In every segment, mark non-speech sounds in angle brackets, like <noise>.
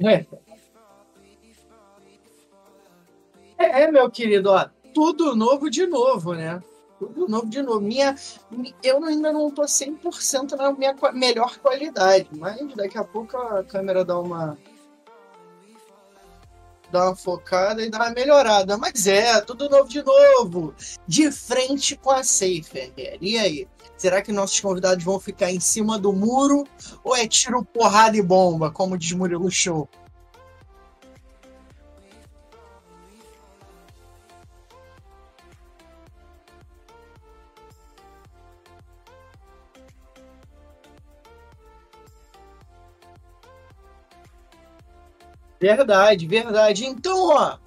É. É, meu querido, ó, tudo novo de novo, né? Tudo novo de novo. Minha, eu ainda não tô 100% na minha melhor qualidade, mas daqui a pouco a câmera dá uma dá uma focada e dá uma melhorada. Mas é, tudo novo de novo. De frente com a Safe, E aí? Será que nossos convidados vão ficar em cima do muro ou é tiro, porrada e bomba, como diz Murilo Show? Verdade, verdade. Então, ó.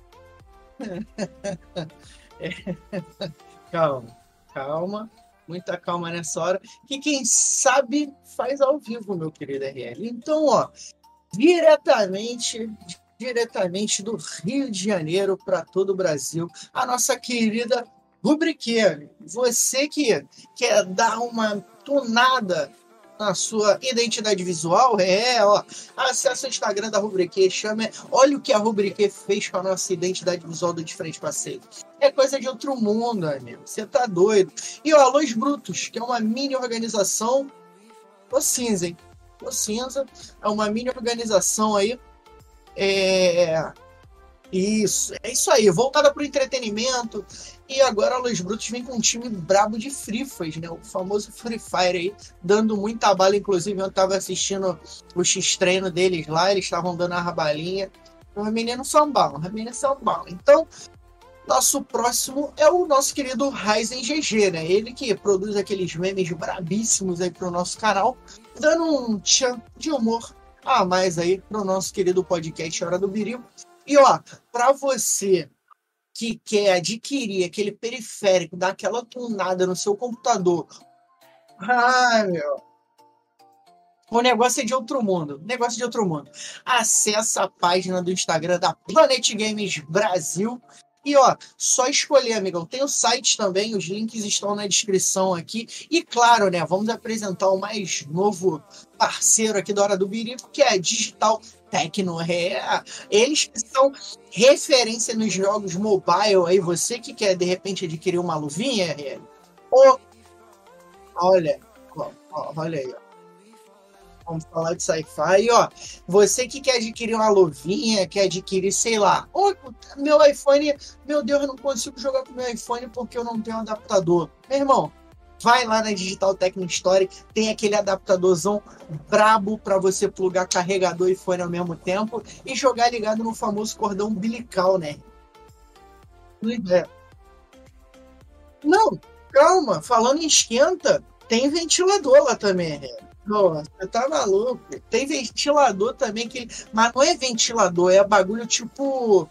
<laughs> calma, calma. Muita calma nessa hora. Que quem sabe faz ao vivo, meu querido RL. Então, ó, diretamente, diretamente do Rio de Janeiro para todo o Brasil, a nossa querida Rubriqueira. Você que quer dar uma tunada na sua identidade visual, é, ó, acessa o Instagram da Rubrique, chama, olha o que a Rubrique fez com a nossa identidade visual do De Frente Passeio. É coisa de outro mundo, amigo, você tá doido. E ó, Los Brutos, que é uma mini organização, o cinza, hein? O cinza, é uma mini organização aí, é, isso, é isso aí, voltada para o entretenimento. E agora a Los Brutos vem com um time brabo de frifas, né? O famoso Free Fire aí, dando muita bala. Inclusive, eu estava assistindo o X-treino deles lá, eles estavam dando a rabalinha. Os meninos são bala, os são bala. Então, nosso próximo é o nosso querido Ryzen GG, né? Ele que produz aqueles memes brabíssimos aí pro nosso canal, dando um tchan de humor a mais aí pro nosso querido podcast Hora do Birico. E ó, para você que quer adquirir aquele periférico, dar aquela tunada no seu computador, ah, meu. O negócio é de outro mundo. Negócio de outro mundo. Acesse a página do Instagram da Planet Games Brasil e ó, só escolher, amigão. Tem o site também, os links estão na descrição aqui. E claro, né, vamos apresentar o mais novo parceiro aqui da Hora do Birico, que é a Digital Tecno. Eles são referência nos jogos mobile. Aí você que quer, de repente, adquirir uma luvinha, ou, olha, olha aí, ó. Vamos falar de sci-fi. Ó, você que quer adquirir uma luvinha, quer adquirir, sei lá, oh, meu iPhone, meu Deus, eu não consigo jogar com meu iPhone porque eu não tenho um adaptador. Meu irmão, vai lá na Digital Technic Story, tem aquele adaptadorzão brabo para você plugar carregador e fone ao mesmo tempo e jogar ligado no famoso cordão umbilical, né? É. Não, calma, falando em esquenta, tem ventilador lá também, né? Nossa, tá maluco. Tem ventilador também, que, mas não é ventilador, é bagulho tipo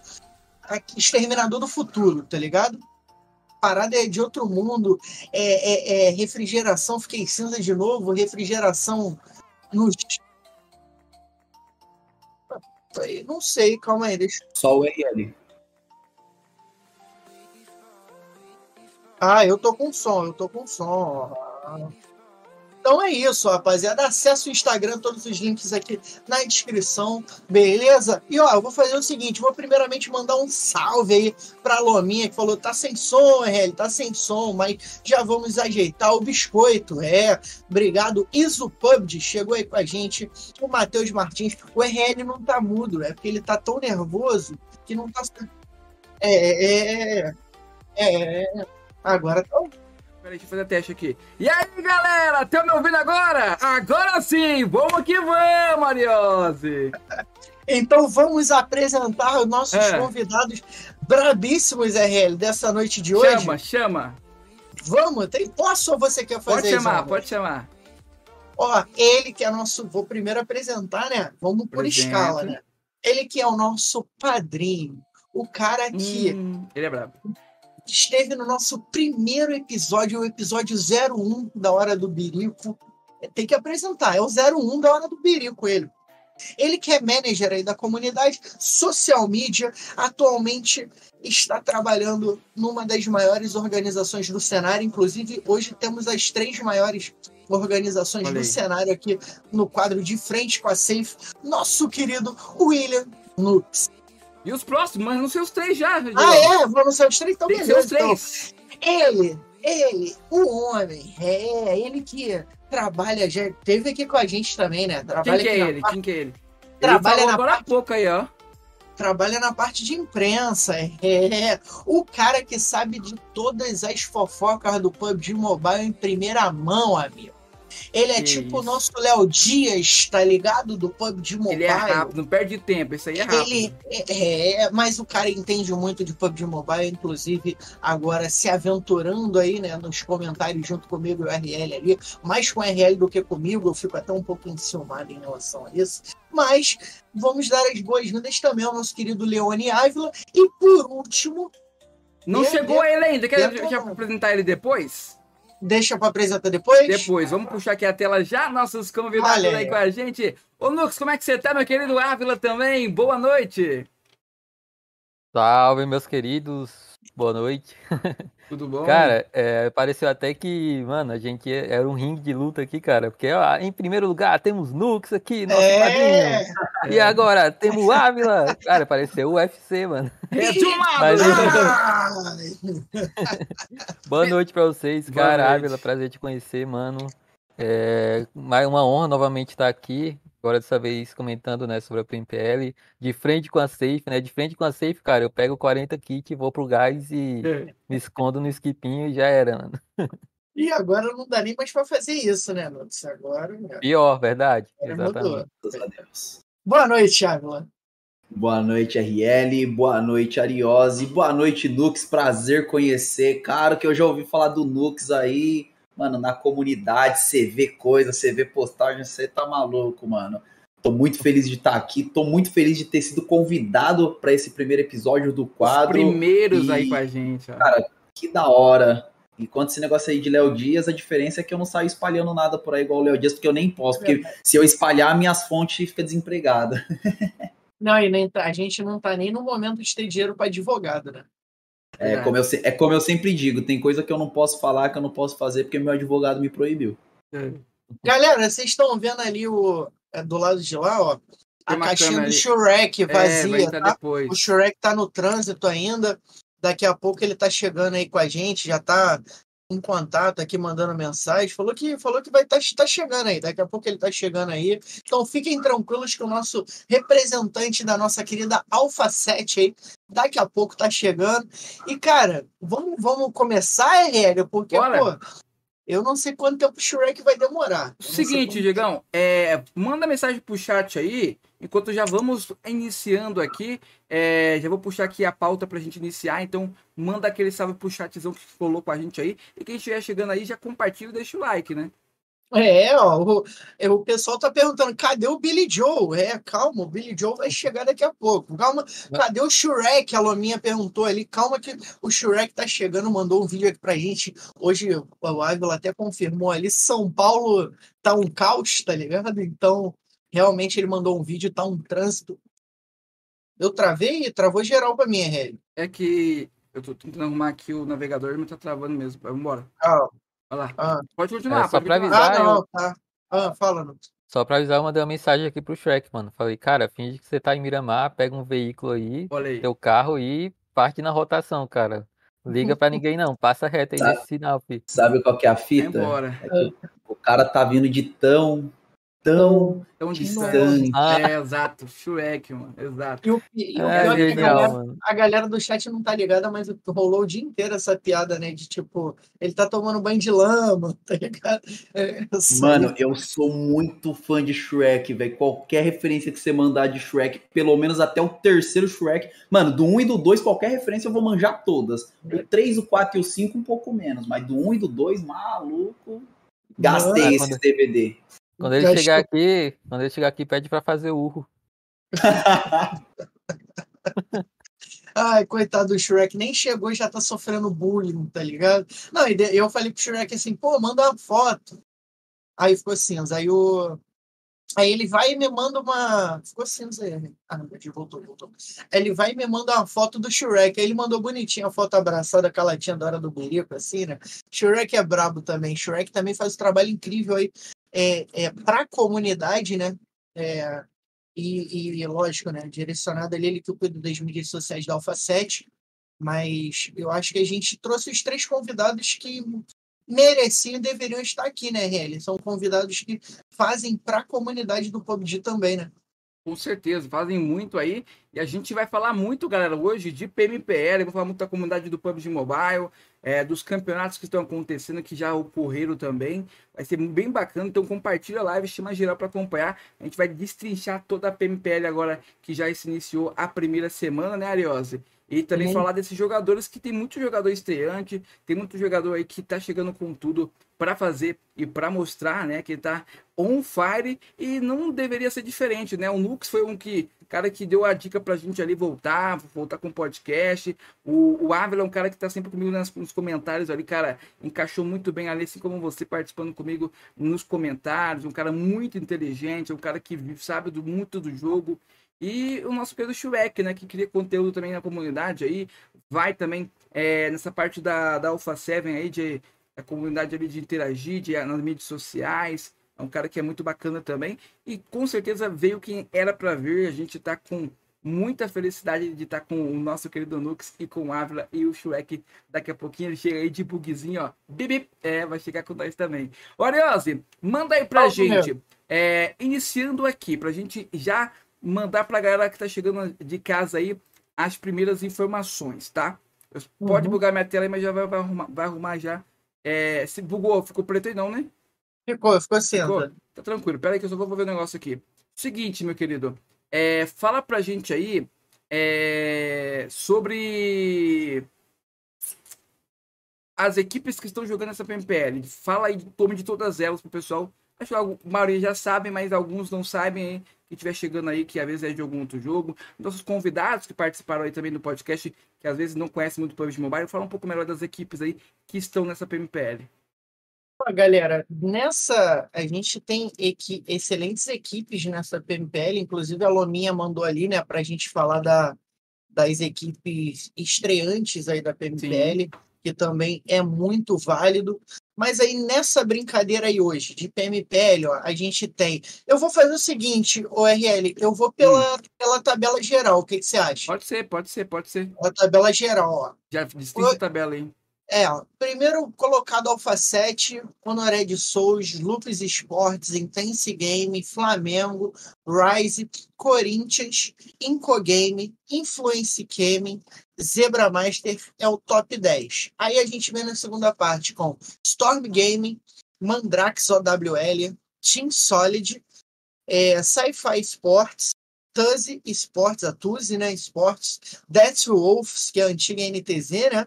exterminador do futuro, tá ligado? Parada é de outro mundo. É, é, é refrigeração, fiquei cinza de novo, refrigeração nos. Não sei, calma aí, deixa. Só o RL. Ah, eu tô com som, eu tô com som. Então é isso, rapaziada. Acesse o Instagram, todos os links aqui na descrição, beleza? E ó, eu vou fazer o seguinte: vou primeiramente mandar um salve aí pra Lominha que falou: tá sem som, RL, tá sem som, mas já vamos ajeitar o biscoito. É, obrigado. Iso PUBG chegou aí com a gente. O Matheus Martins. O RL não tá mudo, é porque ele tá tão nervoso que não tá. É, é, é. é. Agora tá. Peraí, deixa eu fazer teste aqui. E aí, galera? Estão me ouvindo agora? Agora sim! Vamos que vamos, Ariose! Então vamos apresentar os nossos é. convidados brabíssimos, RL, dessa noite de hoje. Chama, chama. Vamos, tem, posso ou você quer fazer Pode chamar, pode chamar. Ó, ele que é nosso. Vou primeiro apresentar, né? Vamos por Presente. escala, né? Ele que é o nosso padrinho. O cara que. Hum, ele é brabo esteve no nosso primeiro episódio, o episódio 01 da Hora do Birico. Tem que apresentar, é o 01 da Hora do Birico ele. Ele que é manager aí da comunidade social media, atualmente está trabalhando numa das maiores organizações do cenário, inclusive hoje temos as três maiores organizações do cenário aqui no quadro de frente com a Safe, nosso querido William Nux. E os próximos, mas não sei os três já. Diegão. Ah, é? Vamos ser os três? Então, Tem beleza. os então. três. Ele, ele, o homem, é, ele que trabalha, já teve aqui com a gente também, né? Quem Trabalha que é ele? parte- Quem que é ele? Trabalha ele na agora há parte- pouco aí, ó. trabalha na parte de imprensa. É o cara que sabe de todas as fofocas do PUBG Mobile em primeira mão, amigo. Ele é Que tipo o isso. nosso Léo Dias, tá ligado? Do PUBG Mobile. Ele é rápido, não perde tempo. Esse aí é rápido. Ele é, é, mas o cara entende muito de PUBG Mobile, inclusive agora se aventurando aí, né, nos comentários junto comigo e o RL ali, mais com o RL do que comigo, eu fico até um pouco enciumado em relação a isso. Mas vamos dar as boas-vindas também ao nosso querido Leone Ávila e por último, Não chegou ele ainda. Quer já apresentar ele depois? Deixa para apresentar depois. Depois, vamos puxar aqui a tela já, nossos convidados Olha aí aí. com a gente. Ô, Nux, como é que você tá, meu querido Ávila também? Boa noite. Salve, meus queridos. Boa noite. Tudo bom? Cara, é, pareceu até que, mano, a gente era um ringue de luta aqui, cara. Porque, ó, em primeiro lugar, temos Nux aqui, nosso É, padrinho. E agora, temos o Ávila. Cara, pareceu o UFC, mano. é de Mas- <laughs> Boa noite pra vocês, Boa cara. noite. Ávila, prazer te conhecer, mano. É mais uma honra novamente estar aqui. Agora dessa vez comentando, né, sobre a PMPL. De frente com a Safe, né? De frente com a Safe, cara, eu pego 40 kit, vou pro gás e É. me escondo no skipinho e já era, mano. E agora não dá nem mais para fazer isso, né, Nutz? Agora, né? Pior, verdade. Agora Exatamente. mudou. Graças a Deus. Boa noite, Ávila. Boa noite, RL. Boa noite, Ariose. Boa noite, Nux. Prazer conhecer. Cara, que eu já ouvi falar do Nux aí, mano, na comunidade. Você vê coisa, você vê postagem, você tá maluco, mano. Tô muito feliz de estar aqui. Tô muito feliz de ter sido convidado para esse primeiro episódio do Os quadro. primeiros e- aí com a gente, ó. Que da hora. Enquanto esse negócio aí de Léo Dias, a diferença é que eu não saio espalhando nada por aí igual o Léo Dias, porque eu nem posso. Porque se eu espalhar, minhas fontes ficam desempregadas. <laughs> Não, e nem tá- a gente não tá nem no momento de ter dinheiro para advogado, né? É como, eu, é como eu sempre digo, tem coisa que eu não posso falar, que eu não posso fazer, porque meu advogado me proibiu. É. Galera, vocês estão vendo ali o é, do lado de lá, ó, a caixinha do. Shrek É, vai vazia, entrar tá? depois. O Shrek tá no trânsito ainda. Daqui a pouco ele tá chegando aí com a gente, já tá em contato aqui, mandando mensagem. Falou que, falou que vai estar tá, chegando aí. Daqui a pouco ele tá chegando aí. Então fiquem tranquilos que o nosso representante da nossa querida Alpha 7 aí, daqui a pouco tá chegando. E, cara, vamos, vamos começar, RL, porque, Bora. pô, eu não sei quanto tempo o Shrek vai demorar. Eu Seguinte, Diegão, é, manda mensagem pro chat aí, enquanto já vamos iniciando aqui. é, já vou puxar aqui a pauta pra gente iniciar, então manda aquele salve pro chatzão que colou com a gente aí. E quem estiver chegando aí, já compartilha e deixa o like, né? É, ó, o, é, o pessoal tá perguntando, cadê o Billy Joe? É, calma, o Billy Joe vai chegar daqui a pouco. Calma, cadê o Shrek? A Lominha perguntou ali, calma que o Shrek tá chegando, mandou um vídeo aqui pra gente. Hoje o Ávila até confirmou ali, São Paulo tá um caos, tá ligado? Então, realmente ele mandou um vídeo, tá um trânsito. Eu travei e travou geral pra mim, RL. É que eu tô tentando arrumar aqui o navegador, mas tá travando mesmo. Vambora. Ah, Olha lá. ah, Pode continuar, É, só pode pra continuar. avisar, ah não, eu- tá. Ah, fala, não. Só pra avisar, eu mandei uma mensagem aqui pro Shrek, mano. Falei, cara, finge que você tá em Miramar, pega um veículo aí, aí. teu carro e parte na rotação, cara. Liga pra ninguém não, passa reto aí nesse sinal, fi. Sabe qual que é a Vai fita? embora. O cara tá vindo de tão, tão Tão distante. distante. Ah. É, exato. Shrek, mano. Exato. E o, e o É, pior é que a galera, a galera do chat não tá ligada, mas rolou o dia inteiro essa piada, né? De tipo, ele tá tomando banho de lama, <laughs> tá ligado? É, aí. Mano, eu sou muito fã de Shrek, velho. Qualquer referência que você mandar de Shrek, pelo menos até o terceiro Shrek. Mano, do 1 e do 2, qualquer referência eu vou manjar todas. O 3, o 4 e o 5, um pouco menos. Mas do 1 e do 2, maluco. Gastei Mano, esses quando- DVD. Quando ele acho chegar aqui, quando ele chegar aqui, pede pra fazer urro. <laughs> Ai, coitado do Shrek, nem chegou e já tá sofrendo bullying, tá ligado? Não, eu falei pro Shrek assim, pô, manda uma foto. Aí ficou cinza. Aí o, Aí ele vai e me manda uma. Ficou cinza aí. Ah, não, voltou, voltou. Ele vai e me manda uma foto do Shrek. Aí ele mandou bonitinho a foto abraçada com a latinha da hora do berico, assim, né? Shrek é brabo também. Shrek também faz um trabalho incrível aí é, é, para a comunidade, né? É, e, e, lógico, né? Direcionado ali, ele que cuida das mídias sociais da Alpha 7. Mas eu acho que a gente trouxe os três convidados que mereciam e deveriam estar aqui, né, Relly? São convidados que fazem para a comunidade do PUBG também, né? Com certeza, fazem muito aí. E a gente vai falar muito, galera, hoje de PMPL, vou falar muito da comunidade do PUBG Mobile, é, dos campeonatos que estão acontecendo, que já ocorreram também. Vai ser bem bacana, então compartilha a live, chama geral para acompanhar. A gente vai destrinchar toda a PMPL agora que já se iniciou a primeira semana, né, Ariose? E também uhum. falar desses jogadores que tem muito jogador estreante, tem muito jogador aí que tá chegando com tudo para fazer e para mostrar, né, que tá on fire e não deveria ser diferente, né? O Nux foi um que cara que deu a dica pra gente ali voltar, voltar com o podcast. O, o Ávila é um cara que tá sempre comigo nas, nos comentários ali, cara, encaixou muito bem ali, assim como você participando comigo nos comentários, um cara muito inteligente, um cara que sabe do, muito do jogo. E o nosso querido Shrek, né, que cria conteúdo também na comunidade aí, vai também é, nessa parte da, da Alpha 7 aí, de a comunidade ali de interagir, de, nas mídias sociais. É um cara que é muito bacana também. E com certeza veio quem era para ver. A gente tá com muita felicidade de estar tá com o nosso querido Nux e com o Ávila e o Shrek. Daqui a pouquinho ele chega aí de bugzinho, ó. Bip, É, vai chegar com nós também. Oriose, manda aí pra gente. É, iniciando aqui, pra gente já mandar para a galera que está chegando de casa aí as primeiras informações, tá? Pode uhum. bugar minha tela aí, mas já vai, vai, arrumar, vai arrumar já. É, se bugou, ficou preto aí não, né? Ficou, ficou assim. Tá tranquilo. Pera aí que eu só vou ver o um negócio aqui. Seguinte, meu querido. É, fala pra gente aí é, sobre as equipes que estão jogando essa PMPL. Fala aí, tome de todas elas pro pessoal. Acho que a maioria já sabe, mas alguns não sabem que estiver chegando aí, que às vezes é de algum outro jogo. Nossos convidados que participaram aí também do podcast, que às vezes não conhecem muito o PUBG Mobile, falar um pouco melhor das equipes aí que estão nessa PMPL. Galera, nessa a gente tem equi excelentes equipes nessa PMPL, inclusive a Lominha mandou ali, né, para a gente falar da, das equipes estreantes aí da PMPL. Sim que também é muito válido. Mas aí nessa brincadeira aí hoje, de PMPL, ó, a gente tem. Eu vou fazer o seguinte, o RL, eu vou pela, hum. pela tabela geral. O que, que, você acha? Pode ser, pode ser, pode ser. A tabela geral, ó. Já distingue a tabela aí. É, primeiro colocado Alpha 7, Honored Souls, Lupus Sports, Intense Game, Flamengo, Rise, Corinthians, Incogame, Influence Gaming, Zebra Master é o top 10. Aí a gente vem na segunda parte com Storm Gaming, Mandrax OWL, Team Solid, é, Sci-Fi Sports, Tuzi Sports, a Tuzi, né? Sports, Death Wolves, que é a antiga NTZ, né?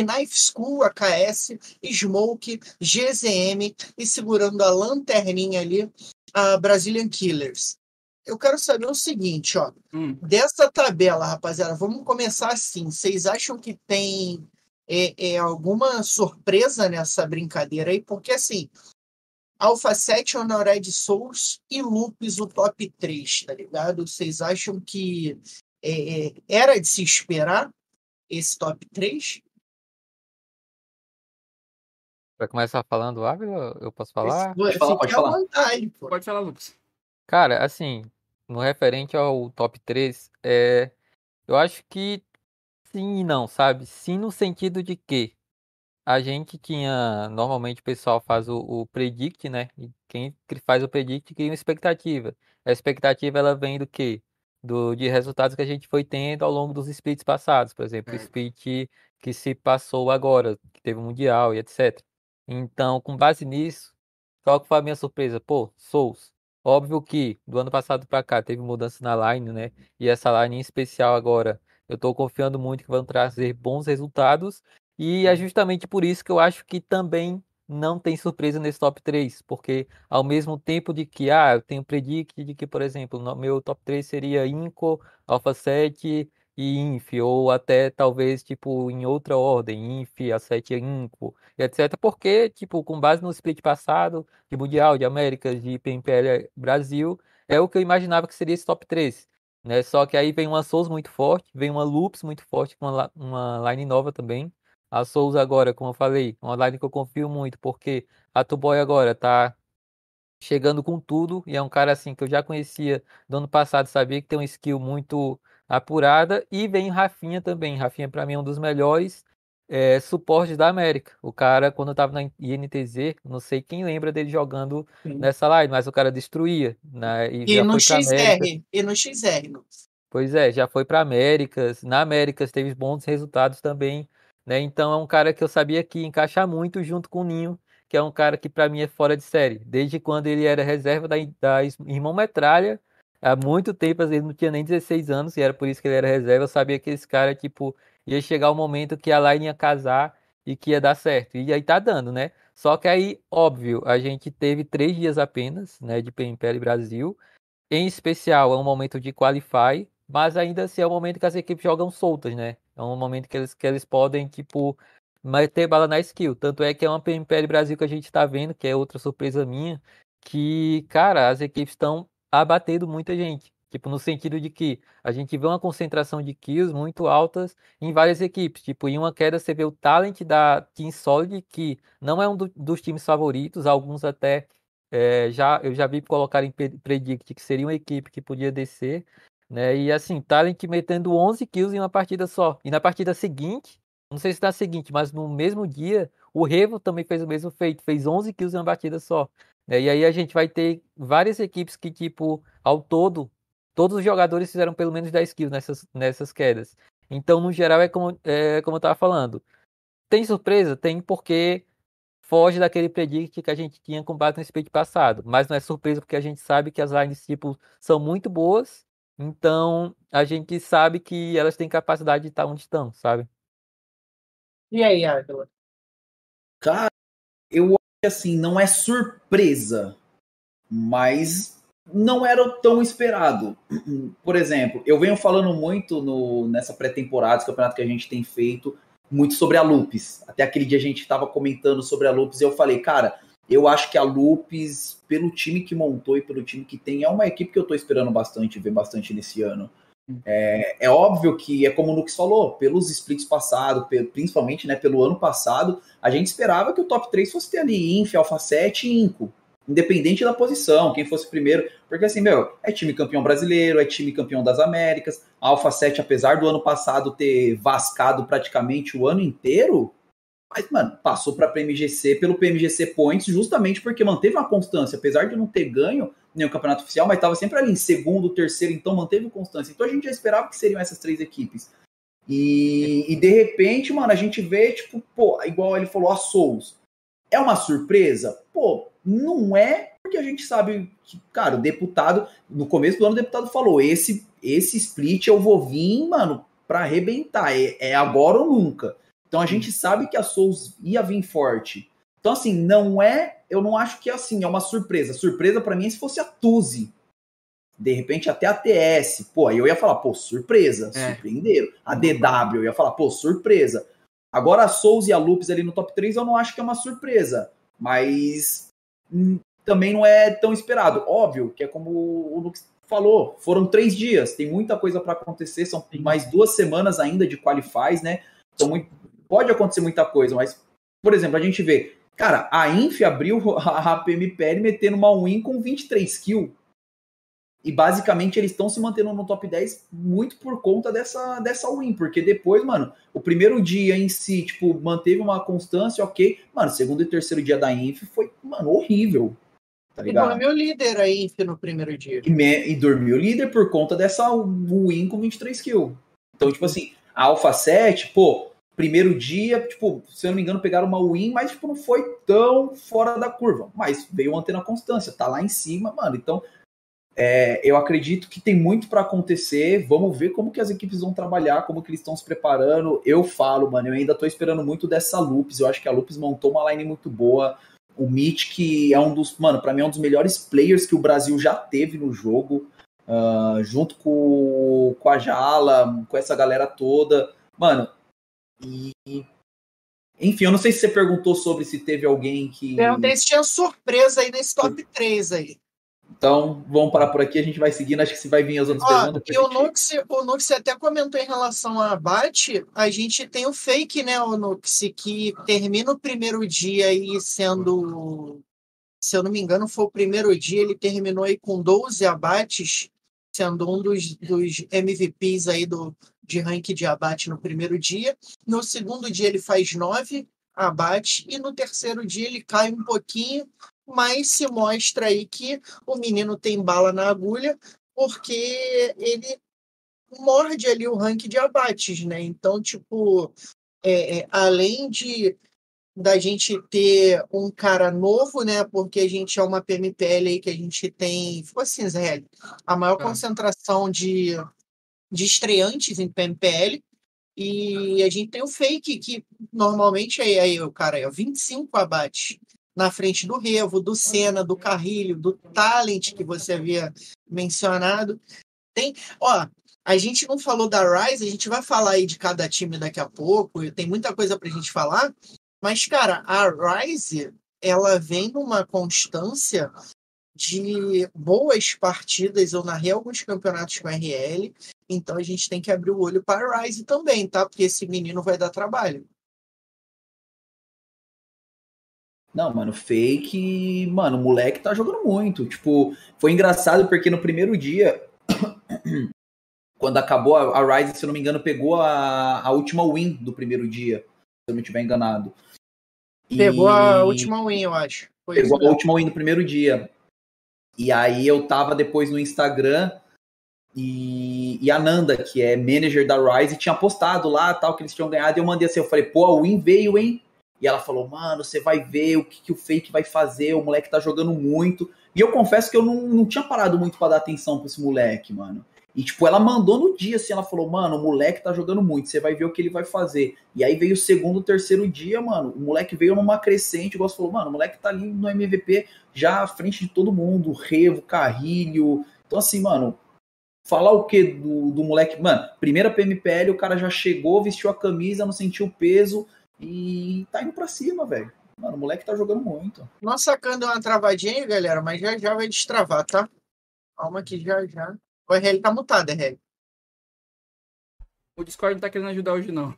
Knife School, AKS, Smoke, GZM e segurando a lanterninha ali, a Brazilian Killers. Eu quero saber o seguinte, ó. Hum. Dessa tabela, rapaziada, vamos começar assim. Vocês acham que tem é, é, alguma surpresa nessa brincadeira aí? Porque assim, Alpha 7, Honored Souls e Lupus o top 3, tá ligado? Vocês acham que é, é, era de se esperar esse top 3? Vai começar falando, Ávila? Eu posso falar? Pode falar, pode falar. Vontade, pode falar, Lucas. Cara, assim, no referente ao top 3, é, eu acho que sim e não, sabe? Sim no sentido de que a gente tinha, normalmente o pessoal faz o, o predict, né? E quem faz o predict cria uma expectativa. A expectativa ela vem do quê? Do, de resultados que a gente foi tendo ao longo dos splits passados, por exemplo, o split que se passou agora, que teve o Mundial e etc. Então, com base nisso, qual que foi a minha surpresa? Pô, Souls. Óbvio que do ano passado para cá teve mudança na line, né? E essa line em especial agora, eu estou confiando muito que vão trazer bons resultados e é justamente por isso que eu acho que também não tem surpresa nesse top 3, porque ao mesmo tempo de que, ah, eu tenho predict de que, por exemplo, no meu top 3 seria Inco, Alpha 7 e Inf, ou até talvez, tipo, em outra ordem, Inf, A7 Inco, etc. Porque, tipo, com base no split passado de Mundial, de Américas, de PMPL Brasil, é o que eu imaginava que seria esse top 3. Né? Só que aí vem uma Souls muito forte, vem uma Loops muito forte, com uma, uma line nova também. A Souls agora, como eu falei, uma line que eu confio muito, porque a Tuboy agora tá chegando com tudo e é um cara assim que eu já conhecia do ano passado, sabia que tem uma skill muito apurada e vem Rafinha também. Rafinha para mim é um dos melhores é, suportes da América. O cara quando eu tava na INTZ, não sei quem lembra dele jogando Sim. nessa live, mas o cara destruía, né? E, e no XR, e no XR. Não. Pois é, já foi para Américas, na Américas teve bons resultados também, né? Então é um cara que eu sabia que encaixar muito junto com o Ninho que é um cara que para mim é fora de série. Desde quando ele era reserva da, da Irmão Metralha, há muito tempo, às vezes não tinha nem 16 anos, e era por isso que ele era reserva. Eu sabia que esse cara, tipo, ia chegar o um momento que a Line ia casar e que ia dar certo. E aí tá dando, né? Só que aí, óbvio, a gente teve três dias apenas, né, de PMPL Brasil. Em especial, é um momento de qualify, mas ainda assim é um momento que as equipes jogam soltas, né? É um momento que eles, que eles podem, tipo, mas ter bala na skill. Tanto é que é uma PMPL Brasil que a gente está vendo, que é outra surpresa minha, que, cara, as equipes estão abatendo muita gente. Tipo, no sentido de que a gente vê uma concentração de kills muito altas em várias equipes. Tipo, em uma queda você vê o talent da Team Solid, que não é um do, dos times favoritos, alguns até é, já eu já vi colocar em predict que seria uma equipe que podia descer, né? E assim, talent metendo 11 kills em uma partida só. E na partida seguinte, não sei se está seguinte, mas no mesmo dia, o Revo também fez o mesmo feito, fez 11 kills em uma batida só. Né? E aí a gente vai ter várias equipes que, tipo, ao todo, todos os jogadores fizeram pelo menos 10 kills nessas, nessas quedas. Então, no geral, é como, é como eu estava falando. Tem surpresa? Tem porque foge daquele predict que a gente tinha com base no split passado. Mas não é surpresa porque a gente sabe que as lines, tipo, são muito boas. Então, a gente sabe que elas têm capacidade de estar onde estão, sabe? E aí, Ávila? Cara, eu assim, não é surpresa, mas não era tão esperado. Por exemplo, eu venho falando muito no, nessa pré-temporada, esse campeonato que a gente tem feito, muito sobre a Lupes. Até aquele dia a gente estava comentando sobre a Lupes e eu falei, cara, eu acho que a Lupes, pelo time que montou e pelo time que tem, é uma equipe que eu estou esperando bastante, ver bastante nesse ano. É, é, óbvio que é como o Nux falou, pelos splits passados, principalmente né, pelo ano passado, a gente esperava que o top 3 fosse ter ali Inf, Alpha 7 e Inco, independente da posição, quem fosse primeiro, porque assim, meu, é time campeão brasileiro, é time campeão das Américas, a Alpha 7, apesar do ano passado ter vascado praticamente o ano inteiro, mas, mano, passou para PMGC pelo PMGC Points justamente porque manteve uma constância, apesar de não ter ganho, nem o campeonato oficial, mas estava sempre ali em segundo, terceiro, então manteve constância. Então a gente já esperava que seriam essas três equipes. E, e de repente, mano, a gente vê, tipo, pô, igual ele falou, a Souls. É uma surpresa? Pô, não é, porque a gente sabe que, cara, o deputado, no começo do ano, o deputado falou: esse, esse split eu vou vir, mano, para arrebentar. É, é agora ou nunca. Então a gente sabe que a Souls ia vir forte. Então, assim, não é. Eu não acho que é assim, é uma surpresa. Surpresa para mim é se fosse a Tuzi. De repente até a TS. Pô, aí eu ia falar, pô, surpresa. É. Surpreenderam. A DW, eu ia falar, pô, surpresa. Agora a Souls e a Lupus ali no top 3 eu não acho que é uma surpresa. Mas hum, também não é tão esperado. Óbvio que é como o Lux falou, foram três dias, tem muita coisa para acontecer, são mais duas semanas ainda de qualifies, né? Então muito, pode acontecer muita coisa, mas, por exemplo, a gente vê Cara, a Inf abriu <laughs> a PMPL metendo uma win com 23 kills. E basicamente eles estão se mantendo no top 10 muito por conta dessa, dessa win. Porque depois, mano, o primeiro dia em si, tipo, manteve uma constância, ok. Mano, segundo e terceiro dia da Inf foi, mano, horrível. Tá ligado? E dormiu líder a Inf no primeiro dia. E, me, e dormiu líder por conta dessa win com 23 kills. Então, tipo assim, a Alpha 7, pô, primeiro dia, tipo, se eu não me engano, pegaram uma win, mas tipo, não foi tão fora da curva. Mas veio mantendo a constância, tá lá em cima, mano. Então, é, eu acredito que tem muito para acontecer. Vamos ver como que as equipes vão trabalhar, como que eles estão se preparando. Eu falo, mano, eu ainda tô esperando muito dessa Loops. Eu acho que a Loops montou uma line muito boa. O Mitch, que é um dos, mano, para mim é um dos melhores players que o Brasil já teve no jogo, uh, junto com, com a Jala, com essa galera toda. Mano, e. Enfim, eu não sei se você perguntou sobre se teve alguém que. Perguntei se tinha surpresa aí nesse top 3 aí. Então, vamos parar por aqui, a gente vai seguindo, acho que se vai vir as outras Ó, perguntas. e o Nux, o Nux até comentou em relação a abate, a gente tem o fake, né, o Nux, que termina o primeiro dia aí sendo, se eu não me engano, foi o primeiro dia, ele terminou aí com 12 abates, sendo um dos, dos MVPs aí do, de ranking de abate no primeiro dia. No segundo dia ele faz 9 abates e no terceiro dia ele cai um pouquinho, mas se mostra aí que o menino tem bala na agulha, porque ele morde ali o ranking de abates, né? Então, tipo, é, é, além de da gente ter um cara novo, né? Porque a gente é uma PMPL aí que a gente tem, ficou assim, Zé, a maior Tá. concentração de, de estreantes em PMPL. E a gente tem o fake, que normalmente é aí, o cara, é 25 abates na frente do Revo, do Senna, do Carrilho, do Talent que você havia mencionado. Tem, ó, a gente não falou da Rise, a gente vai falar aí de cada time daqui a pouco, tem muita coisa pra gente falar, mas, cara, a Rise, ela vem numa constância de boas partidas. Eu narrei alguns campeonatos com a RL, então a gente tem que abrir o olho para a Rise também, tá? Porque esse menino vai dar trabalho. Não, mano, fake. Mano, o moleque tá jogando muito. Tipo, foi engraçado porque no primeiro dia, <coughs> quando acabou a, Rise, se eu não me engano, pegou a, a última win do primeiro dia, se eu não estiver enganado. E- Pegou a última win, eu acho. Foi Pegou isso a mesmo. última win do primeiro dia. E aí eu tava depois no Instagram e, e a Nanda, que é manager da Rise, tinha postado lá tal que eles tinham ganhado. E eu mandei assim, eu falei, pô, a win veio, hein? E ela falou, mano, você vai ver o que, que o fake vai fazer, o moleque tá jogando muito. E eu confesso que eu não, não tinha parado muito pra dar atenção pra esse moleque, mano. E, tipo, ela mandou no dia, assim, ela falou, mano, o moleque tá jogando muito, você vai ver o que ele vai fazer. E aí veio o segundo, terceiro dia, mano, o moleque veio numa crescente, igual você falou, mano, o moleque tá ali no MVP já à frente de todo mundo, Revo, Carrilho. Então, assim, mano, falar o que do, do moleque? Mano, primeira PMPL, o cara já chegou, vestiu a camisa, não sentiu peso e tá indo pra cima, velho. Mano, o moleque tá jogando muito. Nossa deu uma travadinha galera, mas já já vai destravar, tá? Calma que já já. O RL tá mutado, RL. O Discord não tá querendo ajudar hoje, não.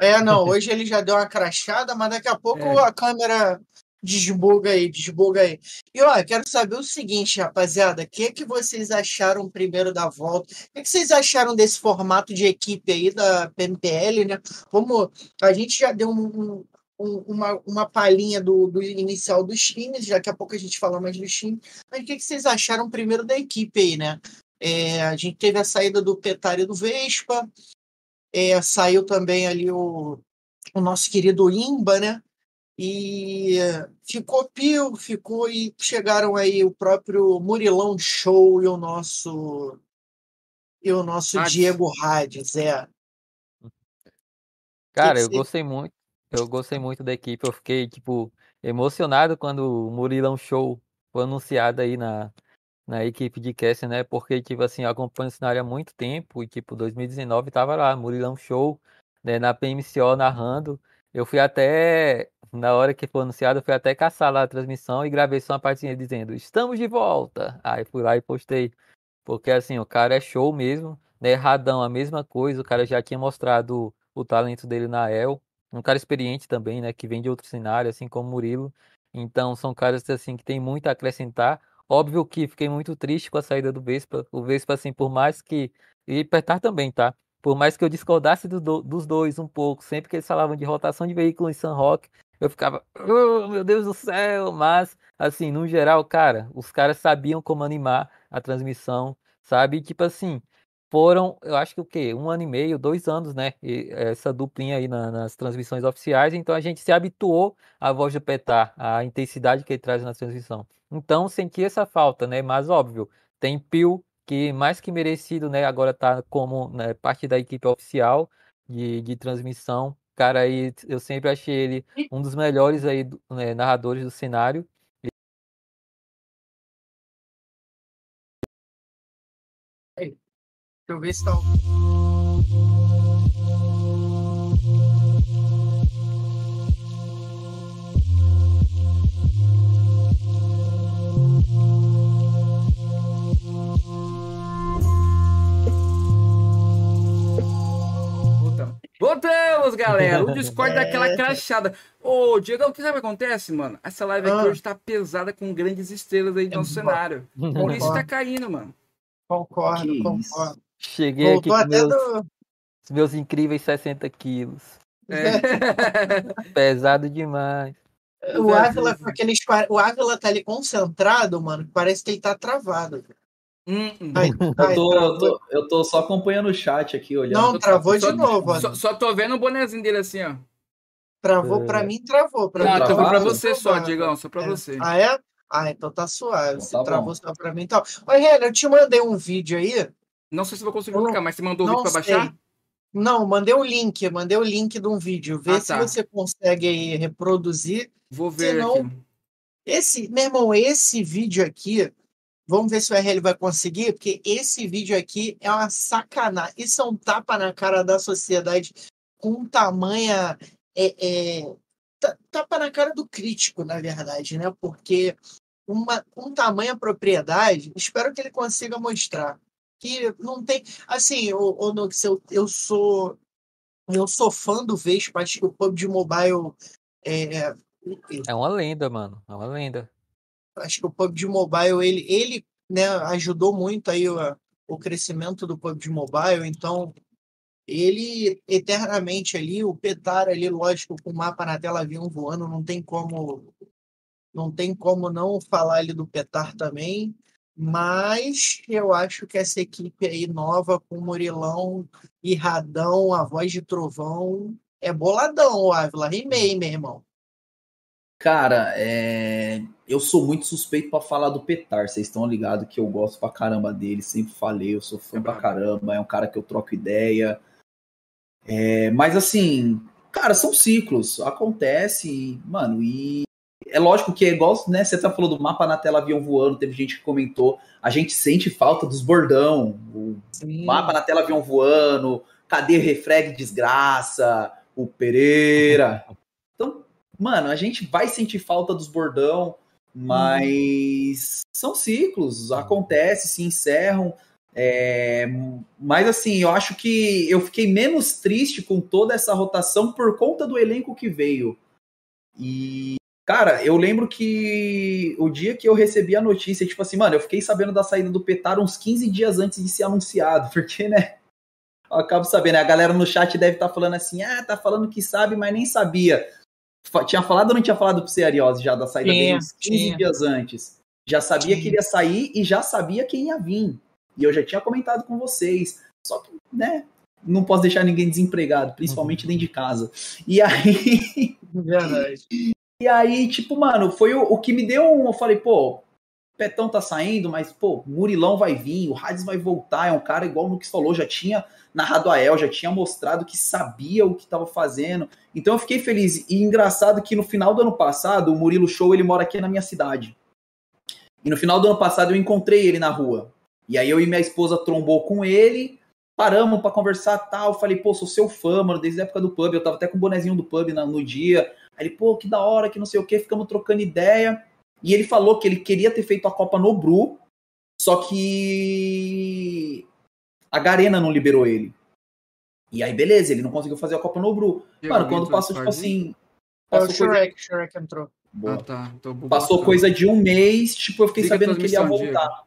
É, não, <laughs> hoje ele já deu uma crachada, mas daqui a pouco É. a câmera desbuga aí, desbuga aí. E ó, quero saber o seguinte, rapaziada, o que, que vocês acharam primeiro da volta? O que, que vocês acharam desse formato de equipe aí da PMPL, né? Vamos, a gente já deu um- um- uma, uma palhinha do, do inicial dos times, daqui a pouco a gente fala mais dos times, mas o que, que vocês acharam primeiro da equipe aí, né? É, a gente teve a saída do Petari do Vespa, é, saiu também ali o, o nosso querido Imba, né? E ficou Pio, ficou e chegaram aí o próprio Murilão Show e o nosso e o nosso Hades. Diego Hades, é. Cara, eu gostei muito. Eu gostei muito da equipe. Eu fiquei, tipo, emocionado quando o Murilão Show foi anunciado aí na, na equipe de Cassie, né? Porque, tipo assim, eu acompanho o cenário há muito tempo e, tipo, 2019 tava lá, Murilão Show, né, na PMCO narrando. Eu fui até, na hora que foi anunciado, eu fui até caçar lá a transmissão e gravei só uma partezinha dizendo, estamos de volta! Aí fui lá e postei. Porque, assim, o cara é show mesmo, né? Radão, a mesma coisa, o cara já tinha mostrado o talento dele na El. Um cara experiente também, né? Que vem de outro cenário, assim como Murilo. Então, são caras, assim, que tem muito a acrescentar. Óbvio que fiquei muito triste com a saída do Vespa. O Vespa, assim, por mais que. E Petar também, tá? Por mais que eu discordasse do- do- dos dois um pouco, sempre que eles falavam de rotação de veículo em San Roque, eu ficava, oh, meu Deus do céu! Mas, assim, no geral, cara, os caras sabiam como animar a transmissão, sabe? E, tipo assim, foram, eu acho que o quê? Um ano e meio, dois anos, né? E essa duplinha aí na- nas transmissões oficiais, então a gente se habituou à voz do Petar, à intensidade que ele traz na transmissão. Então, senti essa falta, né? Mas, óbvio, tem Pio, que mais que merecido, né? Agora tá como né, parte da equipe oficial de, de transmissão. Cara, aí eu sempre achei ele um dos melhores aí, né, narradores do cenário. Deixa eu ver se tá. Voltamos, galera. O Discord é. dá aquela <laughs> é. crachada. Ô, Diegão, que sabe o que acontece, mano? Essa live aqui ah. hoje tá pesada com grandes estrelas aí do nosso é cenário. Por isso tá caindo, mano. Concordo, que concordo. Isso. Cheguei aqui Voltou com até meus, do. É. meus incríveis 60 quilos. É. <laughs> Pesado demais. O Ávila com aqueles. O Ávila tá ali concentrado, mano. Parece que ele tá travado. Hum, hum. Ai, Eu tô, eu, travou. tô, eu tô só acompanhando o chat aqui, olhando. Não, travou de Só- novo. ó. Só, só tô vendo o bonezinho dele assim, ó. Travou É. pra mim, travou. Pra Não, mim, travado? pra travou. você só, Diegão, só pra É. você. Ah, é? Ah, então tá suave. Então Se tá travou bom. só pra mim, então. Oi, Renan, eu te mandei um vídeo aí. Não sei se vou conseguir colocar, mas você mandou o pra sei. baixar? Não, mandei o link, mandei o link de um vídeo. Vê Ah, se tá. você consegue aí reproduzir. Vou ver não- aqui. Esse, meu irmão, esse vídeo aqui, vamos ver se o RL vai conseguir, porque esse vídeo aqui é uma sacanagem. Isso é um tapa na cara da sociedade com tamanha. É, é, ta- tapa na cara do crítico, na verdade, né? Porque uma, com tamanha propriedade, espero que ele consiga mostrar. Que não tem. Assim, o, o Nux, eu, eu sou. Eu sou fã do Vespa, acho que o PUBG Mobile. É, É uma lenda, mano. É uma lenda. acho que o PUBG Mobile ele, ele né, ajudou muito aí o, o crescimento do PUBG Mobile, então ele eternamente ali, o Petar ali, lógico, com o mapa na tela avião voando, não tem como não tem como não falar ali do Petar também, mas eu acho que essa equipe aí nova com Murilão e Radão, a voz de trovão, é boladão, Ávila, rimei, meu irmão. Cara, é, eu sou muito suspeito pra falar do Petar. Vocês estão ligados que eu gosto pra caramba dele, sempre falei, eu sou fã pra caramba, é um cara que eu troco ideia. É, mas assim, cara, são ciclos, acontece, mano, e é lógico que é igual, né? Você tá falando do mapa na tela avião voando, teve gente que comentou, a gente sente falta dos bordão, o Sim. mapa na tela avião voando, cadê refreg desgraça, o Pereira. <laughs> Então, mano, a gente vai sentir falta dos bordão, mas são ciclos, acontece, se encerram. é, mas assim, eu acho que eu fiquei menos triste com toda essa rotação por conta do elenco que veio. E, cara, eu lembro que o dia que eu recebi a notícia, tipo assim, mano, eu fiquei sabendo da saída do Petar uns 15 dias antes de ser anunciado, <laughs> porque, né? Eu acabo sabendo, a galera no chat deve estar falando assim, ah, tá falando que sabe, mas nem sabia. Tinha falado ou não tinha falado pro você, Ariose, já da saída Tinha, dele uns 15 tinha. dias antes? Já sabia que iria sair e já sabia quem ia vir. E eu já tinha comentado com vocês. Só que, né, não posso deixar ninguém desempregado, principalmente dentro de casa. E aí, <laughs> Verdade. E aí, tipo, mano, foi o, o que me deu um. Eu falei, pô, Petão tá saindo, mas, pô, Murilão vai vir, o Hades vai voltar. É um cara, igual o Nux falou, já tinha narrado a El, já tinha mostrado que sabia o que tava fazendo. Então eu fiquei feliz. E engraçado que no final do ano passado, o Murilo Show, ele mora aqui na minha cidade. E no final do ano passado eu encontrei ele na rua. E aí eu e minha esposa trombou com ele, paramos pra conversar tal. Falei, pô, sou seu fã, mano, desde a época do pub. Eu tava até com o bonezinho do pub no dia. Aí ele, pô, que da hora, que não sei o que, ficamos trocando ideia. E ele falou que ele queria ter feito a Copa no Bru, só que a Garena não liberou ele. E aí, beleza, ele não conseguiu fazer a Copa no Bru. Mano, quando passou, tipo assim. É o Passou coisa, Shrek, Shrek entrou. Boa. Ah, tá. Então, Passou coisa de um mês, tipo, eu fiquei Fica sabendo que ele ia voltar.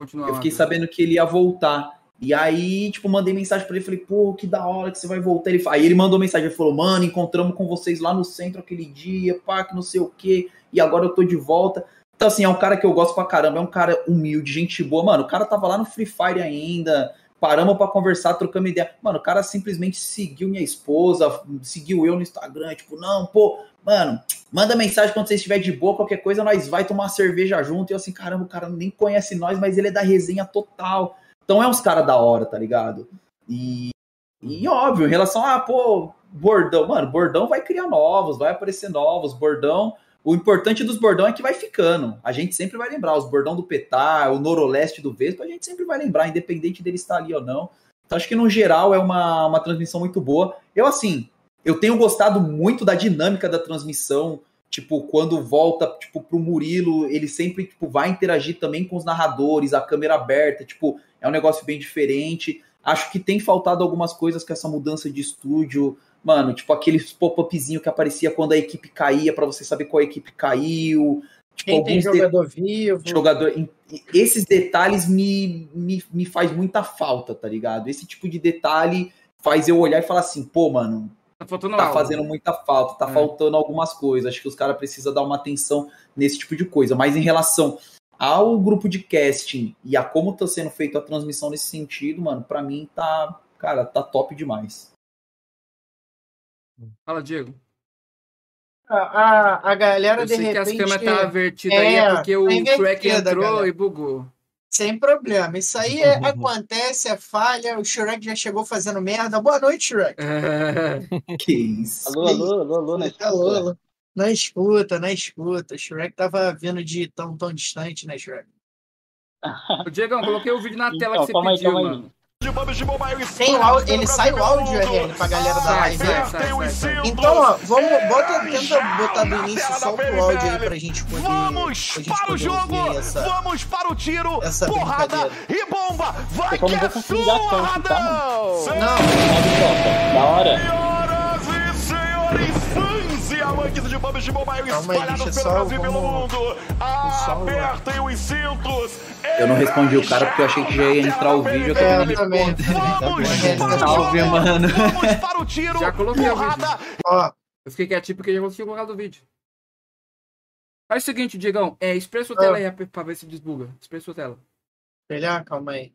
Eu fiquei sabendo que ele ia voltar. E aí, tipo, mandei mensagem pra ele, falei, pô, que da hora que você vai voltar. Ele, aí ele mandou mensagem, ele falou, mano, encontramos com vocês lá no centro aquele dia, pá, que não sei o quê, e agora eu tô de volta. Então, assim, é um cara que eu gosto pra caramba, é um cara humilde, gente boa. Mano, o cara tava lá no Free Fire ainda, paramos pra conversar, trocamos ideia. Mano, o cara simplesmente seguiu minha esposa, seguiu eu no Instagram, tipo, não, pô, mano, manda mensagem quando você estiver de boa, qualquer coisa, nós vai tomar cerveja junto. E eu assim, caramba, o cara nem conhece nós, mas ele é da resenha total. Então é uns caras da hora, tá ligado? E, e óbvio, em relação a, pô, bordão, mano, bordão vai criar novos, vai aparecer novos, bordão. O importante dos bordão é que vai ficando. A gente sempre vai lembrar, os bordão do Petar, o Noroleste do Vespa, a gente sempre vai lembrar, independente dele estar ali ou não. Então acho que no geral é uma, uma transmissão muito boa. Eu, assim, eu tenho gostado muito da dinâmica da transmissão. Tipo, quando volta, tipo, pro Murilo, ele sempre, tipo, vai interagir também com os narradores, a câmera aberta, tipo, é um negócio bem diferente. Acho que tem faltado algumas coisas com essa mudança de estúdio. Mano, tipo aqueles pop-upzinho que aparecia quando a equipe caía, para você saber qual equipe caiu. Tipo, Quem tem alguns de- jogador vivo. jogador. Esses detalhes me, me, me faz muita falta, tá ligado? Esse tipo de detalhe faz eu olhar e falar assim, pô, mano, Tá faltando tá fazendo muita falta, tá É. faltando algumas coisas. Acho que os caras precisam dar uma atenção nesse tipo de coisa. Mas em relação ao grupo de casting e a como tá sendo feita a transmissão nesse sentido, mano, pra mim tá, cara, tá top demais. Fala, Diego. A, a, a galera, Eu de sei que as repente, câmeras tá vertida É, aí, é porque o tá invertida, Shrek entrou galera. e bugou. sem problema. Isso aí é- <laughs> acontece, é falha. O Shrek já chegou fazendo merda. Boa noite, Shrek. <laughs> Que isso. Alô, alô, alô, alô, né? Alô, alô. Na escuta, na escuta. O Shrek tava vindo de tão, tão distante, né, Shrek? <laughs> Ô, Diegão, coloquei o vídeo na tela Então, que você pediu, aí. mano. Tem o áudio, ele sai o áudio, RL, pra galera da live. sai, né? sai, sai, sai. Então, ó, vamos, bota, tenta botar do início, solta o áudio aí pra gente poder, Vamos pra gente para o poder jogo! ouvir essa, Vamos para o tiro! essa porrada e bomba! Vai só que é tanto, tá, Radão! Não. Da hora. Senhoras e senhores, fãs e amantes de PUBG Mobile espalhados pelo Brasil e pelo mundo, apertem os cintos! Eu não respondi o cara porque eu achei que já ia entrar o vídeo. Eu É, também. Vamos É, para o Salve, mano. Vamos para o tiro! Já coloquei o porrada ó, Eu fiquei quietinho porque já consegui colocar no vídeo. Faz o seguinte, Diegão. É, espelha sua tela Ah. aí pra- ver se desbuga. Espelha sua tela. espelhar, calma aí.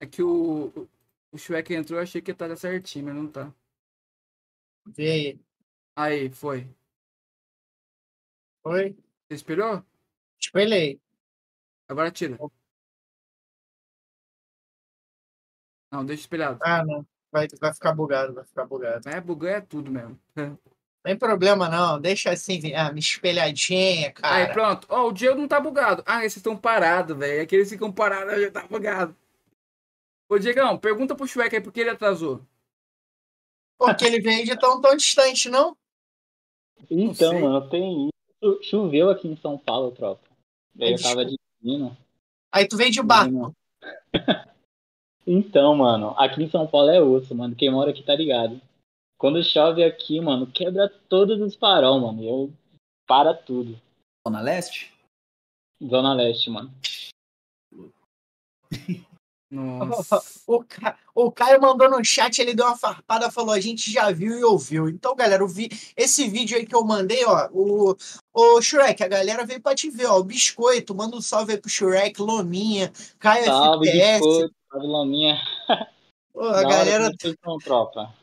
É que o, o- o Shrek entrou, eu achei que tá certinho, mas não tá. Vê aí. Aí, foi. Oi? Você espelhou? Espelhei. Agora tira. Não, deixa espelhado. Ah, não. Vai, vai ficar bugado, vai ficar bugado. É, bugar é tudo mesmo. <laughs> Tem problema não, deixa assim, ah, me espelhadinha, Aí, cara. pronto. Ó, o Diego não tá bugado. Ah, esses estão parados, velho. Aqueles ficam parados, já tá bugado. Ô, Diegão, pergunta pro Shrek aí por que ele atrasou. Porque ele veio de tão, tão distante, não? Então, mano, tem isso. Choveu aqui em São Paulo, tropa. Eu tava dirigindo. Aí tu veio de barco. <laughs> Então, mano, aqui em São Paulo é osso, mano. Quem mora aqui tá ligado. Quando chove aqui, mano, quebra todos os farol, mano. Eu para tudo. Zona Leste? Zona Leste, mano. <laughs> Nossa. <laughs> O, Ca... o Caio mandou no chat, ele deu uma farpada, falou: a gente já viu e ouviu. Então, galera, eu vi esse vídeo aí que eu mandei, ó. O, o Shrek, a galera veio pra te ver, ó. O Biscoito, manda um salve aí pro Shrek, Lominha, Caio Salve, FPS. biscoito, salve, Lominha. <laughs> Pô, a galera, tropa.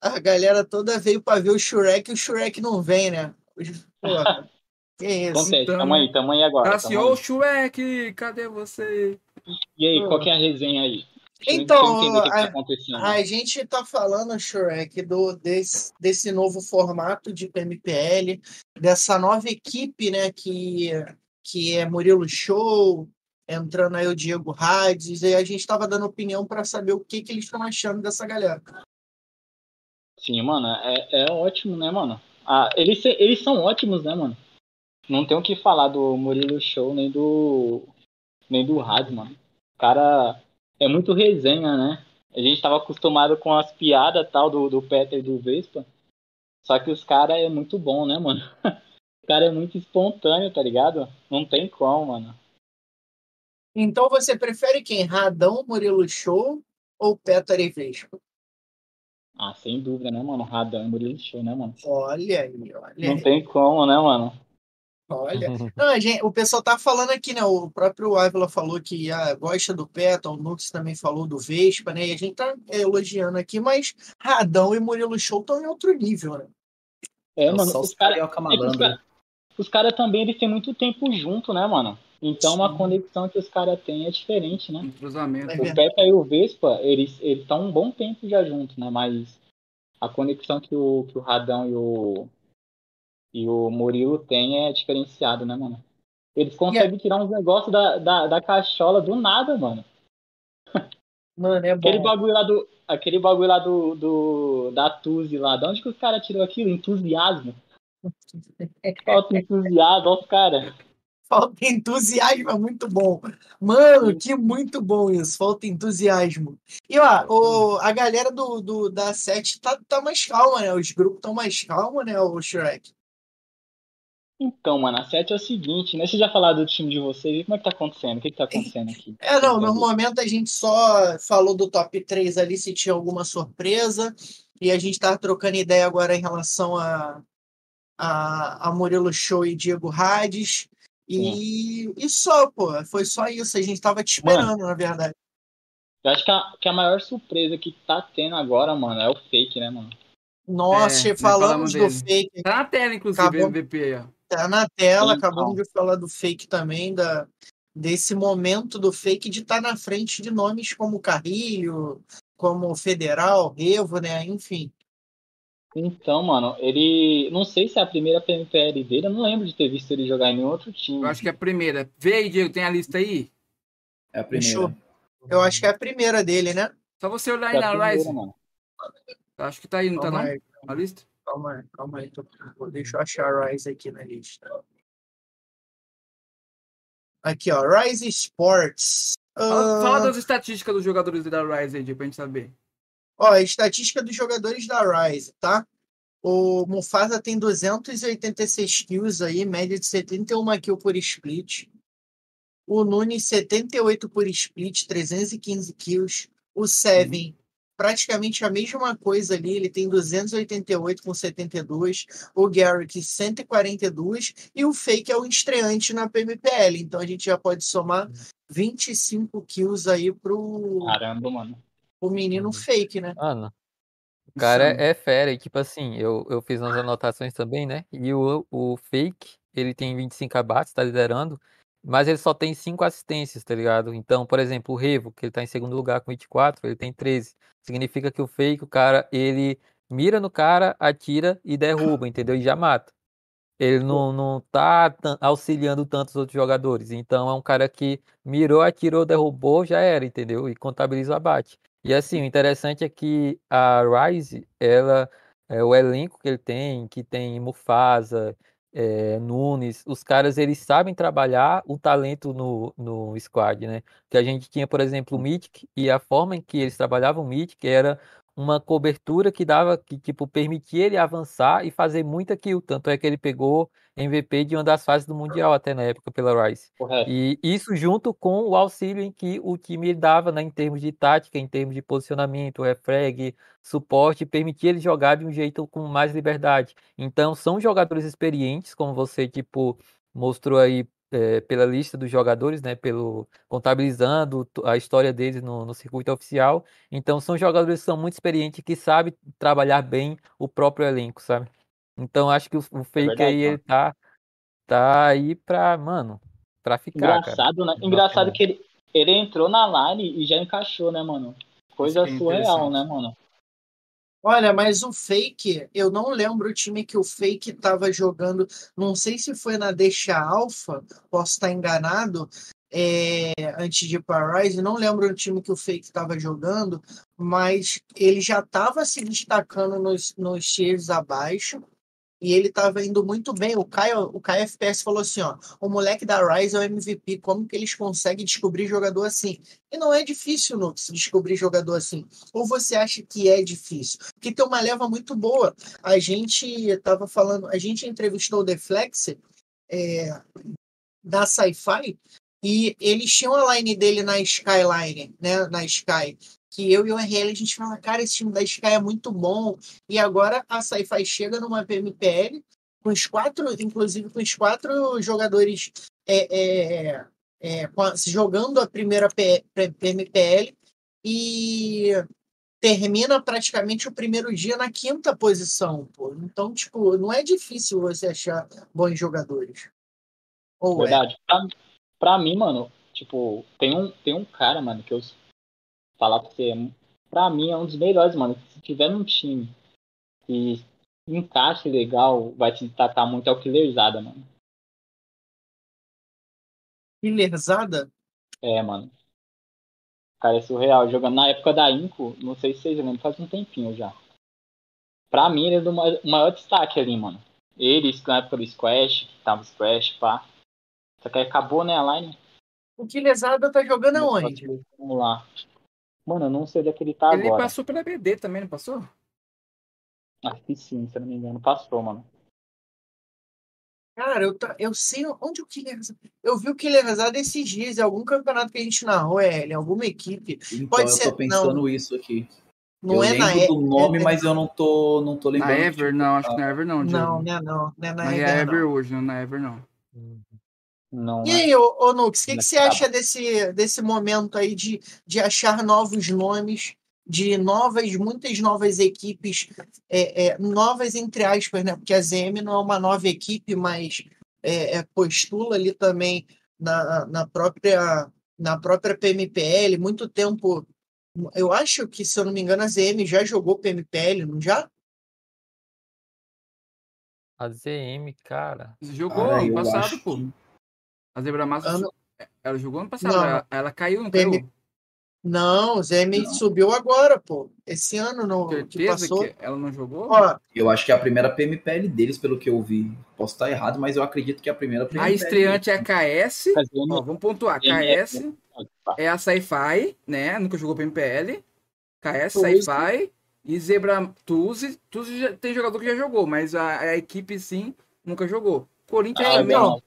a galera toda veio pra ver o Shrek e o Shrek não vem, né? Pô, <laughs> que isso. Acontece, então- tamo aí, tamo aí agora. Assim, tamo aí. ô Shrek, cadê você? E aí, qual que é a resenha aí? Então, a- tá acontecendo. A gente tá falando, Shrek, do, desse, desse novo formato de PMPL, dessa nova equipe, né, que, que é Murilo Show, entrando aí o Diego Hades, e a gente tava dando opinião para saber o que, que eles estão achando dessa galera. Sim, mano, é, é ótimo, né, mano? Ah, eles, eles são ótimos, né, mano? Não tem o que falar do Murilo Show nem do. Nem do Hades, mano. O cara é muito resenha, né? A gente tava acostumado com as piadas tal do, do Peter e do Vespa. Só que os caras é muito bom, né, mano? <laughs> O cara é muito espontâneo, tá ligado? Não tem como, mano. Então você prefere quem? Radão, Murilo Show ou Petar e Vespa? Ah, sem dúvida, né, mano? Radão e Murilo Show, né, mano? Olha aí, olha Não aí. tem como, né, mano? Olha. <laughs> Não, a gente- o pessoal tá falando aqui, né? O próprio Ávila falou que ah, gosta do Peta, o Nux também falou do Vespa, né? E a gente tá elogiando aqui, mas Radão e Murilo Show estão em outro nível, né? É, É mano, os caras. É cara também eles têm muito tempo junto, né, mano? Então Sim. uma conexão que os caras têm é diferente, né? Entrosamento. É O. Pepe e o Vespa, eles estão um bom tempo já juntos, né? Mas a conexão que o, que o Radão e o, e o Murilo têm é diferenciada, né, mano? Eles conseguem tirar uns negócios da, da, da cachola do nada, mano. <laughs> Mano, é Aquele bom. bagulho lá do. Aquele bagulho lá do, do da Tuzi lá. De onde que os caras tirou aquilo? Entusiasmo. <laughs> Falta entusiasmo, olha os caras. Falta entusiasmo, é muito bom. Mano, que muito bom isso. Falta entusiasmo. E ó, o, a galera do, do, da 7 tá, tá mais calma, né? Os grupos estão mais calmos, né, o Shrek? Então, mano, a 7 é o seguinte, né? Vocês já falaram do time de vocês, como é que tá acontecendo? O que que tá acontecendo aqui? É, não, no momento a gente só falou do top 3 ali, se tinha alguma surpresa. E a gente tá trocando ideia agora em relação a, a, a Murilo Show e Diego Hades. E, e só, pô, foi só isso. A gente tava te esperando, na verdade. Eu acho que a, que a maior surpresa que tá tendo agora, mano, é o fake, né, mano? Nossa, É, falamos falamos do fake. Tá na tela, inclusive, Acabou. MVP aí, ó. Tá na tela, Então. acabamos de falar do fake também, da, desse momento do fake de estar na frente de nomes como Carrilho, como Federal, Revo, né? Enfim. Então, mano, ele. Não sei se é a primeira PMPL dele, eu não lembro de ter visto ele jogar em nenhum outro time. Eu acho que é a primeira. Vê aí, Diego, tem a lista aí? É a primeira. Fechou. Eu acho que é a primeira dele, né? Só você olhar É aí na primeira, Rise. mano. Acho que tá aí, não tá Calma não? aí, A lista? Calma aí, calma aí. tô- Deixa eu achar a Rise aqui na lista. Aqui, ó, Rise Sports. Fala, Ah, fala das estatísticas dos jogadores da Rise aí, pra gente saber. Ó, a estatística dos jogadores da Rise, tá? O Mufasa tem 286 kills aí, média de 71 kills por split. O Nunes, 78 por split, 315 kills. O Seven, praticamente a mesma coisa ali, ele tem 288 com 72. O Garrick, 142. E o Fake é o estreante na PMPL. Então a gente já pode somar 25 kills aí pro, Caramba, mano. pro menino Fake, né? Mano, o cara é, é fera. E, tipo assim, eu, eu fiz umas anotações também, né? E o, o Fake, ele tem 25 abates, tá liderando. Mas ele só tem 5 assistências, tá ligado? Então, por exemplo, o Revo, que ele tá em segundo lugar com 24, ele tem 13. Significa que o Fake, o cara, ele mira no cara, atira e derruba, <coughs> entendeu? E já mata. Ele não, não tá auxiliando tantos outros jogadores. Então é um cara que mirou, atirou, derrubou, já era, entendeu? E contabiliza o abate. E assim, o interessante é que a Rise, ela, é, o elenco que ele tem, que tem Mufasa, é, Nunes, os caras eles sabem trabalhar o talento no, no squad, né? Que a gente tinha, por exemplo, o Mythic, e a forma em que eles trabalhavam o Mythic era uma cobertura que dava, que tipo, permitia ele avançar e fazer muita kill. Tanto é que ele pegou MVP de uma das fases do Mundial até na época pela Rise. Correto. E isso junto com o auxílio em que o time dava, né, em termos de tática, em termos de posicionamento, refrag, suporte, permitia ele jogar de um jeito com mais liberdade. Então, são jogadores experientes, como você, tipo, mostrou aí eh, pela lista dos jogadores, né, pelo contabilizando a história deles no, no circuito oficial. Então, são jogadores que são muito experientes, que sabem trabalhar bem o próprio elenco, sabe? Então, acho que o, o Fake verdade, aí, ele tá, tá aí pra, mano, pra ficar, cara. Engraçado, né? Engraçado que ele, ele entrou na line e já encaixou, né, mano? Coisa é surreal, né, mano? Olha, mas o Fake, eu não lembro o time que o Fake estava jogando. Não sei se foi na Deixa Alpha, posso estar enganado. é, antes de ir para a Rise, não lembro o time que o Fake estava jogando, mas ele já estava se destacando nos, nos tiers abaixo e ele estava indo muito bem. O Caio, o Caio FPS falou assim: ó, o moleque da Rise é o MVP, como que eles conseguem descobrir jogador assim? E não é difícil, Nux, descobrir jogador assim. Ou você acha que é difícil? Porque tem uma leva muito boa. A gente estava falando, a gente entrevistou o Deflex é, da Sci-Fi e eles tinham a line dele na Skyline, né? Na Sky. Que eu e o RL a gente fala, cara, esse time da Sky é muito bom. E agora a Sci-Fi chega numa PMPL com os quatro, inclusive com os quatro jogadores é, é, é, jogando a primeira PMPL e termina praticamente o primeiro dia na quinta posição, pô. Então, tipo, não é difícil você achar bons jogadores. Ou é? Verdade. Pra, pra mim, mano, tipo, tem um, tem um cara, mano, que eu falar pra você, pra mim é um dos melhores, mano. Se tiver num time que encaixe legal, vai se destacar muito é o Killerzada, mano. Killerzada? É, mano. Cara é surreal. Jogando na época da Inco, não sei se vocês lembram, faz um tempinho já. Pra mim, ele é o maior destaque ali, mano. Ele, na época do Squash, que tava Squash, pá. Só que aí acabou, né, a line. O Kilesada tá jogando aonde? Vamos lá. Mano, eu não sei onde é que ele tá Ele agora. passou pela BD também, não passou? Acho que sim, se eu não me engano. Passou, mano. Cara, eu, tá, eu sei onde o Kilesada. Eu vi o Kilesada esses dias, em algum campeonato que a gente narrou, é, em alguma equipe. Então Pode eu ser- tô pensando isso aqui. Não eu é na lembro do Ever. nome, é- mas eu não tô, não tô Na lembrando. Ever, não, acho que na Ever não, Diego. Não, não é não. Não é na é Ever, a não. Ever hoje, não na Ever não. Não, E né? aí, ô, ô Nux, o que, você acha desse, desse momento aí de, de achar novos nomes, de novas, muitas novas equipes, é, é, novas entre aspas, né? Porque a ZM não é uma nova equipe, mas é, é, postula ali também na, na, própria, na própria PMPL, muito tempo. Eu acho que, se eu não me engano, a ZM já jogou PMPL, não já? A ZM, cara. Jogou ano passado, acho pô. que- A Zebra Massa, Ano- ela jogou ano passado. Não. Ela, ela caiu, não PM caiu? Não, a ZM Não. subiu agora, pô. Esse ano no, que Certeza passou. que ela não jogou? Ó, Eu acho que é a primeira PMPL deles, pelo que eu vi. Posso estar errado, mas eu acredito que é a primeira PMPL. A estreante é a KS. Ó, não- vamos pontuar. É- KS é a Sci-Fi, né? Nunca jogou PMPL. KS. Sci-Fi e Zebra Tuzi. Tuzi já, tem jogador que já jogou, mas a, a equipe sim nunca jogou. Corinthians Ah, também. não.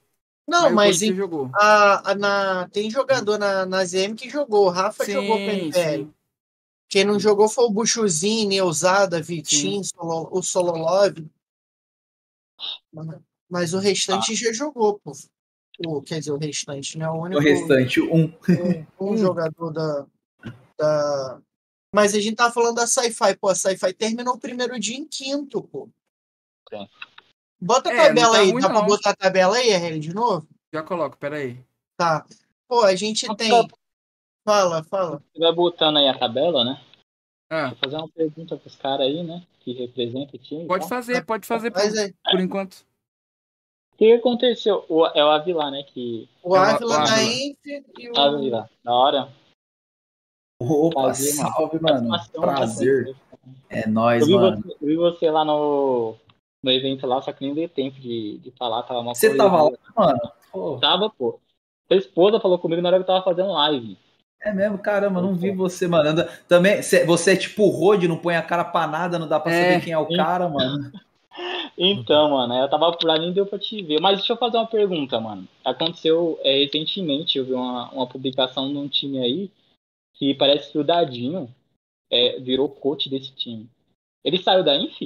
Não, mas em- jogou. a, a- na, tem jogador na, na ZM que jogou. O Rafa jogou Sim, PMPL. sim. Quem não jogou foi o Buchuzinho, Neusada, Vitinho, Solo- o Sololov. Mas o restante já jogou, pô. O, quer dizer, o restante, né? O único O restante, um. um, <laughs> um jogador da, da. Mas a gente tá falando da Sci-Fi, pô. A Sci-Fi terminou o primeiro dia em quinto, pô. Sim. Bota a É, tabela tá aí. Dá pra não. botar a tabela aí, RL, de novo? Já coloco, peraí. Tá. Pô, a gente Não tem. tá. Fala, fala. Você vai botando aí a tabela, né? Ah, Vou fazer uma pergunta pros caras aí, né? Que representa o time. pode tá? fazer, pode fazer por, Mas aí, por enquanto. O que aconteceu? O, é o Avilar, né? Que. o É o da Ávila. Inf e o. Avilar. Da hora. Opa, Prazer, mano. salve, mano. Prazer. É Eu nóis, vi, mano. você, eu vi você lá no, no evento lá, só que nem deu tempo de, de falar, tava uma Você tava lá, mano? Pô, Tava, pô. Sua esposa falou comigo na hora que eu tava fazendo live. é mesmo, caramba, não vi você, mano. Anda- Também, cê- você é tipo o Rod, não põe a cara pra nada, não dá pra É. saber quem é o Sim. cara, mano. <laughs> Então, mano, eu tava por lá nem deu pra te ver. Mas deixa eu fazer uma pergunta, mano. Aconteceu é, recentemente, eu vi uma, uma publicação de um time aí que parece que o Dadinho é, virou coach desse time. Ele saiu da Inf?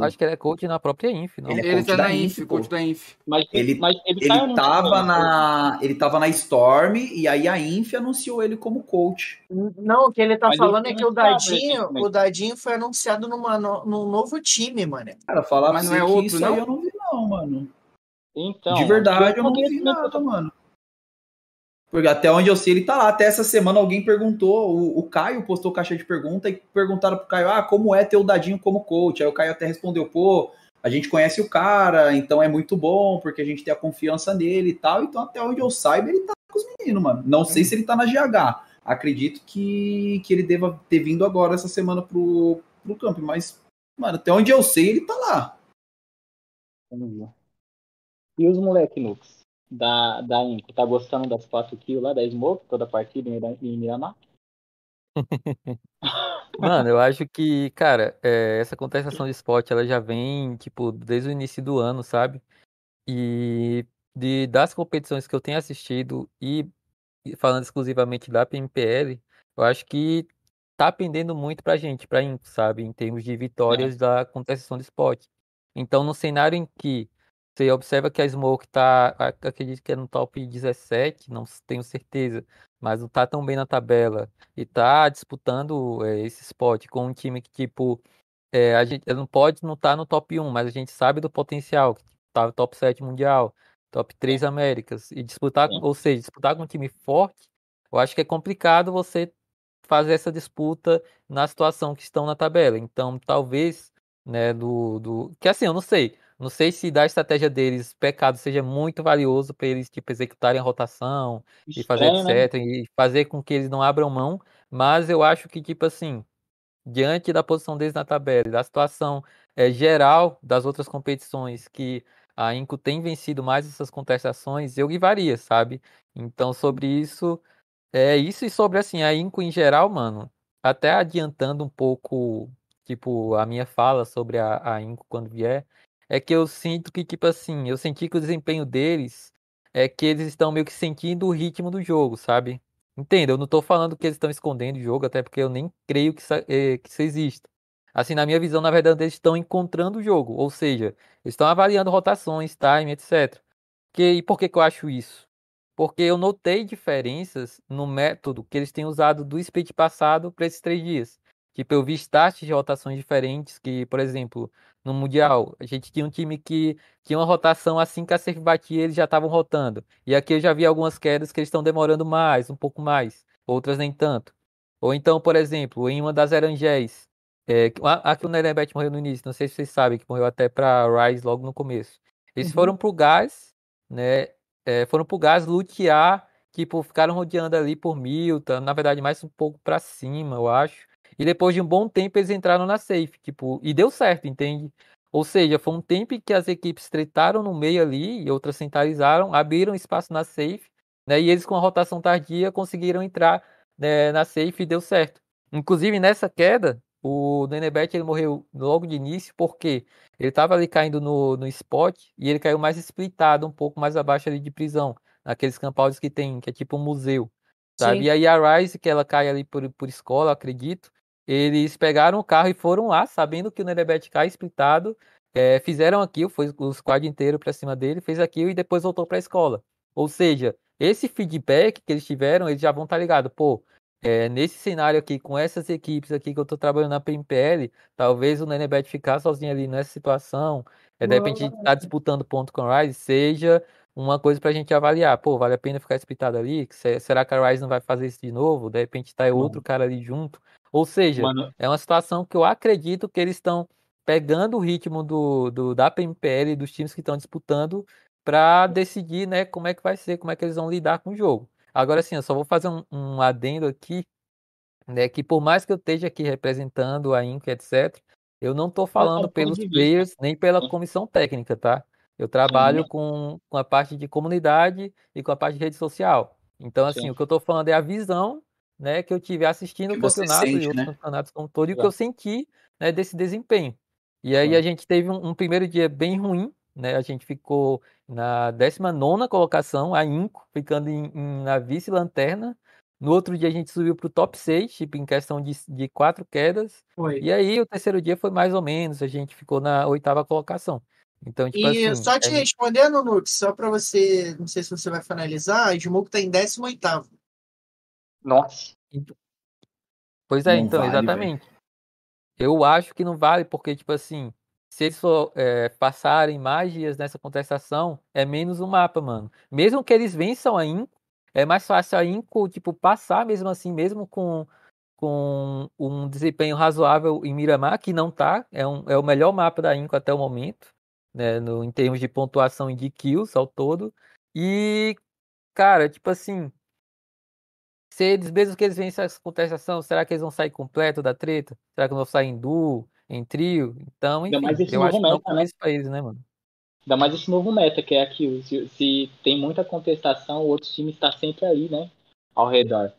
Acho que ele é coach na própria Inf, não? Ele é Ele tá da na Inf, Inf, coach da Inf. Mas Ele- mas ele, ou Ele não tava na, ele tava na Storm e aí a Inf anunciou ele como coach. Não, o que ele tá Mas falando ele é que o Dadinho, o Dadinho foi anunciado numa, no- num novo time, mano. Cara, falar Mas não é outro, isso aí não? eu não vi não, mano. Então, De verdade, eu não vi nada, mano. Porque até onde eu sei, ele tá lá. Até essa semana alguém perguntou, o, o Caio postou caixa de pergunta e perguntaram pro Caio, ah, como é ter o Dadinho como coach? Aí o Caio até respondeu, pô, a gente conhece o cara, então é muito bom, porque a gente tem a confiança nele e tal. Então, até onde eu saiba, ele tá com os meninos, mano. Não sei se ele tá na GH. Acredito que, que ele deva ter vindo agora essa semana pro, pro campo, mas, mano, até onde eu sei, ele tá lá. E os moleque Nux da, da Inco, tá gostando das 4 kills lá da Smoke, toda a partida em Ira- em Miramar? <laughs> Mano, eu acho que, cara, é, essa contestação de esporte, ela já vem, tipo, desde o início do ano, sabe? E de, das competições que eu tenho assistido e falando exclusivamente da PMPL, eu acho que tá pendendo muito pra gente, pra Inco, sabe? Em termos de vitórias da contestação de esporte. Então, no cenário em que você observa que a Smoke tá, acredito que é no top 17, não tenho certeza, mas não tá tão bem na tabela. E tá disputando é, esse spot com um time que, tipo, é, a gente não pode não estar no top 1, mas a gente sabe do potencial, que tá no top 7 mundial, top 3 Américas, e disputar, ou seja, disputar com um time forte, eu acho que é complicado você fazer essa disputa na situação que estão na tabela. Então, talvez, né, do, do... que assim, eu não sei, não sei se da estratégia deles, pecado seja muito valioso para eles, tipo, executarem a rotação, e fazer Estranho, né? etc. E fazer com que eles não abram mão. Mas eu acho que, tipo assim, diante da posição deles na tabela e da situação eh, geral das outras competições, que a Inco tem vencido mais essas contestações, eu varia, sabe? Então, sobre isso, é isso e sobre, assim, a Inco em geral, mano, até adiantando um pouco, tipo, a minha fala sobre a, a Inco quando vier, é que eu sinto que, tipo assim, eu senti que o desempenho deles é que eles estão meio que sentindo o ritmo do jogo, sabe? Entenda, eu não tô falando que eles estão escondendo o jogo, até porque eu nem creio que isso, é, que isso exista. Assim, na minha visão, na verdade, eles estão encontrando o jogo, ou seja, eles estão avaliando rotações, time, etc. Que, e por que, que eu acho isso? Porque eu notei diferenças no método que eles têm usado do split passado para esses três dias. Tipo, eu vi stats de rotações diferentes, que, por exemplo, no Mundial, a gente tinha um time que tinha uma rotação assim que a safe batia, eles já estavam rotando. E aqui eu já vi algumas quedas que eles estão demorando mais, um pouco mais, outras nem tanto. Ou então, por exemplo, em uma das Erangéis, é, aqui o Nerebet morreu no início, não sei se vocês sabem, que morreu até para Rise logo no começo. Eles uhum. foram pro gás, né? É, foram pro gás lutear, tipo, ficaram rodeando ali por Milton, na verdade, mais um pouco para cima, eu acho. E depois de um bom tempo eles entraram na safe, tipo, e deu certo, entende? Ou seja, foi um tempo que as equipes tretaram no meio ali e outras centralizaram, abriram espaço na safe, né? E eles com a rotação tardia conseguiram entrar né, na safe e deu certo. Inclusive nessa queda, o Nenebet ele morreu logo de início porque ele estava ali caindo no, no spot e ele caiu mais splitado, um pouco mais abaixo ali de prisão, naqueles campouts que tem, que é tipo um museu, sabe? Sim. E aí a Rise, que ela cai ali por, por escola, acredito, eles pegaram o carro e foram lá, sabendo que o Nenebet cai splitado, é, fizeram aquilo, foi o squad inteiro para cima dele, fez aquilo e depois voltou para a escola. Ou seja, esse feedback que eles tiveram, eles já vão estar tá ligados, pô, é, nesse cenário aqui, com essas equipes aqui que eu estou trabalhando na PMPL, talvez o Nenebet ficar sozinho ali nessa situação, é, de repente estar tá disputando ponto com a Rise, seja uma coisa para a gente avaliar. Pô, vale a pena ficar disputado ali? Será que a Rise não vai fazer isso de novo? De repente tá outro cara ali junto. Ou seja, Mano. é uma situação que eu acredito que eles estão pegando o ritmo do, do da PMPL e dos times que estão disputando para decidir né, como é que vai ser, como é que eles vão lidar com o jogo. Agora sim, eu só vou fazer um, um adendo aqui, né, que por mais que eu esteja aqui representando a Inc, etc., eu não estou falando pelos players nem pela comissão técnica, tá? Eu trabalho com, com a parte de comunidade e com a parte de rede social. Então, assim, Sim. o que eu estou falando é a visão né, que eu tive assistindo o campeonato sente, e outros né? campeonatos como todo, e o que eu senti né, desse desempenho. E aí a gente teve um, um, primeiro dia bem ruim, né? A gente ficou na 19 colocação, a Inco, ficando em, em, na vice-lanterna. No outro dia a gente subiu para o top 6, tipo, em questão de, de quatro quedas. Foi. E aí o terceiro dia foi mais ou menos, a gente ficou na oitava colocação. Então, tipo e assim, só te é... respondendo, Nux, só para você, não sei se você vai finalizar, a Smoke tá em 18 Nossa. Então, pois é, não então, vale, exatamente. Véio. Eu acho que não vale, porque, tipo assim, se eles for, é, passarem mais dias nessa contestação, é menos um mapa, mano. Mesmo que eles vençam a Inco, é mais fácil a Inco, tipo, passar mesmo assim, mesmo com, com um desempenho razoável em Miramar, que não tá, é, um, é o melhor mapa da Inco até o momento, né, no, em termos de pontuação e de kills ao todo. E, cara, tipo assim, se eles, mesmo que eles vençam essa contestação, será que eles vão sair completo da treta? Será que vão sair em duo? em trio. Então, enfim, mais esse eu acho meta, que não né? pra eles, né, mano? Ainda mais esse novo meta, que é aqui, se, se tem muita contestação, outros times estão tá sempre aí, né? Ao redor.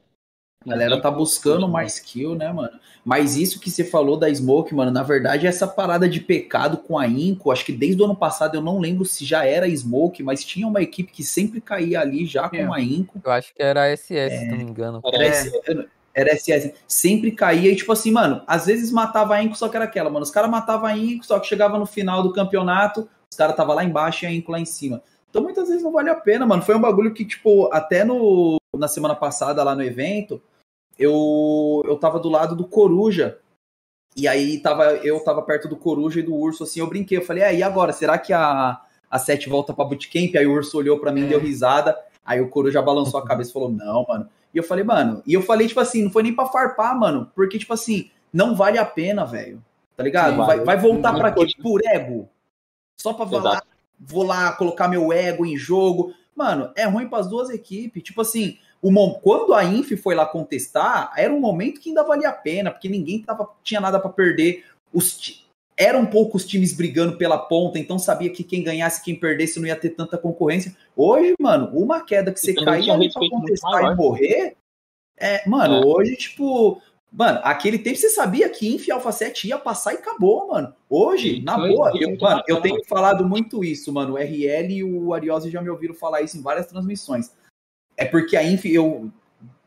A galera tá buscando mais kill, né, mano? Mas isso que você falou da Smoke, mano, na verdade, essa parada de pecado com a Inco, acho que desde o ano passado eu não lembro se já era Smoke, mas tinha uma equipe que sempre caía ali já com é. a Inco. Eu acho que era a SS, é. se não me engano. Era é era SS. Sempre caía e, tipo assim, mano, às vezes matava a Inco, só que era aquela, mano. Os caras matavam a Inco, só que chegava no final do campeonato, os caras tava lá embaixo e a Inco lá em cima. Então muitas vezes não vale a pena, mano. Foi um bagulho que, tipo, até no, na semana passada lá no evento, eu, eu tava do lado do Coruja. E aí tava, eu tava perto do Coruja e do Urso, assim, eu brinquei. Eu falei, é, e agora? Será que a, a Sete volta pra bootcamp? Aí o Urso olhou pra mim, é. deu risada. Aí o Coruja balançou a <laughs> cabeça e falou, não, mano, e eu falei, mano, e eu falei, tipo assim, não foi nem pra farpar, mano, porque, tipo assim, não vale a pena, velho. Tá ligado? Sim, vai, vai voltar pra quê? Por ego? Só pra falar, vou lá colocar meu ego em jogo. Mano, é ruim para as duas equipes. Tipo assim, o, quando a Inf foi lá contestar, era um momento que ainda valia a pena, porque ninguém tava, tinha nada para perder. Os, eram poucos times brigando pela ponta, então sabia que quem ganhasse, quem perdesse, não ia ter tanta concorrência. Hoje, mano, uma queda que você E também cair ali pra contestar e morrer. É, mano, É. hoje, tipo. Mano, aquele tempo você sabia que Inf e Alpha 7 ia passar e acabou, mano. Hoje, na boa, eu, mano, eu tenho falado muito isso, mano. O RL e o Ariose já me ouviram falar isso em várias transmissões. É porque a Inf, eu.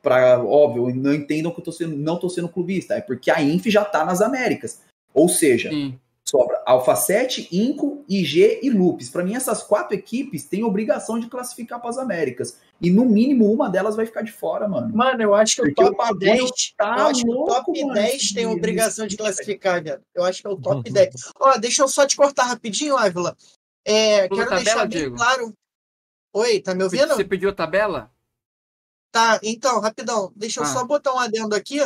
Pra, óbvio, não entendam que eu tô sendo, não tô sendo clubista. É porque a Inf já tá nas Américas. Ou seja, Sim. Sobra Alpha 7, Inco, IG e Lupes. Pra mim, essas quatro equipes têm obrigação de classificar para as Américas. E no mínimo uma delas vai ficar de fora, mano. Mano, eu acho que o Porque o top bagulho 10. tá eu acho que o top mano, 10 esse tem obrigação de classificar, velho. Eu acho que é o top Uhum. 10. Ó, deixa eu só te cortar rapidinho, Ávila. É, quero tabela, deixar bem Diego? claro. Oi, tá me ouvindo? Você pediu a tabela? Tá, então, rapidão. Deixa eu Ah. só botar um adendo aqui.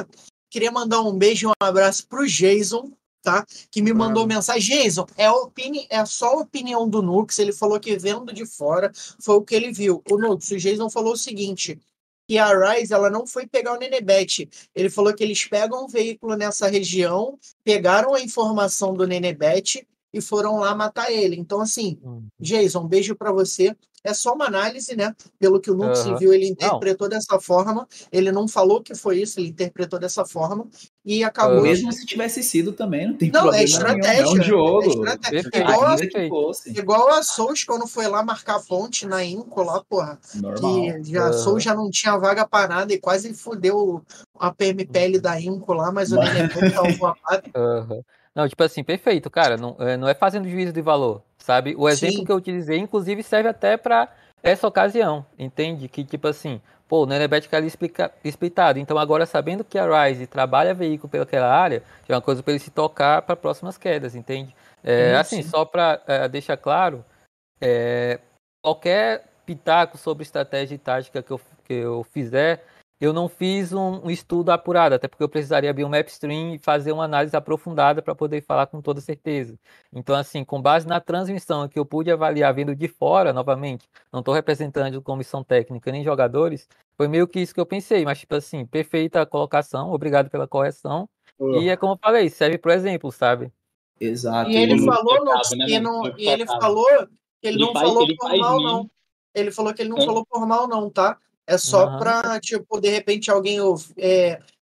Queria mandar um beijo e um abraço pro Jason, tá? Que me mandou mensagem. Jason, é, opini... é só a opinião do Nux. Ele falou que vendo de fora foi o que ele viu. O Nux, o Jason falou o seguinte. Que a Rise ela não foi pegar o Nenebet. Ele falou que eles pegam um veículo nessa região, pegaram a informação do Nenebet e foram lá matar ele. Então, assim, Hum. Jason, um beijo pra você. É só uma análise, né? Pelo que o Nux Aham. viu, ele interpretou dessa forma. Ele não falou que foi isso, ele interpretou dessa forma e acabou. Mesmo se tivesse sido também, não tem Não, problema é estratégia, nenhum. É um jogo. é estratégia. Perfeito. Igual a- fosse. Igual a Souls, quando foi lá marcar ponte na Inco lá, porra. Normal. Que já, a Aham. Souls já não tinha vaga pra nada e quase fudeu a PMPL da Inco lá, mas o Nenebet salvou a <laughs> pátria. Aham. Não, tipo assim, perfeito, cara. Não é, não é fazendo juízo de valor, sabe? O exemplo Sim. que eu utilizei, inclusive, serve até pra essa ocasião, entende? Que, tipo assim, pô, o Nenebet fica ali explica, explicitado. Então, agora, sabendo que a Rise trabalha veículo pelaquela área, é uma coisa pra ele se tocar para próximas quedas, entende? É, assim, sim. só pra é, deixar claro, é, qualquer pitaco sobre estratégia e tática que eu, que eu fizer, eu não fiz um, um estudo apurado, até porque eu precisaria abrir um map stream e fazer uma análise aprofundada para poder falar com toda certeza. Então, assim, com base na transmissão que eu pude avaliar vindo de fora, novamente, não estou representando comissão técnica nem jogadores, foi meio que isso que eu pensei, mas, tipo assim, perfeita a colocação, obrigado pela correção. E é como eu falei, serve por exemplo, sabe? Exato. E ele falou, né, não, Muito e ele falou que ele, Ele não faz- falou ele por faz mal, meme. não. Ele falou que ele não Hein? falou por mal, não, tá? É só Aham. pra, tipo, de repente alguém é,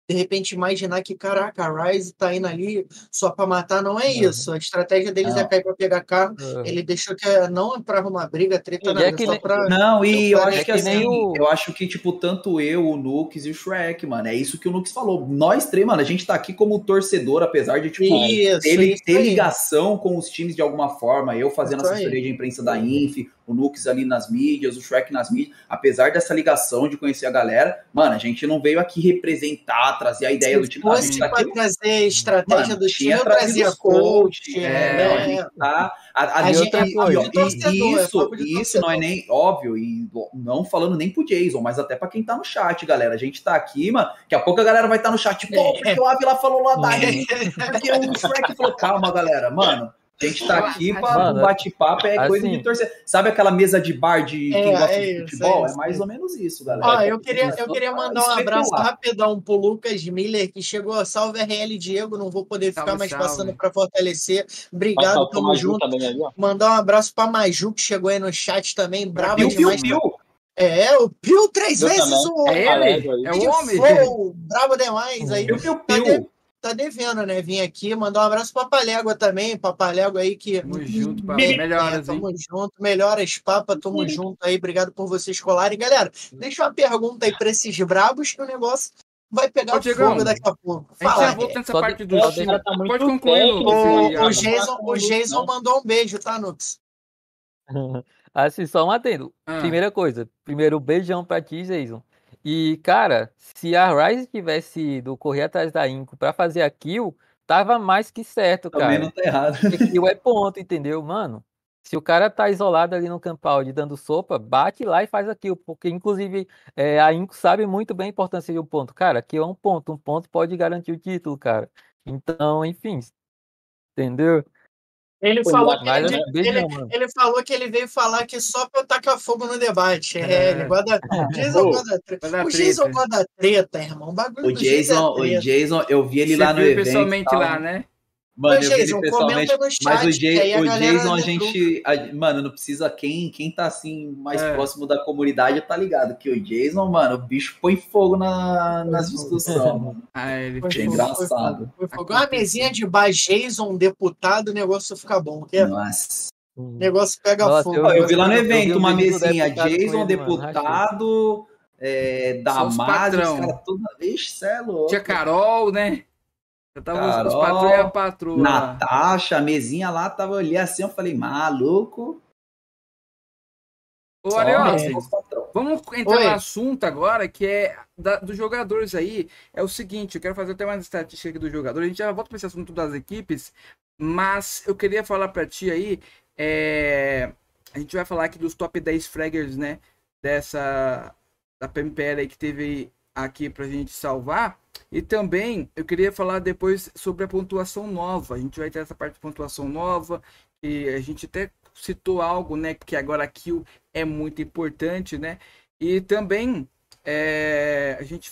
de repente imaginar que, caraca, a Rise tá indo ali só pra matar. Não é Aham. isso. A estratégia deles é cair pra pegar carro. Aham. Ele deixou que é- não é pra arrumar briga, treta, E nada. é É que só nem- pra. Não, e Eu acho que que assim, o- eu acho que, tipo, tanto eu, o Nux e o Shrek, mano, é isso que o Nux falou. Nós três, mano, a gente tá aqui como torcedor, apesar de, tipo, Isso, ter, isso ter aí. ligação com os times de alguma forma, eu fazendo Isso aí. assessoria de imprensa da Inf, o Nux ali nas mídias, o Shrek nas mídias, apesar dessa ligação de conhecer a galera, mano, a gente não veio aqui representar, trazer a ideia do Se time. a fosse tá pra aqui trazer estratégia Mano, do time, eu trazia coach, coach. é, é, não, a gente tá. A, a, A gente- outra- é papo de torcedor, é isso, isso não é nem óbvio, e não falando nem pro Jason, mas até pra quem tá no chat, galera. A gente tá aqui, mano. Daqui a pouco a galera vai estar no chat, pô, porque o Avila falou lá da porque o Shrek falou, calma, galera, mano. A gente tá aqui pra Mano, um bate-papo, é coisa assim- de torcer. Sabe aquela mesa de bar de É, quem gosta é de futebol? é É, mais ou menos isso, galera. Ó, eu queria, eu queria mandar um abraço rapidão pro Lucas Miller, que chegou. Salve RL Diego, não vou poder ficar Salve, mais salve. passando para fortalecer. Obrigado, o tamo junto. também. Mandar um abraço pra Maju, que chegou aí no chat também, brava Piu, piu, demais. piu. É, o Pio três Eu vezes também. o É ele? É o homem? Bravo demais. Aí Piu, piu, tá, piu. de- tá devendo, né? Vim aqui, mandar um abraço pra Palégua também, Papalégua aí que. Tamo junto, pra É, melhoras, hein? tamo junto, melhoras, papa, tamo junto aí, obrigado por vocês colarem. Galera, deixa uma pergunta aí pra esses brabos que o negócio vai pegar Ô, Diegão, fogo daqui a pouco. A gente Fala, já volta nessa Só parte do cara tá Pode concluir, Lucas, o, o Jason, o Jason mandou um beijo, tá, Nux? <laughs> Assim, só um adendo. E, cara, se a Ryze tivesse ido correr atrás da Inco pra fazer a kill, tava mais que certo, Também cara. não tá errado. Porque kill é ponto, entendeu, mano? Se o cara tá isolado ali no campalde dando sopa, bate lá e faz a kill. Porque, inclusive, é, a Inco sabe muito bem a importância de um ponto. Cara, kill é um ponto. Um ponto pode garantir o título, cara. Então, enfim. Entendeu? Ele Pô, falou, que ele, ele- ele falou que ele veio falar que só pra eu tacar fogo no debate. É, É. ele gosta da. Jason Pô, gosta da treta. O Jason treta. gosta da treta, irmão. O bagulho O do Jason Jason, é o treta. Jason, eu vi ele Você lá no evento. pessoalmente tal. lá, né? Mano, Mas, eu Jason, pessoalmente. comenta no chat, Mas o, Jay, a o Jason, a gente. a- mano, não precisa. Quem, quem tá assim, mais É. próximo da comunidade tá ligado. Que o Jason, mano, o bicho põe fogo na, nas discussões, <laughs> mano. Ah, ele Foi fogo, engraçado. Foi fogo. Uma mesinha de bar Jason, deputado, o negócio fica bom. O Nossa. negócio pega Nossa, fogo. Ó, eu vi lá no Eu evento o uma mesinha, Jason, ele, mano, deputado, é, Só os toda Ixi, cê é louco. Tinha Carol, né? Tava os- os Carol, patrões e a patroa. Natasha, a mesinha lá, tava olhando assim, eu falei, maluco. Ô, Ariose. Vamos entrar Oi. no assunto agora, que é da- dos jogadores aí. É o seguinte, eu quero fazer até uma estatística aqui dos jogadores. A gente já volta para esse assunto das equipes, mas eu queria falar para ti aí. é, A gente vai falar aqui dos top 10 fraggers, né? Dessa. Da PMPL aí que teve aqui pra gente salvar. E também eu queria falar depois sobre a pontuação nova. A gente vai ter essa parte de pontuação nova. E a gente até citou algo, né? Que agora a kill é muito importante, né? E também é, a gente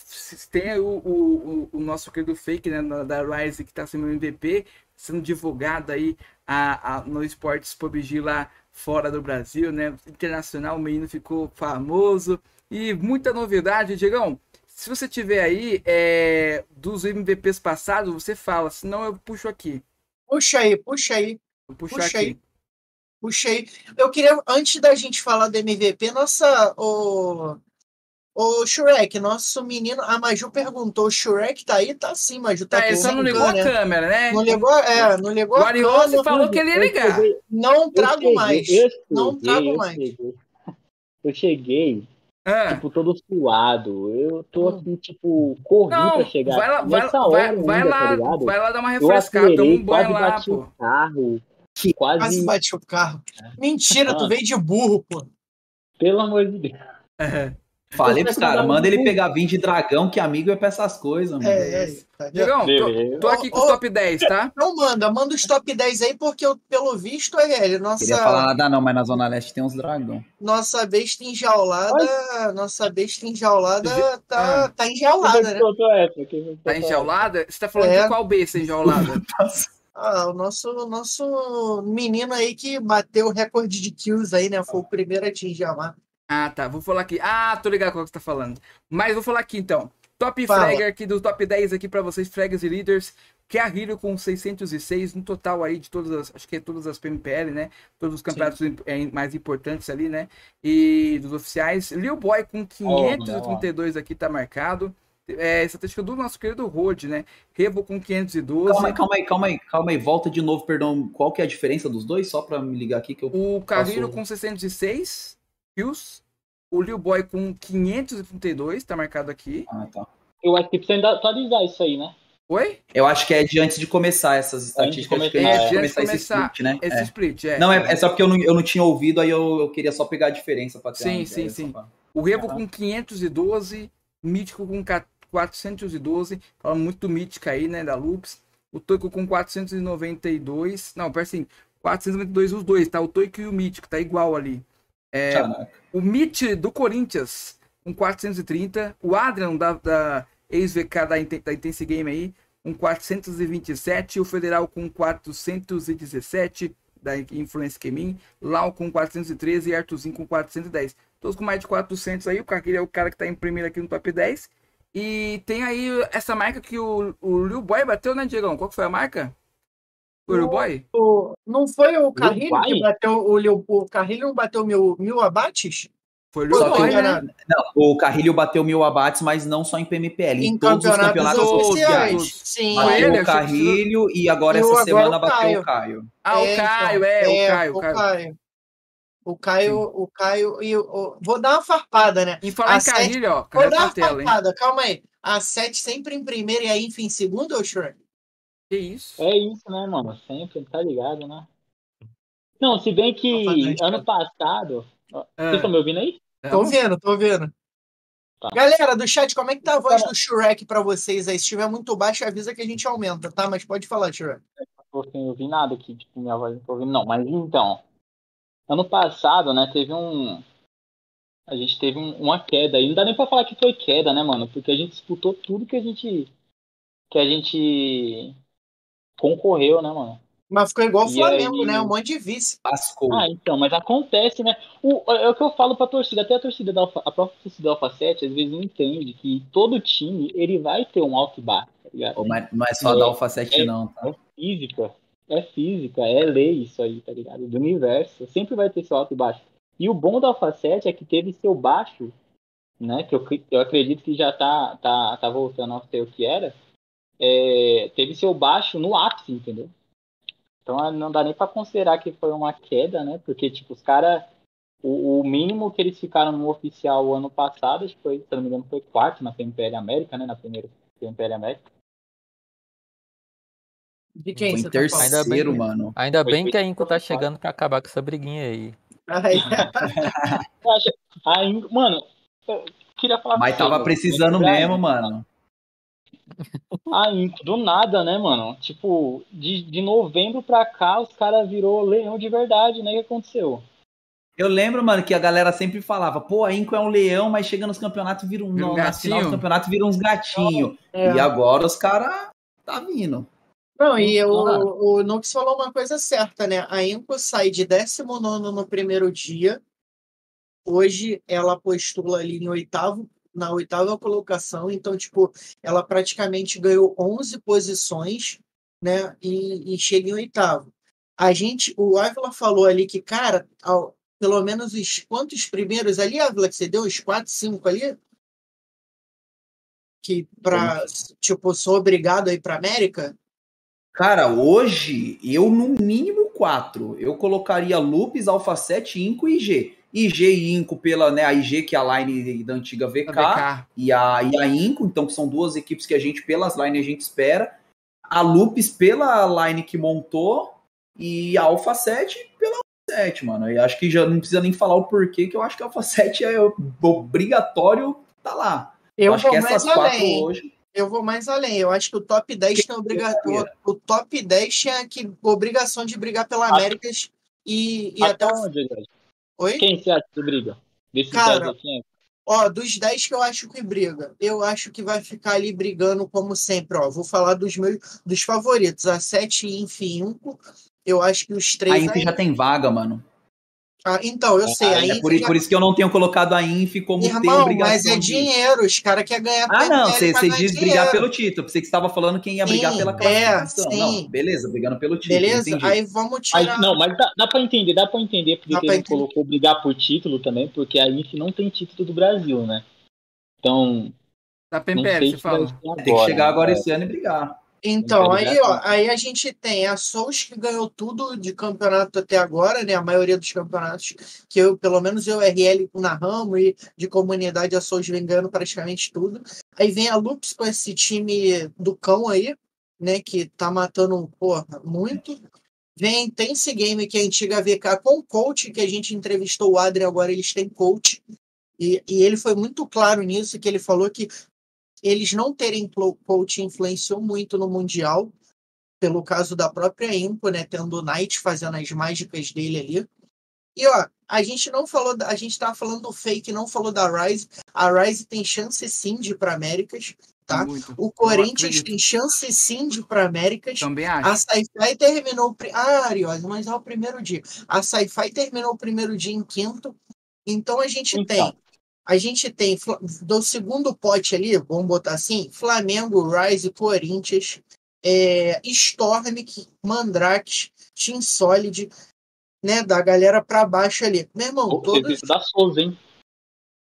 tem o, o, o- nosso querido fake né, da Rise que está sendo MVP, sendo divulgado aí a, a- no Esportes PUBG lá fora do Brasil, né? Internacional, o menino ficou famoso. E muita novidade, Diegão. Se você tiver aí é, dos MVPs passados, você fala, senão eu puxo aqui. Puxa aí, puxa aí, Vou puxar Puxa aqui. aí. puxa aí. Eu queria, antes da gente falar do MVP, nossa. O, o Shrek, nosso menino. A Maju perguntou: o Shrek tá aí? Tá sim, Maju. Tá Tá, ele só não ligou a câmera. né? Não ligou, é, não ligou O a Ariose câmera. falou que ele ia ligar. Não trago mais. Eu Não cheguei, trago eu mais. cheguei. Eu cheguei, Ah. tipo, todo suado. Eu tô assim, tipo, corri Não, pra chegar. vai lá, vai, Nessa vai, hora vai ainda, lá, tá ligado? vai lá dar uma refrescada, toma acelerei, um banho lá, bati pô. o carro. Quase Quase, bati o carro. Mentira, tu Mano. veio de burro, pô. pelo amor de Deus. É. Falei pros caras, manda ele pegar vinho de dragão, que amigo é pra essas coisas, mano. É, é, tá tô, tô aqui com os ô. top 10, tá? <laughs> Não manda, manda os top 10 aí, porque eu, pelo visto é Queria nossa, falar nada não, mas na Zona Leste tem uns dragão. nossa besta enjaulada. Nossa besta enjaulada tá, tá Quem enjaulada, né? essa? Tá enjaulada? Você tá falando É. de qual besta enjaulada? <laughs> Ah, o nosso, o nosso menino aí que bateu o recorde de kills aí, né? Foi o primeiro a atingir a marca. Ah, tá. Vou falar aqui. Ah, tô ligado qual que você tá falando. Mas vou falar aqui então. Top Fala. Fragger aqui do top 10 aqui pra vocês, Fraggers e Leaders. Que é a Hero com 606 no total aí de todas as, acho que é todas as PMPL, né? Todos os campeonatos eh, mais importantes ali, né? E dos oficiais. Lil Boy com 532 aqui tá marcado. É, estatística do nosso querido Rode, né? Revo com 512. Calma aí, calma aí, calma aí, calma aí, volta de novo, perdão. Qual que é a diferença dos dois? Só pra me ligar aqui que eu. O Carrilho Passou. com 606 kills. O Lil Boy com 532, tá marcado aqui. Ah, tá. Eu acho que precisa ainda atualizar isso aí, né? Oi? Eu acho que é de antes de começar essas estatísticas, Antes de começar, é. começar, Antes de esse começar split, né? Esse É. split, é. Não, é, é só porque eu não, eu não tinha ouvido, aí eu, eu queria só pegar a diferença pra ter Sim, uma sim, sim. pra- O Revo Aham. com 512, Mítico com ca- 412, fala muito do Mítica aí, né, da Lux. O Toico com 492, não, pera assim, 492 os dois, tá? O Toico e o Mítico, tá igual ali. É, o Mitch do Corinthians com 430, o Adrian da, da ex-VK da, da Intense Game aí com 427, o Federal com 417 da Influence Gaming, Lau com 413 e Artuzinho com 410. Todos com mais de 400 aí, o Carquilho é o cara que tá em primeiro aqui no top 10. E tem aí essa marca que o, o Lil Boy bateu, né, Diegão? Qual que foi a marca? Foi o não foi o Carrilho Uruguai? que bateu o, o Carrilho não bateu mil, mil abates? Foi o Boy, que- né? Não, o Carrilho bateu mil abates, mas não só em PMPL, em, todos os campeonatos oficiais. Sim. Bateu ele, o Carrilho e agora essa agora semana o bateu o Caio. Ah, o É, Caio, então, é, o Caio, o Caio. Caio. O Caio, o Caio e o, o- Vou dar uma farpada, né? E falar A em sete- Carrilho, ó, Vou dar uma tela, hein? farpada, calma aí. A 7 sempre em primeiro e a Inf em segundo, ô Shrek? Que isso? É isso, né, mano? Sempre, tá ligado, né? Não, se bem que ano passado. Vocês Ah, estão me ouvindo aí? Tô tamo? vendo, tô vendo. Tá. Galera do chat, como é que tá a voz do Shrek pra vocês aí? Se estiver muito baixo, avisa que a gente aumenta, tá? Mas pode falar, Shrek. Não tô sem ouvir nada aqui, tipo, minha voz não tô ouvindo, não. Mas então, ano passado, né, teve um. A gente teve um- uma queda aí. Não dá nem pra falar que foi queda, né, mano? Porque a gente disputou tudo que a gente. Que a gente. Concorreu, né, mano? Mas ficou igual o Flamengo, aí- né? Um monte de vice. Lascou. Ah, então, mas acontece, né? O, é o que eu falo pra torcida, até a torcida da Alfa, a própria torcida da Alpha 7 às vezes não entende que todo time, ele vai ter um alto e baixo, tá ligado? Mas não é só É, da Alpha 7 é. não, tá? É física, é física, é lei isso aí, tá ligado? Do universo, sempre vai ter seu alto e baixo. E o bom da Alpha 7 é que teve seu baixo, né? Que eu, eu acredito que já tá, tá, tá voltando a ser o que era. É, teve seu baixo no ápice, entendeu? Então ah, não dá nem pra considerar que foi uma queda, né? Porque, tipo, os caras. O, o mínimo que eles ficaram no oficial o ano passado, acho que foi, se não me engano, foi quarto na PMPL América, né? Na primeira PMPL América. De quem Foi você tá falando? Ainda bem terceiro, que- mano. Ainda Foi bem que a Inco tá chegando pra acabar com essa briguinha aí. <laughs> Eu acho, aí, mano, eu queria falar Mas com você, tava mano. precisando mesmo, mano. Aí, do nada, né, mano? Tipo, de, de novembro pra cá, os caras virou leão de verdade, né? O que aconteceu? Eu lembro, mano, que a galera sempre falava, pô, a Inco é um leão, mas chega nos campeonatos vira um. Vira um no- na final do campeonato vira uns gatinhos. é. E agora os caras tá vindo. Não, e Ah. o, o Nux falou uma coisa certa, né? A Inco sai de 19 no primeiro dia. Hoje ela postula ali em oitavo, na oitava colocação. Então, tipo, ela praticamente ganhou 11 posições, né? E, e chega em oitavo. A gente, o Ávila falou ali que, cara, ao- pelo menos os quantos primeiros ali, Ávila, que você deu? Os 4, 5 ali? Que pra, tipo, sou obrigado a ir pra América? Cara, hoje, eu no mínimo quatro. Eu colocaria Lupes, Alpha 7, Inco e IG. IG e Inco pela, né, a IG, que é a line da antiga VK, VK. E, a, e a Inco, então, que são duas equipes que a gente, pelas lines, a gente espera. A Lupes pela line que montou e a Alpha 7 pela Alpha 7, mano. E acho que já não precisa nem falar o porquê, que eu acho que a Alpha 7 é obrigatório tá lá. Eu acho vou que mais essas quatro além. hoje. Eu vou mais além. Eu acho que o top 10 tem obrigação. O top 10 tinha que, obrigação de brigar pela. Américas e, e até Até onde? Oi? Quem você acha que briga? Desses Cara, 10 aqui, hein? Ó, dos 10 que eu acho que briga, eu acho que vai ficar ali brigando como sempre. Ó, vou falar dos meus dos favoritos. A 7 e Infinco. Eu acho que os A três. Inf aí- já tem vaga, mano. Ah, então, eu sei. A É Inf por, já- por isso que eu não tenho colocado a Inf como ter Irmão, obrigação mas é de- dinheiro. Os caras querem ganhar Ah, não, você você ganhar diz brigar dinheiro. pelo título. Pensei que você estava falando quem ia brigar Sim, pela é, classificação. sim. Não, beleza, brigando pelo título. Beleza? entendi. Aí vamos tirar. Mas, não, mas dá, dá pra entender, dá pra entender porque ele entender. colocou brigar por título também, porque a IF não tem título do Brasil, né? Então, Da não PMPL, sei você se vai fala. ser Tem que chegar agora né? esse ano e brigar. Então, aí, quero ó, aí a gente tem a Souls que ganhou tudo de campeonato até agora, né? A maioria dos campeonatos que eu, pelo menos eu, RL narramos e de comunidade, a Souls vem ganhando praticamente tudo. Aí vem a Lux com esse time do cão aí, né? Que tá matando, porra, muito. Vem a Intense Game, que é a antiga VK com coach, que a gente entrevistou o Adri, agora eles têm coach. E, e ele foi muito claro nisso, que ele falou que eles não terem coach influenciou muito no Mundial, pelo caso da própria Impo, né? Tendo o Knight fazendo as mágicas dele ali. E ó, a gente não falou, da- a gente tava falando do fake, não falou da Rise. A Rise tem chance sim de ir para Américas, tá? Muito. O Corinthians tem chance sim de ir para Américas. Também A acho. Sci-Fi terminou. Ah, Ariose, mas é o primeiro dia. A Sci-Fi terminou o primeiro dia em quinto. Então a gente Então. tem. A gente tem do segundo pote ali, vamos botar assim: Flamengo, Rise, Corinthians, é, Storm, Mandrake, Team Solid, né? Da galera pra baixo ali. Meu irmão, Pô, todos. Da Souza, hein?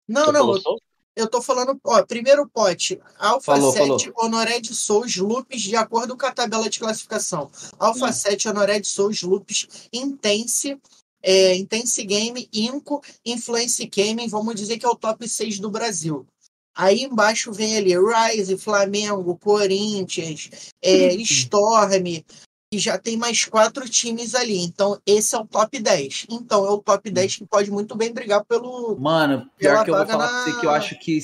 Não, Você não, eu, tô falando, ó, primeiro pote, Alpha Falou, 7, Honoré de Souls, Lupes, de acordo com a tabela de classificação. Alpha Hum. 7, Honoré de Souls, Lupes, Intense, é, Intense Game, Inco, Influence Gaming, vamos dizer que é o top 6 do Brasil. Aí embaixo vem ali Rise, Flamengo, Corinthians, é, Storm, e já tem mais quatro times ali. Então, esse é o top 10. Então, é o top 10 que pode muito bem brigar pelo, Mano, pior que eu vou falar pra na- você que eu acho que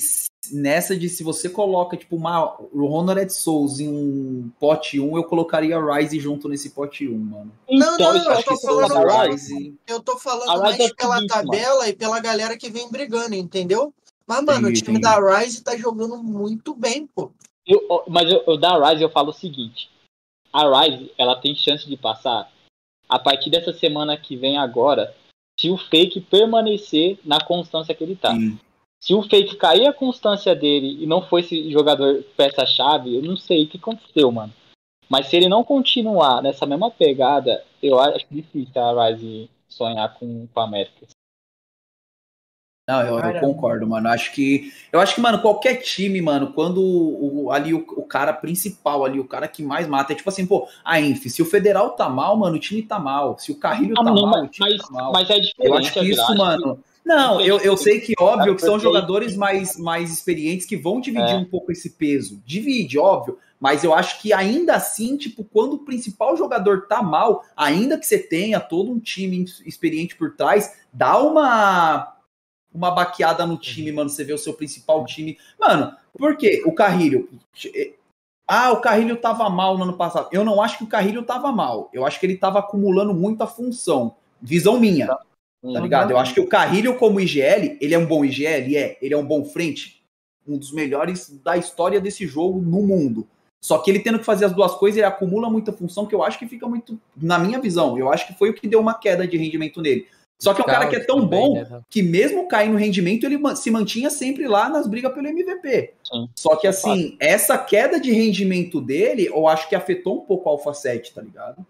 nessa de se você coloca, tipo, uma o Honored Souls em um pote 1, eu colocaria a Rise junto nesse pote 1, mano. Não, não, isso eu eu Acho tô que falando- a Rise. Eu tô falando mais é o pela tabela e pela galera que vem brigando, entendeu? Mas, mano, Entendi, o time entendi. da Rise tá jogando muito bem, pô. Eu- mas eu, eu da Rise eu falo o seguinte: a Rise, ela tem chance de passar a partir dessa semana que vem agora, se o fake permanecer na constância que ele tá. Sim. Se o fake cair a constância dele e não for esse jogador peça-chave, eu não sei o que aconteceu, mano. Mas se ele não continuar nessa mesma pegada, eu acho difícil a Rise sonhar com, com a América. Não, eu, eu concordo, mano. Acho que. Eu acho que, mano, qualquer time, mano, quando o, o- ali o, o cara principal ali, o cara que mais mata, é tipo assim, pô, a Enf, se o Federal tá mal, mano, o time tá mal. Se o Carrilho Ah, tá não, mal, o mas, time mas, tá mal. mas é diferente. Eu acho que isso, acho que- mano. Não, eu, eu sei que óbvio que são jogadores mais, mais experientes que vão dividir É. um pouco esse peso. Divide, óbvio. Mas eu acho que ainda assim, tipo, quando o principal jogador tá mal, ainda que você tenha todo um time experiente por trás, dá uma uma baqueada no time, mano. Você vê o seu principal time. Mano, por quê? O Carrilho. Ah, o Carrilho tava mal no ano passado. Eu não acho que o Carrilho tava mal. Eu acho que ele tava acumulando muita função. Visão minha. Tá ligado? Eu acho que o Carrilho, como IGL, ele é um bom IGL, é. Ele é um bom frente. Um dos melhores da história desse jogo no mundo. Só que ele tendo que fazer as duas coisas, ele acumula muita função que eu acho que fica muito. Na minha visão, eu acho que foi o que deu uma queda de rendimento nele. Só que é um cara que é tão bom né? que mesmo caindo no rendimento, ele se mantinha sempre lá nas brigas pelo MVP. Sim. Só que assim, essa queda de rendimento dele, eu acho que afetou um pouco o Alpha 7, tá ligado?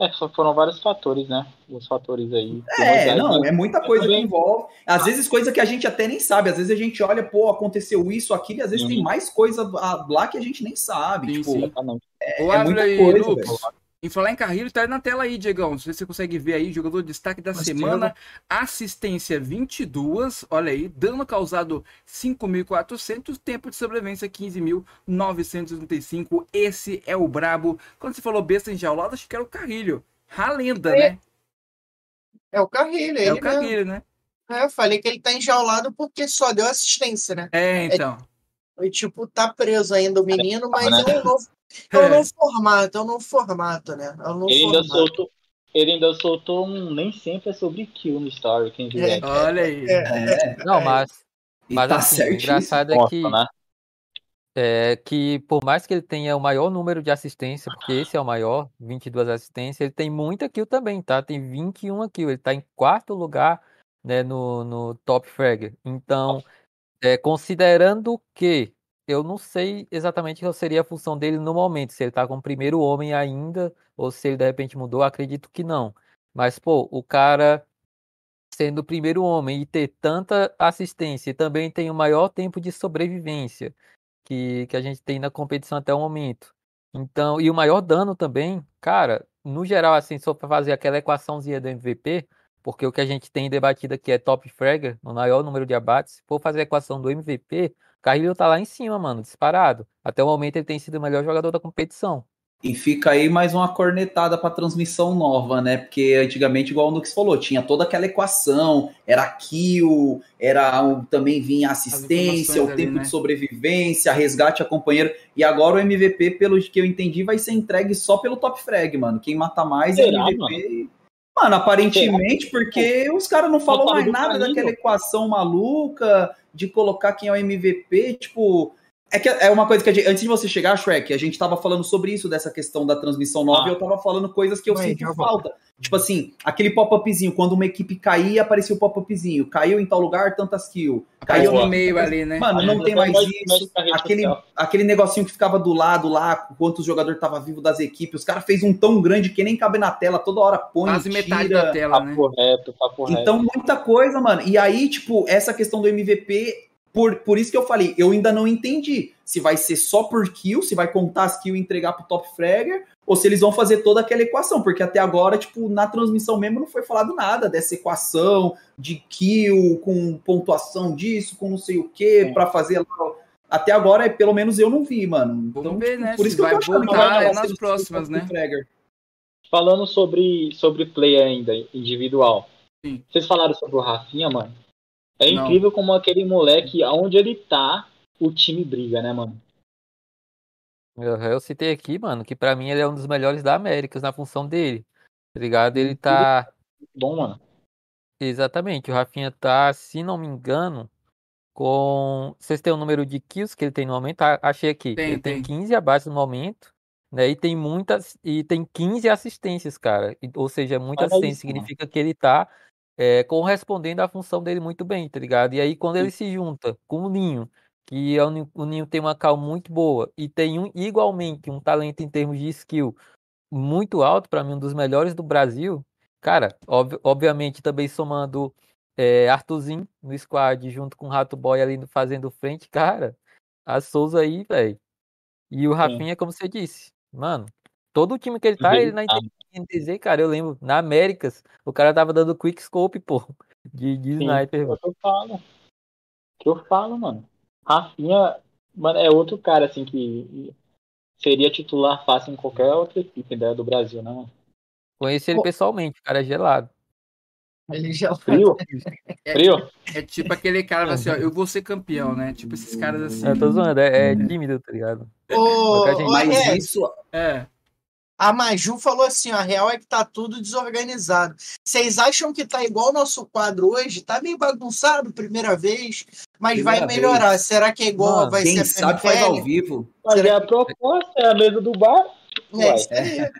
É, só foram vários fatores, né? Os fatores aí. É, não, é muita coisa que também- envolve. Às vezes coisa que a gente até nem sabe. Às vezes a gente olha, pô, aconteceu isso, aquilo, e às vezes Uhum. tem mais coisa lá que a gente nem sabe. Sim, tipo, sim. É abre muita aí, coisa, Lucas. Em falar em Carrilho, tá aí na tela aí, Diegão. Não sei se você consegue ver aí, jogador de destaque da Mas semana. Assistência 22, olha aí. Dano causado 5.400, tempo de sobrevivência 15.935. Esse é o brabo. Quando você falou besta enjaulada, acho que era o Carrilho. A lenda, É, né? É o Carrilho, É o mesmo. Carrilho, né? É, eu falei que ele tá enjaulado porque só deu assistência, né? É, então. E, tipo, tá preso ainda o menino, mas né? é um novo, é um novo formato, é um novo formato, né? É um novo Ele ainda soltou. Ele ainda soltou um. Nem sempre é sobre kill no story, quem viu. É. É. Olha aí. É, Não, mas, mas tá assim, o engraçado é Nossa, que, né? é que, por mais que ele tenha o maior número de assistência, porque esse é o maior, 22 assistências, ele tem muita kill também, tá? Tem 21 kill, ele tá em quarto lugar, né, no, no Top Fragger. Então, é, considerando que eu não sei exatamente qual seria a função dele no momento, se ele tá com o primeiro homem ainda, ou se ele de repente mudou, acredito que não. Mas, pô, o cara sendo o primeiro homem e ter tanta assistência e também tem o maior tempo de sobrevivência que, que a gente tem na competição até o momento. Então, e o maior dano também, cara, no geral, assim, só para fazer aquela equaçãozinha do MVP, porque o que a gente tem debatido aqui é top fragger, no maior número de abates. Se for fazer a equação do MVP, o Carrilho tá lá em cima, mano, disparado. Até o momento ele tem sido o melhor jogador da competição. E fica aí mais uma cornetada pra transmissão nova, né? Porque antigamente, igual o Nux falou, tinha toda aquela equação, era kill, era o- também vinha assistência, o informações ali, tempo né? de sobrevivência, resgate a companheiro. E agora o MVP, pelo que eu entendi, vai ser entregue só pelo top frag, mano. Quem mata mais é Será, MVP. Mano, aparentemente, porque os caras não falam mais nada daquela equação maluca de colocar quem é o MVP, tipo. É que é uma coisa que gente, antes de você chegar, Shrek, a gente tava falando sobre isso, dessa questão da transmissão nova, Ah. e eu tava falando coisas que eu Aí, sinto já falta. Tipo assim, aquele pop-upzinho, quando uma equipe caía, aparecia o pop-upzinho. Caiu em tal lugar, tantas kills. Caiu no meio ali, né? Mano, não tem mais mais- isso. Aquele, aquele negocinho que ficava do lado lá, quantos jogador tava vivo das equipes. Os caras fez um tão grande que nem cabe na tela, toda hora põe, Quase metade tira. da tela, né? Papo reto, papo reto. Então, muita coisa, mano. E aí, tipo, essa questão do MVP, por, por isso que eu falei, eu ainda não entendi se vai ser só por kill, se vai contar as kills e entregar pro top fragger, ou se eles vão fazer toda aquela equação, porque até agora, tipo, na transmissão mesmo não foi falado nada dessa equação de kill com pontuação disso, com não sei o que, Sim. pra fazer lá. Até agora, pelo menos eu não vi, mano. Então, Vamos ver, né, Por se isso que eu vai achando que voltar vai é nas próximas, né? fragger. Falando sobre, sobre play ainda, individual. Sim. Vocês falaram sobre o Rafinha, mano. É Não. incrível como aquele moleque, aonde ele tá, o time briga, né, mano? Eu, eu citei aqui, mano, que pra mim ele é um dos melhores da América na função dele. Tá ligado? Ele tá. Bom, mano. Exatamente, o Rafinha tá, se não me engano, com. Vocês têm o número de kills que ele tem no momento? Ah, Achei aqui. Tem, ele tem tem. 15 abates no momento. né? E tem muitas e tem 15 assistências, cara. Ou seja, muita Olha assistência isso, mano. significa que ele tá é, correspondendo à função dele muito bem, tá ligado? E aí quando ele se junta com o Ninho, que é o, Ninho- o Ninho tem uma cal muito boa e tem um igualmente um talento em termos de skill muito alto, pra mim um dos melhores do Brasil. Cara, ob- obviamente também somando é, Arthurzinho no squad junto com o Rato Boy ali fazendo frente, cara. A Souza aí, velho. E o Rafinha, como você disse, mano, todo o time que ele tá, ele na. NTZ, cara, eu lembro, na Américas, o cara tava dando quick scope, pô, de, de Sim, sniper, é mano. o que eu falo. que eu falo, mano. Rafinha, mano, é outro cara, assim, que seria titular fácil em qualquer outra equipe né, do Brasil, né, mano? Conheci ele Pô. pessoalmente, o cara é gelado. Ele já Frio? <laughs> É, Frio? é tipo aquele cara assim, ó, eu vou ser campeão, né? Tipo esses caras assim. Eu tô zoando, é, é tímido, tá ligado? Ô, Mas isso, É. A Maju falou assim: a real é que tá tudo desorganizado. Vocês acham que tá igual o nosso quadro hoje? Tá meio bagunçado, primeira vez, mas vai Primeira melhorar. Será que é igual Mano, vai quem ser sabe faz ao vivo. Mas Será é a proposta, é a mesa do bar. É, aí.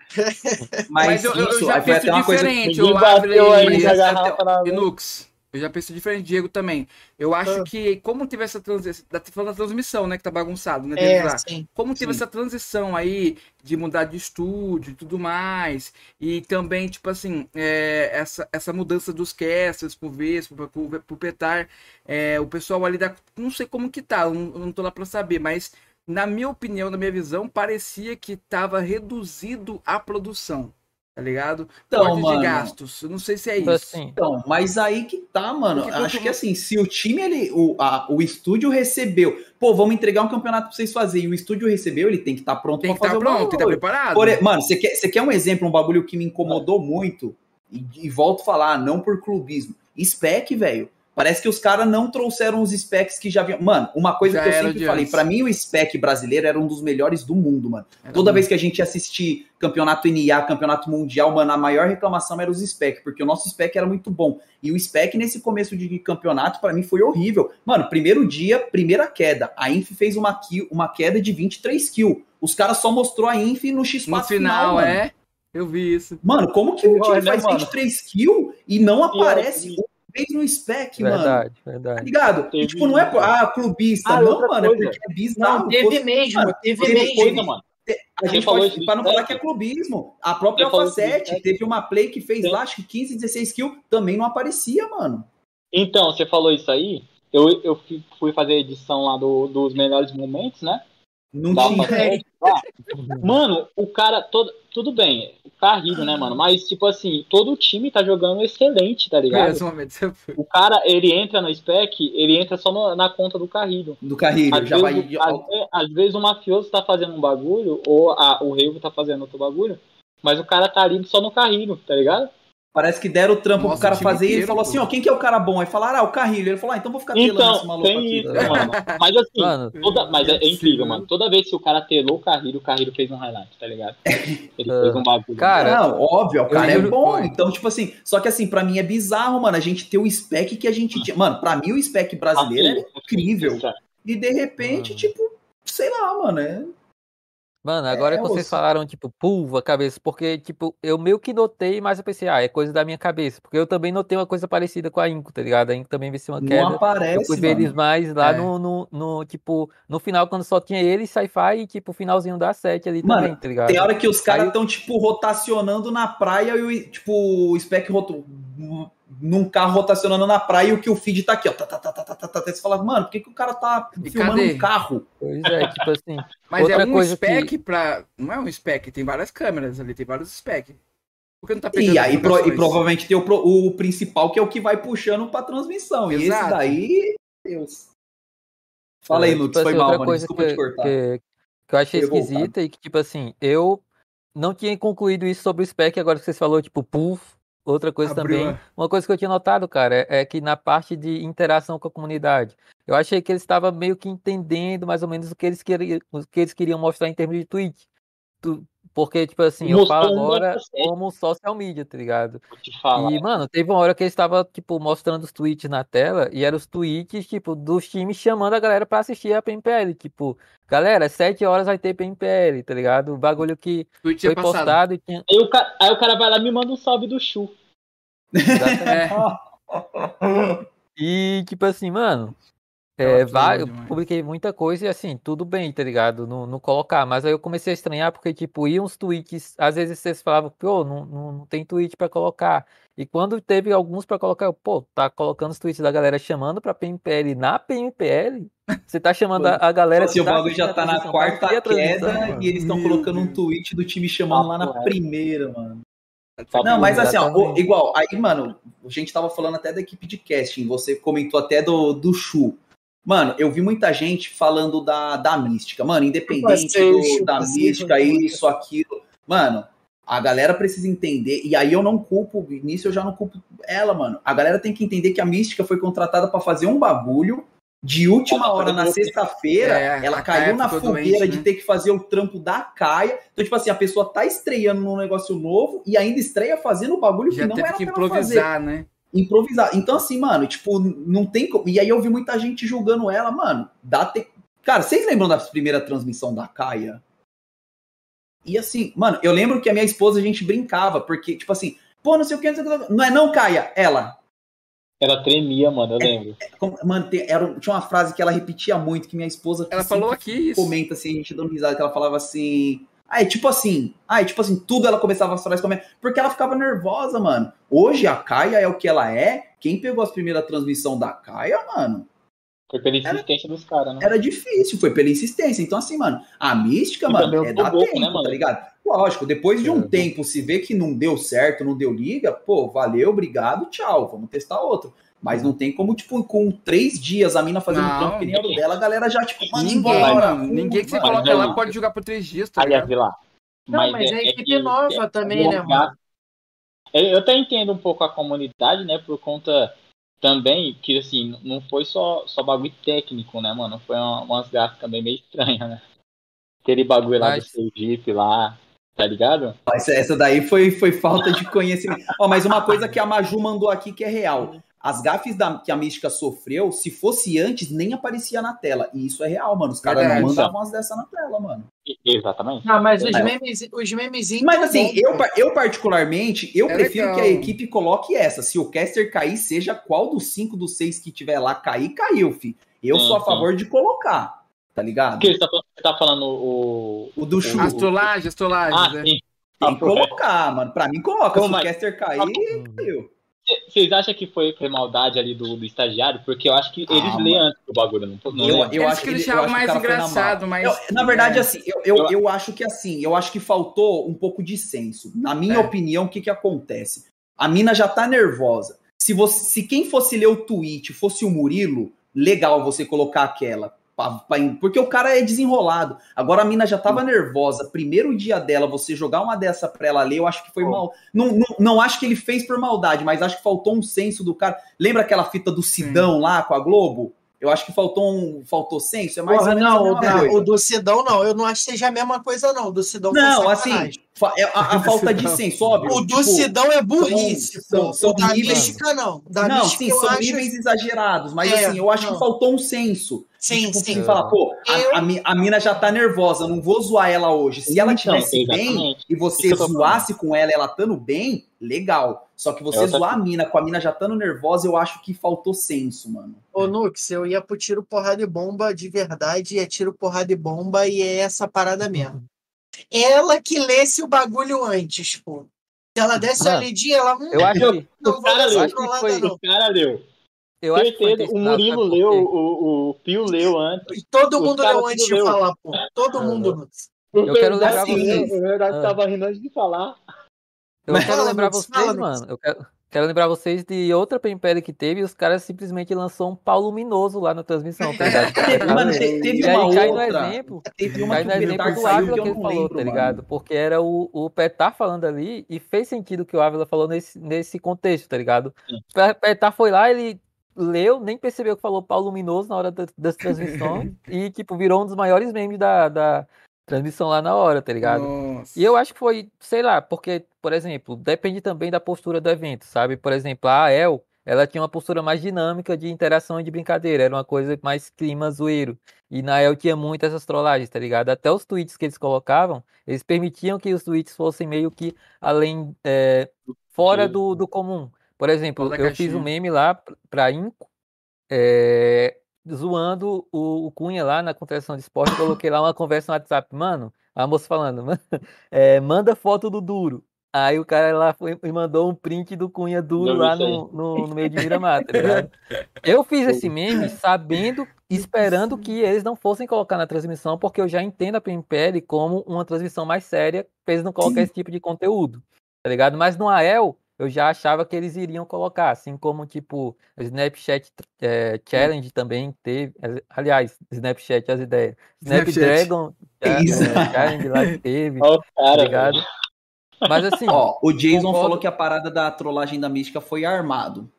Mas, Mas, eu, eu já coisa. diferente, Ninguém o bateu Ávila ainda e, a garrafa na e Nux. Eu já penso diferente, Diego também. Eu acho Ah. que, como teve essa transição, tá falando da transmissão, né, que tá bagunçado, né, É, sim. Como teve Sim. essa transição aí de mudar de estúdio e tudo mais, e também, tipo assim, é, essa, essa mudança dos casters por vez, por, por, por petar, é, o pessoal ali da. Não sei como que tá, eu não, eu não tô lá pra saber, mas na minha opinião, na minha visão, parecia que tava reduzido a produção. Tá ligado? Então, Corte mano. de gastos. Eu não sei se é Tipo isso. assim, Então, mas aí que tá, mano. Porque Acho que assim, se o time, ele, o, a- o estúdio recebeu, pô, vamos entregar um campeonato pra vocês fazerem, e o estúdio recebeu, ele tem que estar pronto Tem que pra estar fazer o pronto, tem que estar bagulho. preparado. Por mano, você quer, você quer um exemplo, um bagulho que me incomodou muito? E, e volto a falar, não por clubismo. Spec, velho. Parece que os caras não trouxeram os specs que já vinham. Mano, uma coisa Já que eu sempre falei, pra mim o spec brasileiro era um dos melhores do mundo, mano. Era Toda muito. vez que a gente assistir campeonato NA, campeonato mundial, mano, a maior reclamação era os spec, porque o nosso spec era muito bom. E o spec nesse começo de campeonato, pra mim, foi horrível. Mano, primeiro dia, primeira queda. A Inf fez uma, kill, uma queda de 23 kills. Os caras só mostrou a Inf no X4 No final, mano. é. Eu vi isso. Mano, como que o time Olha, faz mano. 23 kills e não aparece E, vez no spec, mano? verdade, Tá verdade. ligado? E, Teve- tipo, não é, ah, clubista. Ah, não, mano, é coisa. porque é bizarro. Não, teve Fosse- mesmo, Mano, teve teve mesmo. coisa, mano. A gente falou pode, pra não falar que é clubismo. A própria Alpha isso do 7 spec? teve uma play que fez Sim. lá, acho que 15, 16 kills, também não aparecia, mano. Então, você falou isso aí. Eu, eu fui- fui fazer a edição lá do- dos melhores momentos, né? Não Da tinha. Alpha 7. Ah, Mano, o cara, todo, tudo bem, o Carrilho, né, mano? Mas, tipo assim, todo o time tá jogando excelente, tá ligado? O cara, ele entra no spec, ele entra só no- na conta do Carrilho. Do Carrilho, Às já vezes, vai. às, às vezes o mafioso tá fazendo um bagulho, ou a- o Reivo tá fazendo outro bagulho, mas o cara tá ali só no Carrilho, tá ligado? Parece que deram o trampo Nossa, pro cara fazer e ele inteiro, falou assim: ó, quem que é o cara bom? Aí falaram, ah, o Carrilho. Ele falou, ah, então vou ficar telando esse Então, maluco tem aqui. isso, <laughs> mano. Mas assim, Mano, toda, mas é, é incrível, mano. Toda vez que o cara telou o Carrilho, o Carrilho fez um highlight, tá ligado? Ele Ah, fez um bagulho. cara, Não, óbvio, o cara é bom. foi. Então, tipo assim, só que assim, pra mim é bizarro, mano, a gente ter o spec que a gente tinha. Mano, pra mim o spec brasileiro Assim, era incrível. isso é. E de repente, Mano. tipo, sei lá, mano, é. Mano, agora É, que vocês falaram, tipo, pulva, cabeça, porque, tipo, eu meio que notei, mas eu pensei, ah, é coisa da minha cabeça. Porque eu também notei uma coisa parecida com a Inco, tá ligado? A Inco também venceu uma Não queda. Eu aparece, fui ver eles mais lá É. no, no, no, tipo, no final, quando só tinha ele, Sci-Fi e, tipo, finalzinho da 7 ali Mano, também, tá ligado? Tem hora que os caras estão, tipo, rotacionando na praia e, tipo, o spec roto... num carro rotacionando na praia e o que o feed tá aqui, ó. Tá, tá, tá, tá, tá, tá, tá. Você fala, mano, por que, que o cara tá E filmando cadê? um carro? Pois é, tipo assim. <laughs> Mas Outra é um coisa spec que- pra. Não é um spec, tem várias câmeras ali, tem vários spec. Por que não tá pegando E aí, pro- e provavelmente tem o, o principal, que é o que vai puxando pra transmissão. E esse Exato. daí, Deus. Fala aí, É, Lux, tipo foi assim, mal, outra mano. coisa Desculpa que, te cortar. Que, que eu achei voltar. esquisita e que, tipo assim, eu não tinha concluído isso sobre o spec, agora que vocês falou, tipo, puff. Outra coisa Abriu também, a- uma coisa que eu tinha notado, cara, é, é que na parte de interação com a comunidade, eu achei que eles estavam meio que entendendo mais ou menos o que eles queriam, o que eles queriam mostrar em termos de tweet. Tu- porque, tipo assim, eu Mostrou falo um agora como social media, tá ligado? E, mano, teve uma hora que eles estavam, tipo, mostrando os tweets na tela, e eram os tweets, tipo, dos times chamando a galera pra assistir a PMPL. Tipo, galera, às 7 horas vai ter PMPL, tá ligado? O bagulho que Tweet foi passado. postado e tinha. Aí o, ca- aí o cara vai lá e me manda um salve do Chu. É, <laughs> E, tipo assim, mano, é, tudo vai, eu demais. publiquei muita coisa e, assim, tudo bem, tá ligado? Não, não colocar. Mas aí eu comecei a estranhar porque, tipo, iam uns tweets, às vezes vocês falavam, pô, não, não, não tem tweet pra colocar. E quando teve alguns pra colocar, eu, pô, tá colocando os tweets da galera chamando pra PMPL na PMPL? Você tá chamando a, a galera Assim, que o tá bagulho já tá na quarta queda mano. e eles estão colocando um tweet do time chamando lá na reto. primeira, mano. Tá Não, mas assim, ó, o- igual, aí, mano, a gente tava falando até da equipe de casting, você comentou até do, do Chu. Mano, eu vi muita gente falando da, da mística. Mano, independente do- da mística, isso, aquilo. Mano, a galera precisa entender, e aí eu não culpo, nisso eu já não culpo ela, mano. A galera tem que entender que a mística foi contratada pra fazer um bagulho de última hora na sexta-feira. É, ela caiu na fogueira doente, de né? ter que fazer o trampo da Caia. Então, tipo assim, a pessoa tá estreando num negócio novo e ainda estreia fazendo o bagulho Já que não teve era que pra ela fazer improvisar, né? Improvisar. Então, assim, mano, tipo, não tem como. E aí eu vi muita gente julgando ela, mano. Dá te... Cara, vocês lembram da primeira transmissão da Caia? E assim, mano, eu lembro que a minha esposa a gente brincava, porque, tipo assim, pô, não sei o que, não sei o que. Não é não, Caia? Ela. Ela tremia, mano, eu lembro. Como- Mano, tem- era, tinha uma frase que ela repetia muito, que minha esposa Ela falou aqui isso. comenta assim, a gente dando risada, que ela falava assim. Ah, é tipo assim. Ah, é tipo assim, tudo ela começava a falar isso Porque ela ficava nervosa, mano. Hoje a Caia é o que ela é. Quem pegou as primeiras transmissão da Caia, mano, Foi pela insistência dos caras, né? era difícil, foi pela insistência. Então, assim, mano, a mística, E mano, é dar Bobo, tempo, né, mano? tá ligado? Lógico, depois de um É. tempo, se vê que não deu certo, não deu liga, pô, valeu, obrigado, tchau, vamos testar outro. Mas não tem como, tipo, com três dias a mina fazendo Não, trampo que nem a ninguém. dela, a galera já, tipo, Ninguém, embora. mano. Ninguém que você Mano, coloca não, lá pode jogar por três dias, tá Aliás, lá. Não, mas é equipe que- nova é- também, né, mano? Eu, até entendo um pouco a comunidade, né? Por conta também que, assim, não foi só, só bagulho técnico, né, mano? Foi uma- umas gráficas também meio estranhas, né? Aquele bagulho lá Mas- do seu Jeep lá, tá ligado? Essa, essa daí foi, foi falta de conhecimento. Ó, mas uma coisa que a Maju mandou aqui que é real. As gafes da- que a Mística sofreu, se fosse antes, nem aparecia na tela. E isso é real, mano. Os caras não mandavam as dessa na tela, mano. Exatamente. Não, mas os É. memes, os memezinhos. Mas assim, eu, eu particularmente, eu É prefiro legal. que a equipe coloque essa. Se o caster cair, seja qual dos cinco dos seis que tiver lá cair, caiu, fi. Eu sou a Sim, favor de colocar, tá ligado? Porque você tá, falando- você tá falando o. O do Chu. Astrolagem, astrolagem, Ah, né? sim. Tem que colocar, mano. Pra mim, coloca. Se o caster cair, caiu. Vocês acham que foi, foi maldade ali do, do estagiário? Porque eu acho que Ah, eles mano. leem antes do bagulho, não, não Eu, eu acho que ele, que o mais engraçado, mas- Eu- na verdade, é. assim, eu, eu, Eu- eu acho que assim, eu acho que faltou um pouco de senso. Na minha É. opinião, o que que acontece? A mina já tá nervosa. Se, você, se quem fosse ler o tweet fosse o Murilo, legal você colocar aquela. Porque o cara é desenrolado. Agora a mina já tava nervosa. Primeiro dia dela, você jogar uma dessa pra ela ler, eu acho que foi mal. Não, não, não acho que ele fez por maldade, mas acho que faltou um senso do cara. Lembra aquela fita do Sidão lá com a Globo? Eu acho que faltou um faltou senso. É mais Porra, não, o, da- o do Sidão não. Eu não acho que seja a mesma coisa, não. O do Sidão Não, assim, é a, a <laughs> falta de senso, óbvio. O do tipo, Sidão é burrice. são- são o da níveis- mística, não. Da não, mística sim, são acho... níveis exagerados, mas É, assim, eu acho não. que faltou um senso. Sim, tipo, sim. você fala, pô, a, Eu- a a mina já tá nervosa, não vou zoar ela hoje. Se ela Então, tivesse bem exatamente. e você Isso eu tô zoasse com ela, ela estando bem, legal. Só que você outra zoar a mina com a mina já estando nervosa, eu acho que faltou senso, mano. Ô, Nux, eu ia pro tiro, porrada e bomba de verdade, é tiro, porrada e bomba, e é essa parada mesmo. Ela que lesse o bagulho antes, pô. Se ela desse a Ah, lidinha, ela hum, Eu acho que, não o cara leu, acho que trollada, foi- não. O cara leu. Eu acho que o Murilo leu, o, o Pio leu antes. Todo Os mundo leu antes de leu. falar, pô. Todo Ah, mundo, Nux. Eu quero lembrar assim, vocês. O verdade Ah. tava rindo antes de falar. Eu Mas quero fala, lembrar vocês, fala, mano. Eu quero, quero lembrar vocês de outra PMPL que teve e os caras simplesmente lançou um pau luminoso lá na transmissão, tá ligado? <laughs> Teve, mano, te- teve E uma aí cai no outra. exemplo, Teve uma cai no exemplo Bernard do Ávila que que eu ele falou, lembro, tá mano. ligado? Porque era o, o Petar falando ali e fez sentido o que o Ávila falou nesse, nesse contexto, tá ligado? O Petar foi lá, ele leu, nem percebeu que falou pau luminoso na hora da, das transmissões <laughs> e, tipo, virou um dos maiores memes da, da, transmissão lá na hora, tá ligado? Nossa. E eu acho que foi, sei lá, porque, por exemplo, depende também da postura do evento, sabe? Por exemplo, a AEL, ela tinha uma postura mais dinâmica de interação e de brincadeira, era uma coisa mais clima zoeiro. E na AEL tinha muito essas trollagens, tá ligado? Até os tweets que eles colocavam, eles permitiam que os tweets fossem meio que além, é, fora do, do comum. Por exemplo, eu fiz um meme lá p- pra Inco, é, zoando o, o Cunha lá na contratação de esporte, coloquei lá uma conversa no WhatsApp, mano, a moça falando, "Man- é, <laughs> manda foto do duro. Aí o cara lá foi, e mandou um print do Cunha duro Não lá no, no, no meio de <laughs> Miramar, tá ligado? Eu fiz esse meme sabendo, esperando que eles não fossem colocar na transmissão, porque eu já entendo a PMPL como uma transmissão mais séria, pra eles não colocar esse tipo de conteúdo, tá ligado? Mas no AEL, eu já achava que eles iriam colocar, assim como, tipo, a Snapchat eh, Challenge também teve, aliás, Snapchat as ideias, Snapchat. Snapdragon eh, Isso. eh, Challenge lá que teve, Ó, o tá cara, ligado? Mas assim, Ó, o Jason Concordo. falou que a parada da trollagem da mística foi armado.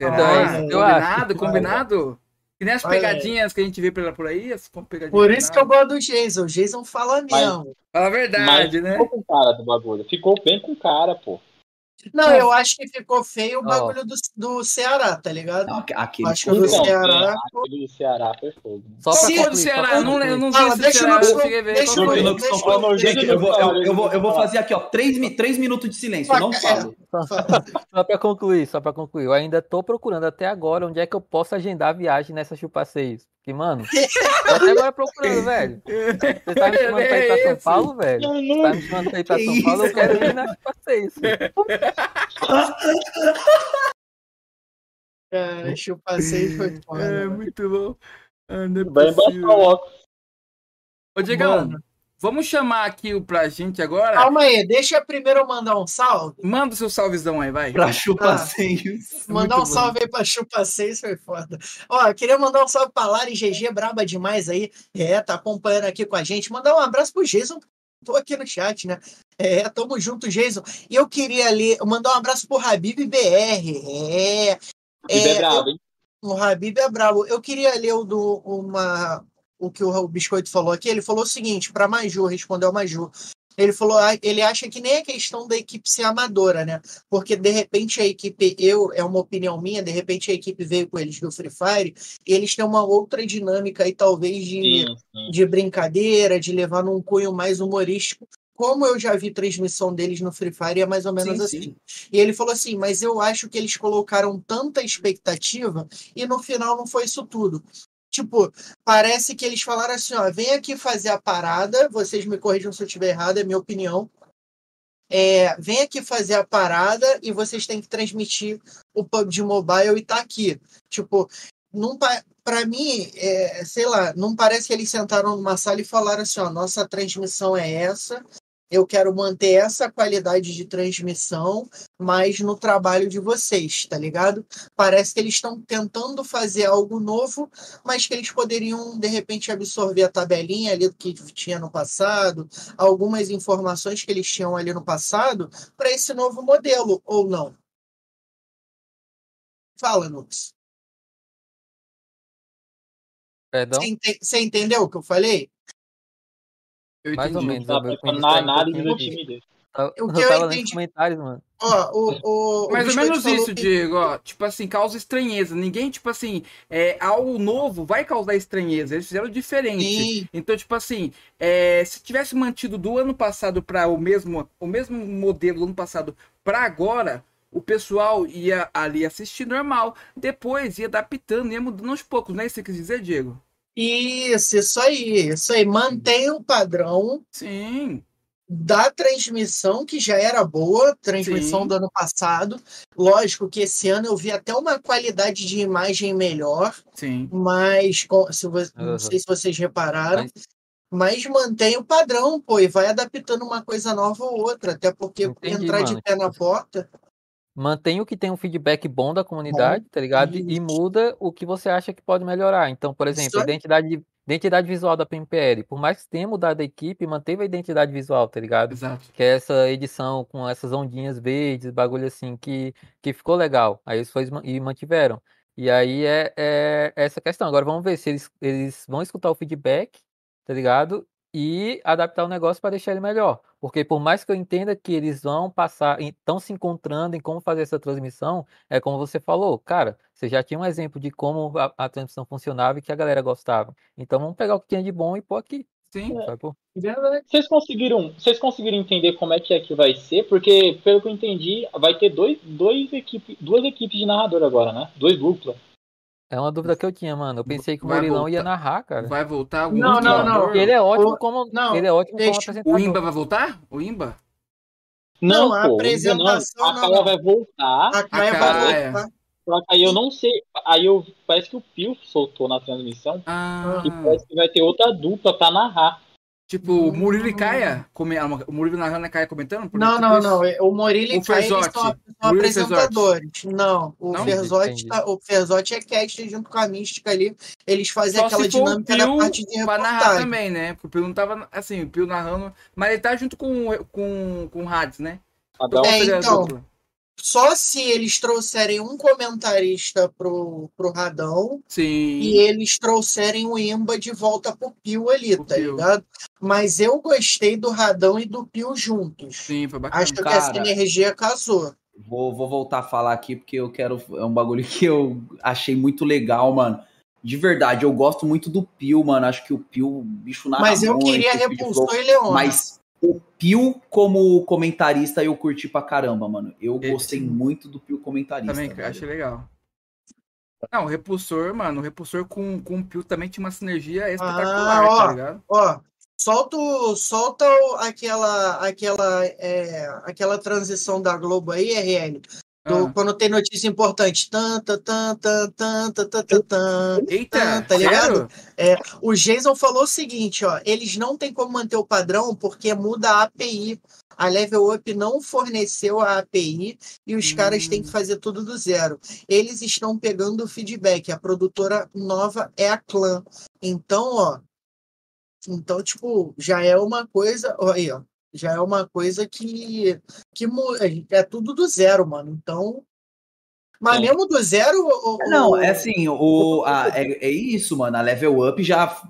Então, é isso que eu acho. combinado, combinado? E nem as pegadinhas que a gente vê por por aí, as pegadinhas Por isso que eu gosto do Jason. O Jason fala mesmo. Fala a verdade, Mas né? ficou com cara do bagulho. Ficou bem com cara, pô. Não, então, eu assim acho que ficou feio o bagulho do, do Ceará, tá ligado? Aquele acho que o do não, Ceará. Aquele do Ceará foi fogo. Só Sim, concluir, do Ceará, não, eu não sei se deixa Ceará, eu fiquei. Deixa eu ver. Falando, gente, eu vou, eu, eu, vou, eu vou fazer aqui, ó, três, três minutos de silêncio, não falo. Só pra concluir, só pra concluir. Eu ainda tô procurando até agora onde é que eu posso agendar a viagem nessa chupa 6. Que, mano, <laughs> tô até agora procurando, velho. Você tá me chamando pra ir pra São Paulo, velho? Você tá me chamando pra ir pra São Paulo, eu quero ir na fazer isso. Cara, eu passei foi foda. É, muito bom. Ah, é Vai embaixo o óculos. Ô, Diego, vamos chamar aqui o pra gente agora. Calma aí, deixa eu primeiro mandar um salve. Manda o seu salvezão aí, vai. Pra chupaceios. Mandar Muito um bom. salve aí pra Chupa 6 foi foda. Ó, queria mandar um salve pra Lari GG, braba demais aí. É, tá acompanhando aqui com a gente. Mandar um abraço pro Jason. Tô aqui no chat, né? É, tamo junto, Jason. E eu queria ali mandar um abraço pro Habib BR. É, é É, brabo, hein? o Habib é brabo. Eu queria ler o, do, uma, o que o Biscoito falou aqui. Ele falou o seguinte, para Maju, respondeu a Maju. Ele falou, ah, ele acha que nem é questão da equipe ser amadora, né? Porque de repente a equipe, eu, é uma opinião minha, de repente a equipe veio com eles do Free Fire e eles têm uma outra dinâmica aí, talvez, de, Sim, sim. de brincadeira, de levar num cunho mais humorístico. Como eu já vi transmissão deles no Free Fire, é mais ou menos Sim, assim. sim. E ele falou assim: Mas eu acho que eles colocaram tanta expectativa e no final não foi isso tudo. Tipo, parece que eles falaram assim: ó, vem aqui fazer a parada, vocês me corrijam se eu estiver errado, é minha opinião. É, vem aqui fazer a parada e vocês têm que transmitir o PUBG Mobile e tá aqui. Tipo, não pa- pra mim, é, sei lá, não parece que eles sentaram numa sala e falaram assim: ó, nossa transmissão é essa, eu quero manter essa qualidade de transmissão, mas no trabalho de vocês, tá ligado? Parece que eles estão tentando fazer algo novo, mas que eles poderiam, de repente, absorver a tabelinha ali que tinha no passado, algumas informações que eles tinham ali no passado, para esse novo modelo, ou não? Fala, Nux. Perdão? Você entendeu o que eu falei? Eu Mais ou entendi. menos. Tá eu- me na análise do time dele. Eu, eu tava lendo comentários, mano. Ó, o, o, o Mais ou menos isso, que- Diego, ó. Tipo assim, causa estranheza. Ninguém, tipo assim, é, algo novo vai causar estranheza. Eles fizeram diferente. Sim, Então, tipo assim, é, se tivesse mantido do ano passado para o mesmo, o mesmo modelo do ano passado para agora, o pessoal ia ali assistir normal. Depois ia adaptando, ia mudando aos poucos, não é isso que você quis dizer, Diego? Isso, isso aí, isso aí. Mantém o padrão Sim. da transmissão, que já era boa, transmissão Sim. do ano passado. Lógico que esse ano eu vi até uma qualidade de imagem melhor, Sim. mas se não sei se vocês repararam, Mas- mas mantém o padrão, pô, e vai adaptando uma coisa nova ou outra, até porque Entendi, entrar de mano. pé na porta. Mantém o que tem um feedback bom da comunidade, tá ligado? E Isso. muda o que você acha que pode melhorar. Então, por exemplo, a identidade, identidade visual da PMPL, por mais que tenha mudado a equipe, manteve a identidade visual, tá ligado? Exato. Que é essa edição com essas ondinhas verdes, bagulho assim, que, que ficou legal. Aí eles foi, e mantiveram. E aí é, é essa questão. Agora vamos ver se eles, eles vão escutar o feedback, tá ligado? e adaptar o negócio para deixar ele melhor. Porque por mais que eu entenda que eles vão passar, estão se encontrando em como fazer essa transmissão, é como você falou, cara, você já tinha um exemplo de como a, a transmissão funcionava e que a galera gostava. Então vamos pegar o que tinha de bom e pôr aqui. Sim. Sabe, pô? Verdade. Vocês conseguiram, vocês conseguiram entender como é que é que vai ser? Porque, pelo que eu entendi, vai ter dois, dois equipe, duas equipes de narrador agora, né? Dois duplas. É uma dúvida que eu tinha, mano. Eu pensei que o Vai Murilão ia narrar, cara. Vai voltar algum Não, não, não. Porque ele é ótimo O- como. não, ele é ótimo como deixa- apresentador. O Imba vai voltar? O Imba? Não, Não, a pô, apresentação não. A Caia vai voltar. A Caia vai voltar. Só que aí eu não sei. Aí eu parece que o Pio soltou na transmissão. Ah, Que parece que vai ter outra dupla pra narrar. Tipo, o Murilo e Caia? Come... ah, O Murilo narrando e a Caia comentando? Não, não, isso? não. é, O Murilo e Ferzotti. são, são Ferzotti. apresentadores. Não, o Não? Ferzotti tá, o Ferzotti é cast junto com a Mística ali. Eles fazem Só aquela dinâmica da parte de Pra narrar reportagem. também, né? Porque o Pio não tava, assim, o Pio narrando, mas ele tá junto com, com, com o Hades, né? Cada um É, a então. Só se eles trouxerem um comentarista pro, pro Radão Sim. e eles trouxerem o Imba de volta pro Pio ali, O tá Pio. ligado? Mas eu gostei do Radão e do Pio juntos. Sim, foi bacana. Acho que essa energia casou. Vou, vou voltar a falar aqui porque eu quero. É um bagulho que eu achei muito legal, mano. De verdade, eu gosto muito do Pio, mano. Acho que o Pio, bicho na Mas eu queria Repulsor e Leona. Mas o Pio como comentarista eu curti pra caramba, mano. Eu Ele- gostei muito do Pio comentarista. Também, velho. achei legal. Não, o Repulsor, mano, o Repulsor com, com o Pio também tinha uma sinergia espetacular, Ah, ó. tá ligado? Ó, solta, solta aquela, aquela, é, aquela transição da Globo aí, RN. Do, ah. Quando tem notícia importante. tan tan tan tan tan Eita, tan, tá ligado? É, o Jason falou o seguinte, ó. Eles não tem como manter o padrão porque muda a API. A Level Up não forneceu a API e os hum. caras têm que hum. fazer tudo do zero. Eles estão pegando feedback. A produtora nova é a clã. Então, ó, então, tipo, já é uma coisa. Ó, aí, ó. Já é uma coisa que. que é tudo do zero, mano. Então. Mas mesmo do zero. o- o- Não, é assim, o, a- é, é isso, mano. A level up já.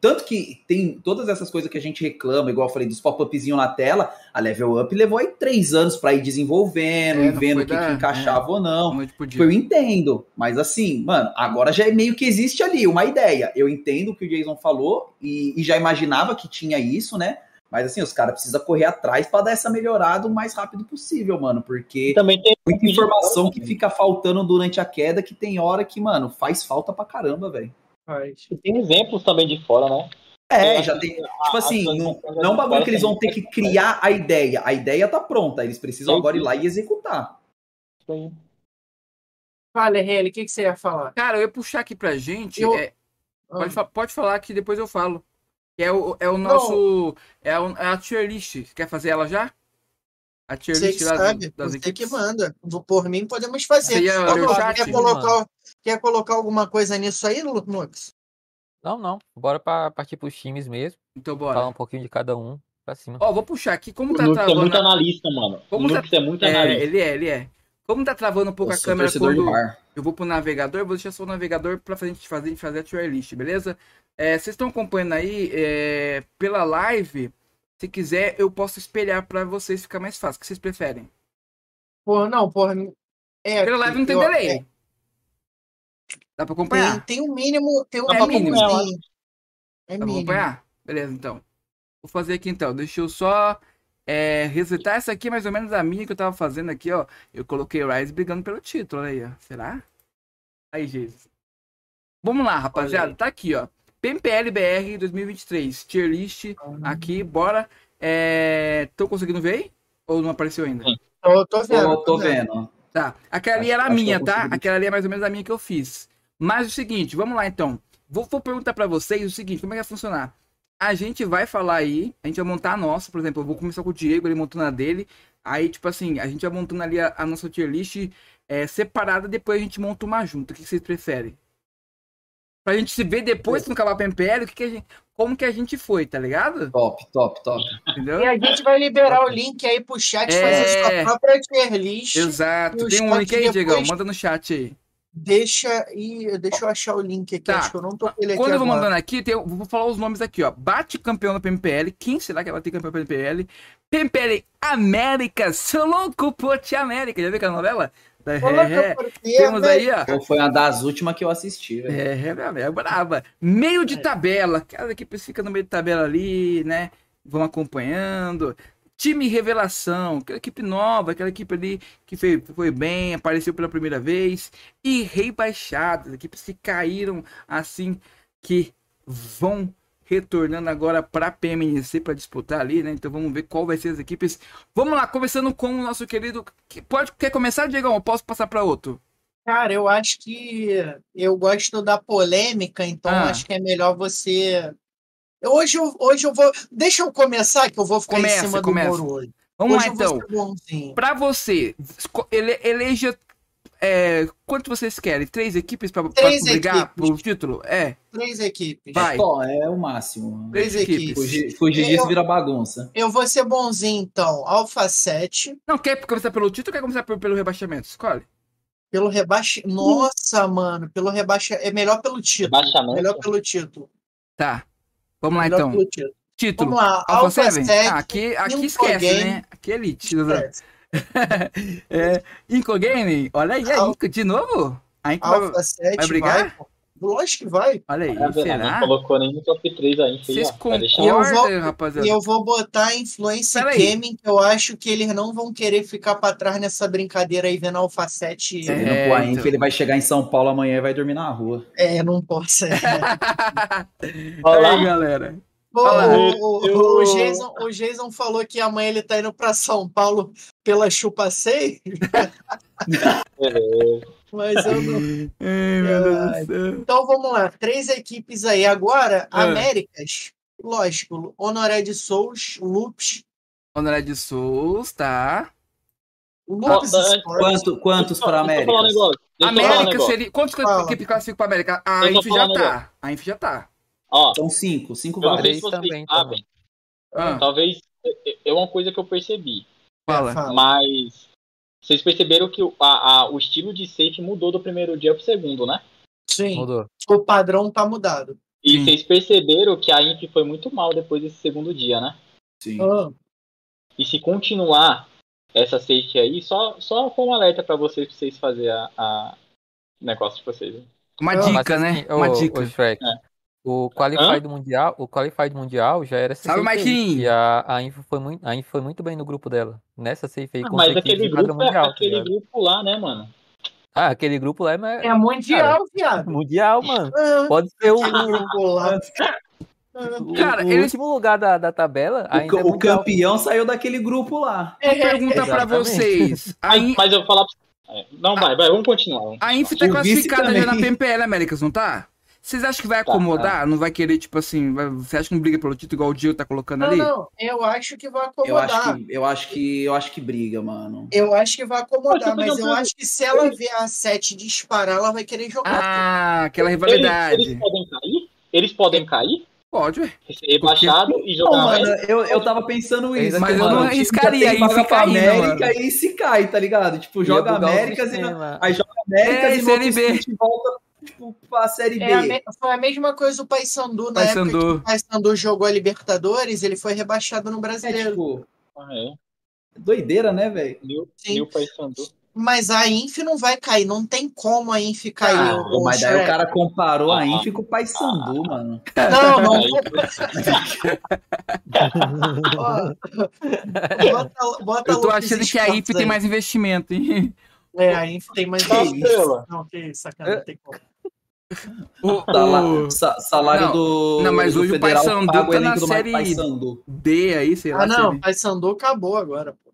Tanto que tem todas essas coisas que a gente reclama, igual eu falei, dos pop-upzinhos na tela, a level up levou aí três anos pra ir desenvolvendo É, e vendo o que, que encaixava ou não. Eu Tipo, entendo, mas assim, mano, agora já é meio que existe ali uma ideia. Eu entendo o que o Jason falou e, e já imaginava que tinha isso, né? Mas assim, os caras precisam correr atrás pra dar essa melhorada o mais rápido possível, mano, porque também tem muita informação que fica faltando durante a queda que tem hora que, mano, faz falta pra caramba, velho. Faz. tem exemplos também de fora, né? É, já tem. Tipo assim, não, não é um bagulho que eles vão ter que criar a ideia. A ideia tá pronta, eles precisam agora ir lá e executar. Aí. Fala, RL, o que, que você ia falar? Cara, eu ia puxar aqui pra gente. Eu- é, Ah. pode, pode falar que depois eu falo. É o, é o nosso. É, o- é a tier list. Quer fazer ela já? A tier Você list que lá sabe, das você que equipes. manda. Por mim, podemos fazer. Ia Ô, chat? quer, colocar, quer colocar alguma coisa nisso aí, Nux? Não, não. Bora pra partir pros times mesmo. Então Falar bora. um pouquinho de cada um pra cima. Ó, vou puxar aqui. Como O tá é travando. muito a- analista, mano. Como o tá- é muito É, analista. ele é, ele é. Como tá travando um pouco Eu a câmera quando de bar. eu vou pro navegador, vou deixar só o navegador pra gente fazer, fazer a tier list, beleza? É, vocês estão acompanhando aí é, pela live. Se quiser, eu posso espelhar pra vocês ficar mais fácil. O que vocês preferem? Por, não, por mim. É, Pela live não tem eu- delay. é, Dá pra tem, acompanhar? tem um mínimo. Tem um É mínimo. mínimozinho. É Dá pra mínimo. acompanhar? Beleza, então. Vou fazer aqui então. Deixa eu só é, resetar essa aqui, é mais ou menos a minha que eu tava fazendo aqui, ó. Eu coloquei o Rise brigando pelo título, olha aí, ó. Será? Aí, Jesus. Vamos lá, rapaziada. Tá aqui, ó. PMPL BR 2023. Tier list aqui, bora. É... Tô conseguindo ver aí? Ou não apareceu ainda? Eu tô vendo. Tô, tô vendo. Tá. Aquela ali Acho- era a minha, tá? Aquela ali é mais ou menos a minha que eu fiz. Mas o seguinte, vamos lá então. Vou, vou perguntar pra vocês o seguinte, como é que vai funcionar? A gente vai falar aí, a gente vai montar a nossa, por exemplo, eu vou começar com o Diego, ele montando a dele. Aí, tipo assim, a gente vai montando ali a, a nossa tier list é, separada, depois a gente monta uma junta. O que vocês preferem? Pra gente se ver depois, no acabar o PMPL, o que que a gente, como que a gente foi, tá ligado? Top, top, top. Entendeu? E a gente vai liberar o link aí pro chat É. fazer sua própria tier list. Exato. Tem um link aí, Diegão? Manda no chat aí. Deixa, e, deixa eu achar o link aqui. Tá. Acho que eu não tô com ele aqui Quando eu vou agora. mandando aqui, tem- vou falar os nomes aqui, ó. Bate campeão da PMPL. Quem será que vai ter campeão da PMPL? PMPL América. Seu louco, Pote América. Já viu aquela novela? Da Ré. por quê, Temos aí, ó. Foi uma das últimas que eu assisti, velho. É, é, é, é brava. Meio de tabela. Aquela equipe fica no meio de tabela ali, né? Vão acompanhando. Time revelação, aquela equipe nova, aquela equipe ali que foi, foi bem, apareceu pela primeira vez. E rebaixadas, equipes que caíram assim, que vão retornando agora para PMNC para disputar ali, né? Então vamos ver qual vai ser as equipes. Vamos lá, começando com o nosso querido. que- Pode, quer começar, Diego? Eu posso passar para outro? Cara, eu acho que eu gosto da polêmica, então Ah. acho que é melhor você. Hoje eu, hoje eu vou. Deixa eu começar, que eu vou ficar Começa, em cima começa. do hoje. Vamos hoje lá então. Pra você, eleja. É, quanto vocês querem? Três equipes pra, pra Três brigar por título? É, Três equipes. Vai. Só, é o máximo. três Três equipes. equipes. Fugir, fugir disso vira bagunça. Eu vou ser bonzinho, então. Alfa 7, Não, quer começar pelo título ou quer começar pelo rebaixamento? Escolhe. pelo rebaixe. Nossa, mano, pelo rebaixa. É melhor pelo título. Rebaixamento? Melhor pelo título. Tá. Vamos lá melhor então. pelo título. Título. Vamos lá, Alpha Alpha 7. 7. Ah, aqui, aqui esquece, Game. né? Aqui é elite. É, <laughs> é, Inco Game, olha aí, a Al- Inco de novo? A Inco vai, Alfa 7 vai brigar? vai. Lógico que vai. Olha aí, Tá vendo? Não será? colocou nem no top 3 aí. filho, Vocês concordam, vou- rapaziada? E eu vou botar a influência gaming, que eu acho que eles não vão querer ficar pra trás nessa brincadeira aí vendo a Alpha 7. É. Ele não pô, a Inf, então. ele vai chegar em São Paulo amanhã e vai dormir na rua. É, não posso. É. <laughs> Olha aí, lá. galera. Pô, o, o, o, Jason, o Jason falou que amanhã ele tá indo pra São Paulo pela Chupa 6, Beleza. <laughs> mas eu não. Ai, meu Deus Ai. do céu. Então vamos lá, três equipes aí. Agora, Ah. Américas, lógico, Honoré de Souls, Loops, Honoré de Souls, tá. Loops Sports. Quanto, quantos para um América? seria. Quantos equipes classificam pra América? A Deixa eu Inf já falar um tá. A Inf já tá. Ó, São cinco, cinco sei vagas. se vocês também, sabem. Ah, Talvez é é uma coisa que eu percebi. fala. Fala. Mas vocês perceberam que o, a- a- o estilo de safe mudou do primeiro dia pro segundo, né? Sim, Mudou. o padrão tá mudado. E Sim. vocês perceberam que a Inf foi muito mal depois desse segundo dia, né? Sim. Ah, E se continuar essa safe aí, só, só com um alerta pra vocês, pra vocês fazerem a, a negócio de vocês. Uma dica, né? Uma ô- dica. Shrek, É. O Qualified Mundial, o Qualified Mundial já era aí, Marquinhos! E a, a Info foi muito, a Info foi muito bem no grupo dela. Nessa safe aí, Ah, com mas aquele grupo, é, mundial, tá aquele grupo lá, né, mano? Ah, aquele grupo lá é, É mundial, viado. mundial, mano. Ah, Pode ser o, o, Cara, o último lugar da, da tabela. O, é o mundial. campeão saiu daquele grupo lá. Perguntar pra Exatamente. vocês. <laughs> A, Mas, eu vou falar pra é, Não, vai, vai, vamos continuar. vamos a Inf tá classificada já na. PMPL Américas, não tá? Vocês acham que vai Tá, acomodar? Não vai querer, tipo assim, vai- você acha que não briga pelo título igual o Dio tá colocando Não, ali? não, eu acho que vai Eu acomodar. acho que, eu acho que, eu acho que briga, mano. Eu acho que vai acomodar, Mas eu eu acho que se ela ver a 7 disparar, ela vai querer jogar. Ah, aquela Eles, rivalidade. eles podem cair? Eles podem cair? Pode, ué. Ser rebaixado e jogar Não, mano, eu, eu tava pensando Eles isso. Mas eu mano. não arriscaria aí pra cair, América mano? e se cai, tá ligado? Tipo, joga Américas e aí joga Américas É, e B. split volta tipo, pra Série B. É a me- Foi a mesma coisa do Paysandu, na época que Paysandu. o Paysandu jogou a Libertadores, ele foi rebaixado no É, Brasileiro. tipo, Ah, é. doideira, né, velho? Sim. mil Paysandu. Mas a Inf não vai cair, não tem como a Inf cair. Ah, o- o Mas daí Shrek. o cara comparou a Ah. Inf com o Paysandu, mano. Não, não. Bota, bota Eu tô achando que a Inf tem mais investimento, hein? É, a Inf tem mais. Tá, estrela. Não, que isso, sacanagem, não tem como. O, <laughs> o sa- salário Não, do, não, mas do hoje o paga o tá na série-. D aí, sei lá. Ah, se não, ele- Paysandu acabou agora. pô.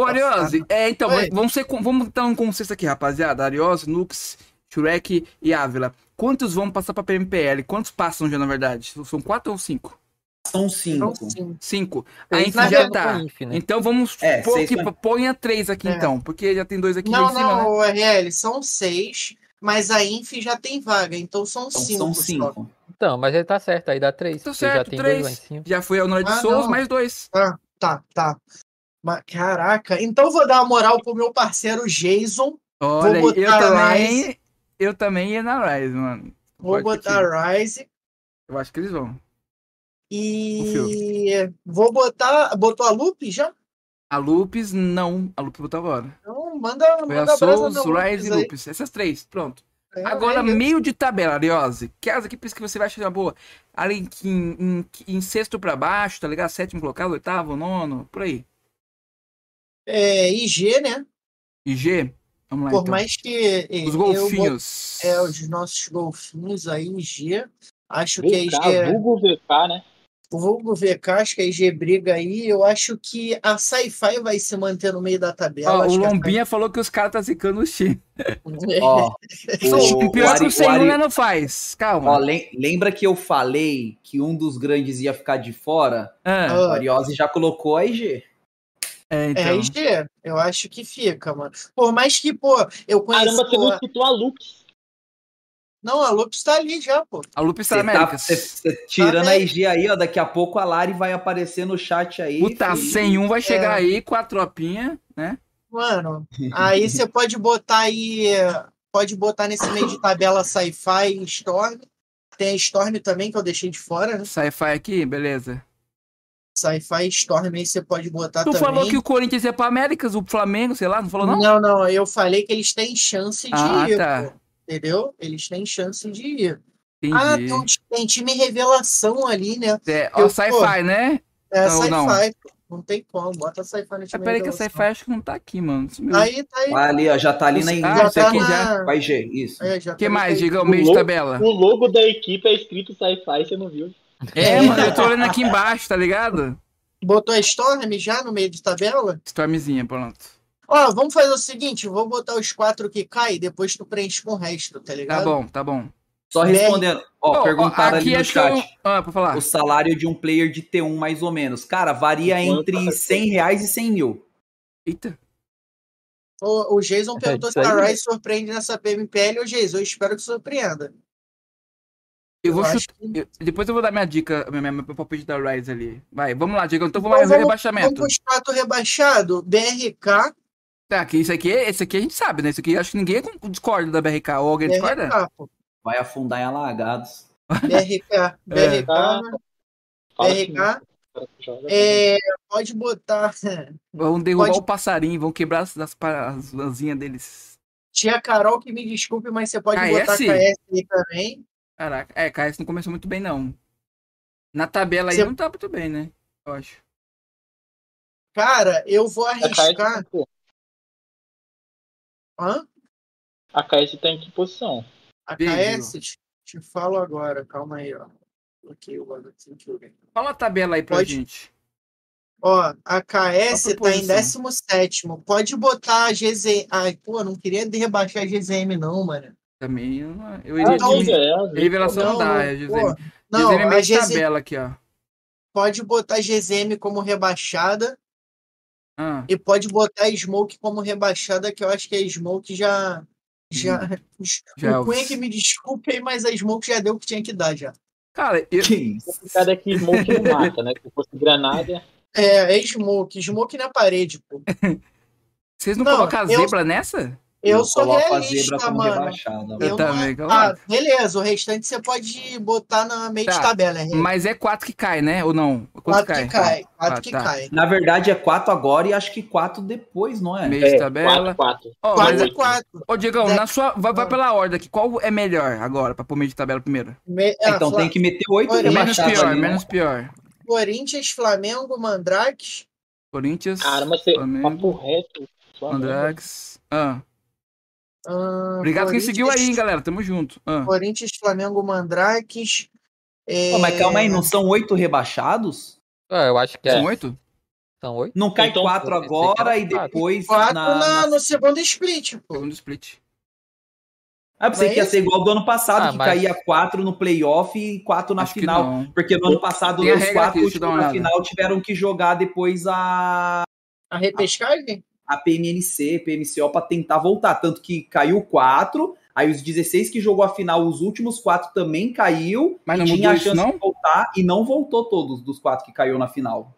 Ô, Ariose, é, então, Oi. vamos, ser, vamos dar um consenso aqui, rapaziada. Ariose, Nux, Shrek e Ávila. Quantos vão passar pra PMPL? Quantos passam já, na verdade? São quatro ou cinco? São cinco. Cinco. A Inf na já tá. a Inf, né? Então vamos É, seis que foi- ponha três aqui, É. então. Porque já tem dois aqui Não, em cima, né? não, RL, são seis, mas a Inf já tem vaga, então são Então, cinco. são só. cinco. Então, mas ele tá certo, aí dá três. Tá porque já certo, tem três. dois lá em cima. Já foi a Honor de Ah, Souls, não. mais dois. Ah, tá, tá. Mas, caraca, então vou dar uma moral pro meu parceiro Jason. Olha aí, botar eu também. Rise. eu também ia na Rise, mano. Vou Pode botar Rise Eu acho que eles vão. e vou botar. Botou a Lupe já? A Lupes, não. A Lupes botou agora. Então manda, Foi manda a Souls, Rise e aí. Lupes. Essas três, pronto. É, Agora, é meio de tabela, Ariose. Que as equipes que você vai achar boa. Ali em, em, em sexto pra baixo, tá ligado? Sétimo colocado, oitavo, nono, por aí. É, IG, né? IG? Vamos lá, Por então. mais que. Os eu golfinhos. bot- É, os nossos golfinhos aí, IG. Acho que a IG. VK, vulgo VK, né? Vulgo VK, acho que a IG briga aí. Eu acho que a Sci-Fi vai se manter no meio da tabela. Ó, o a Lombinha falou que os caras tá zicando o <laughs> Ó, <laughs> O pior Ari- que o Senhor Ari- não faz. Calma. ó, lembra que eu falei que um dos grandes ia ficar de fora? Ah, O Ah, Ariose já colocou a IG. é, É então. IG, eu acho que fica, mano. Por mais que, pô, eu conheci. Caramba, você não citou a Lux. Não, a Lopes tá ali já, pô. A Lupe está Você na tá América. cê tirando Tá a IG aí, ó. Daqui a pouco a Lari vai aparecer no chat aí. Puta, filho. 101 vai chegar É. aí com a tropinha, né? Mano, aí você pode botar aí. Pode botar nesse meio de tabela Sci-Fi e Storm. Tem a Storm também, que eu deixei de fora, né? Sci-fi aqui, beleza. Sci-Fi e Storm aí você pode botar Tu também. falou que o Corinthians ia pra Américas, o Flamengo, sei lá, não falou não? Não, não, eu falei que eles têm chance de Ah, ir, tá. pô. Entendeu? Eles têm chance de ir. Ah, Entendi. tem, um- tem time revelação ali, né? É, ó, eu- sci-fi, né? É Não, não. Sci-Fi. pô. Não tem como. Bota Sci-Fi no Ah, time peraí que a revelação. sci-fi acho que não tá aqui, mano. Aí, tá aí. Ah, ali, ó. Já tá ali na Ah, já isso tá aqui na- já. Com a IG, isso. É, já O que tá mais. Digão? Meio de tabela. O logo da equipe é escrito Sci-Fi, você não viu? É, mano, eu tô olhando aqui embaixo, tá ligado? Botou a Storm já no meio de tabela? Stormzinha, pronto. Ó, vamos fazer o seguinte, vou botar os quatro que caem, depois tu preenche com o resto, tá Tá ligado? bom, tá bom. Só respondendo. Ó, Ó, perguntaram aqui ali no eu- chat. Ah, pra falar. O salário de um player de T1, mais ou menos. Cara, varia entre 100 reais e 100 mil. Eita. O, o Jason perguntou se isso aí. a Rise surpreende nessa PMPL. Ô, Jason, eu espero que surpreenda. Eu vou chutar. que- eu- Depois eu vou dar minha dica, minha, minha, meu palpite da Rise ali. Vai, vamos lá, Digão. Então vamos Então lá, vamos- rebaixamento. Vamos pros quatro rebaixados. BRK. Tá, que isso aqui, esse aqui a gente sabe, né? Isso aqui acho que ninguém discorda da BRK. Ou alguém discorda? BRK, pô. Vai afundar em alagados. BRK. <laughs> BRK. Assim, BRK. que joga. É, pode botar Vão derrubar Pode- o passarinho, vão quebrar as, as, as lãzinhas deles. Tia Carol, que me desculpe, mas você pode KS? botar KS aí também. Caraca, é, KS não começou muito bem, não. Na tabela aí Você- não tá muito bem, né? Eu acho. Cara, eu vou KS, arriscar. pô, Hã? a KS tá em que posição? A Beijo. KS, te, te falo agora, calma aí, ó. Coloquei o bagulho. Fala a tabela aí pra Pode- gente. Ó, a KS Qual tá em proposição? 17. Pode botar a GZM. Ai, pô, não queria rebaixar a GZM, não, mano. Também eu, não- eu Ah, iria não, de é, é, revelação não, Não, dá, não, é pô, GZM. Não, GZM é a GZ tabela aqui, ó. pode botar GZM como rebaixada Ah, e pode botar a Smoke como rebaixada, que eu acho que a Smoke já. Já, já o Cunha que me desculpe aí, mas a Smoke já deu o que tinha que dar já. Cara, eu, Que isso? Cada que Smoke não mata, né? Se fosse granada. É, é Smoke, Smoke na parede, pô. <laughs> vocês não, Não, colocam a eu- zebra nessa? Eu, sou a realista, mano. Eu Eu também, não-. Ah, beleza, o restante você pode botar na meio de Tá, tabela. É Mas é 4 que cai, né? Ou não? Quanto quatro cai? que cai. Quatro Ah, que tá. cai. Na verdade é 4 agora e acho que 4 depois, não é? Meio de É, tabela. 4, 4. Ó, Quatro mas- e quatro. Ô, Diegão, Né? na sua. Vai, vai Ah. pela ordem aqui. Qual é melhor agora pra pôr meio de tabela primeiro? Me- É, ah, então Fla- tem que meter 8 Olha, Menos pior, ali, né? menos pior. Corinthians, Flamengo, Mandrake. Corinthians, Caramba, você. Flamengo, Papo reto. Flamengo. Andrax. Ah, ah, obrigado quem seguiu aí, hein, galera. Tamo junto. Ah. Corinthians, Flamengo, Mandrakes. É... Pô, mas calma aí, não são 8 rebaixados? Ah, eu acho que São é. oito? São oito? Não cai Então, 4 eu pensei que agora e quatro. depois Quatro na, na- na- no segundo split, pô. Segundo split. Ah, pensei é que ia ser isso? igual do ano passado, Ah, que mas- caía 4 no playoff e 4 na Acho final. Porque no ano passado os regra 4 aqui, deixa eu dar últimos uma na final tiveram que jogar depois a, A repescagem? a PMNC, PMCO para tentar voltar. Tanto que caiu 4, aí os 16 que jogou a final, os últimos 4 também caiu. Mas e não tinha a isso, chance não? de voltar e não voltou todos dos 4 que caiu na final.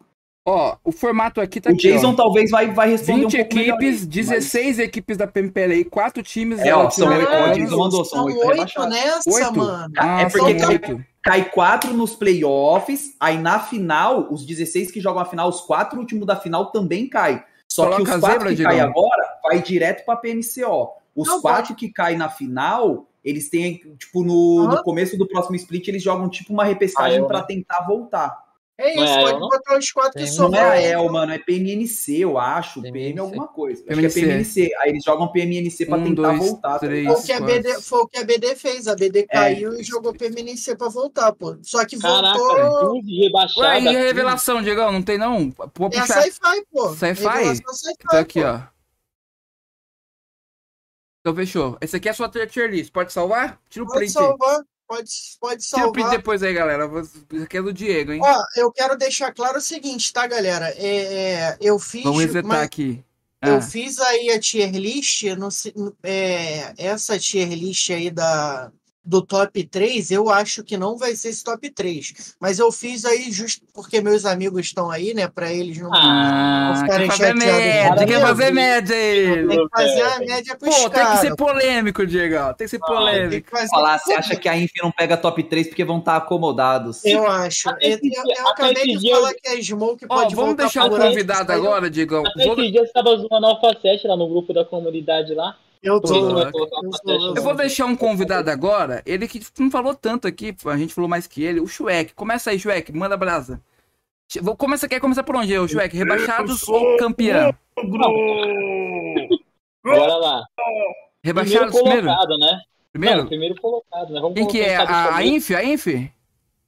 Ó, o formato aqui tá O aqui, Jason ó. talvez vai, vai responder 20 um pouco melhor equipes, isso, 16 equipes da PMPLI, 4 times É, ó, são oito, ó, latino-americanos. Jason mandou, são oito rebaixados. nessa, Oito? mano. Ah, É porque cai- mas Cai quatro nos playoffs, aí na final, os 16 que jogam a final, os quatro últimos da final também caem. Só Coloca que os quatro zebra, que caem agora vai direto pra PMCO. Os Não, quatro que caem na final, eles têm, tipo, no, no Hã? começo do próximo split, eles jogam tipo uma repescagem Ah, né? tentar voltar. É Não isso, é pode não? botar os quatro que Tem- Não é a EL, mano, é PMNC, eu acho. PM PMNC. alguma coisa. Acho PMNC. que é PMNC. Aí eles jogam PMNC pra Um, tentar dois, voltar. tá três. Foi o, que a BD, foi o que a BD fez. A BD É. caiu e jogou PMNC pra voltar, pô. Só que Caraca, voltou. 12 rebaixadas. Ué, e a 15. revelação, Diegão? Não tem não? Vou É a puxar. sci-fi, pô. Sci-fi? Sci-fi, Então aqui, pô. ó. Então fechou. Esse aqui é a sua tier list. Pode salvar? Tira o Pode print aí. salvar. Pode, pode Tira o salvar. depois aí, galera. Aqui é do Diego, hein? Ó, eu quero deixar claro o seguinte, tá, galera? É, é, eu fiz. Vamos resetar mas aqui. Eu Ah, fiz aí a tier list. No, é, essa tier list aí da, do top 3, eu acho que não vai ser esse top 3. Mas eu fiz aí justo porque meus amigos estão aí, né? Pra eles não. Ah, Vou quer ficar fazer chateado média, com quer fazer média aí. Tem que fazer a média pros Pô, tem que ser polêmico, Diego. Tem que ser Tem que polêmico. fazer- Falar, você acha que a Inf não pega top 3 porque vão estar acomodados? Eu acho. Eu, esse eu- dia- eu acabei esse de dia falar que a Smoke pode vamos voltar deixar o convidado agora. Até Vou- esses dias você tava zoando a Alpha 7 lá no grupo da comunidade lá. Eu tô. eu Alpha sou- 7 eu Eu vou deixar um convidado agora, ele que não falou tanto aqui, a gente falou mais que ele, o Shrek. Começa aí, Shrek, manda brasa. Vou, começa, quer começar por onde, ô, Shrek? Rebaixados ou campeão? Bora lá. Primeiro Rebaixados primeiro? colocado, né? Primeiro? Não, primeiro colocado, né? Vamos Quem que é? A, a. Inf? A Inf?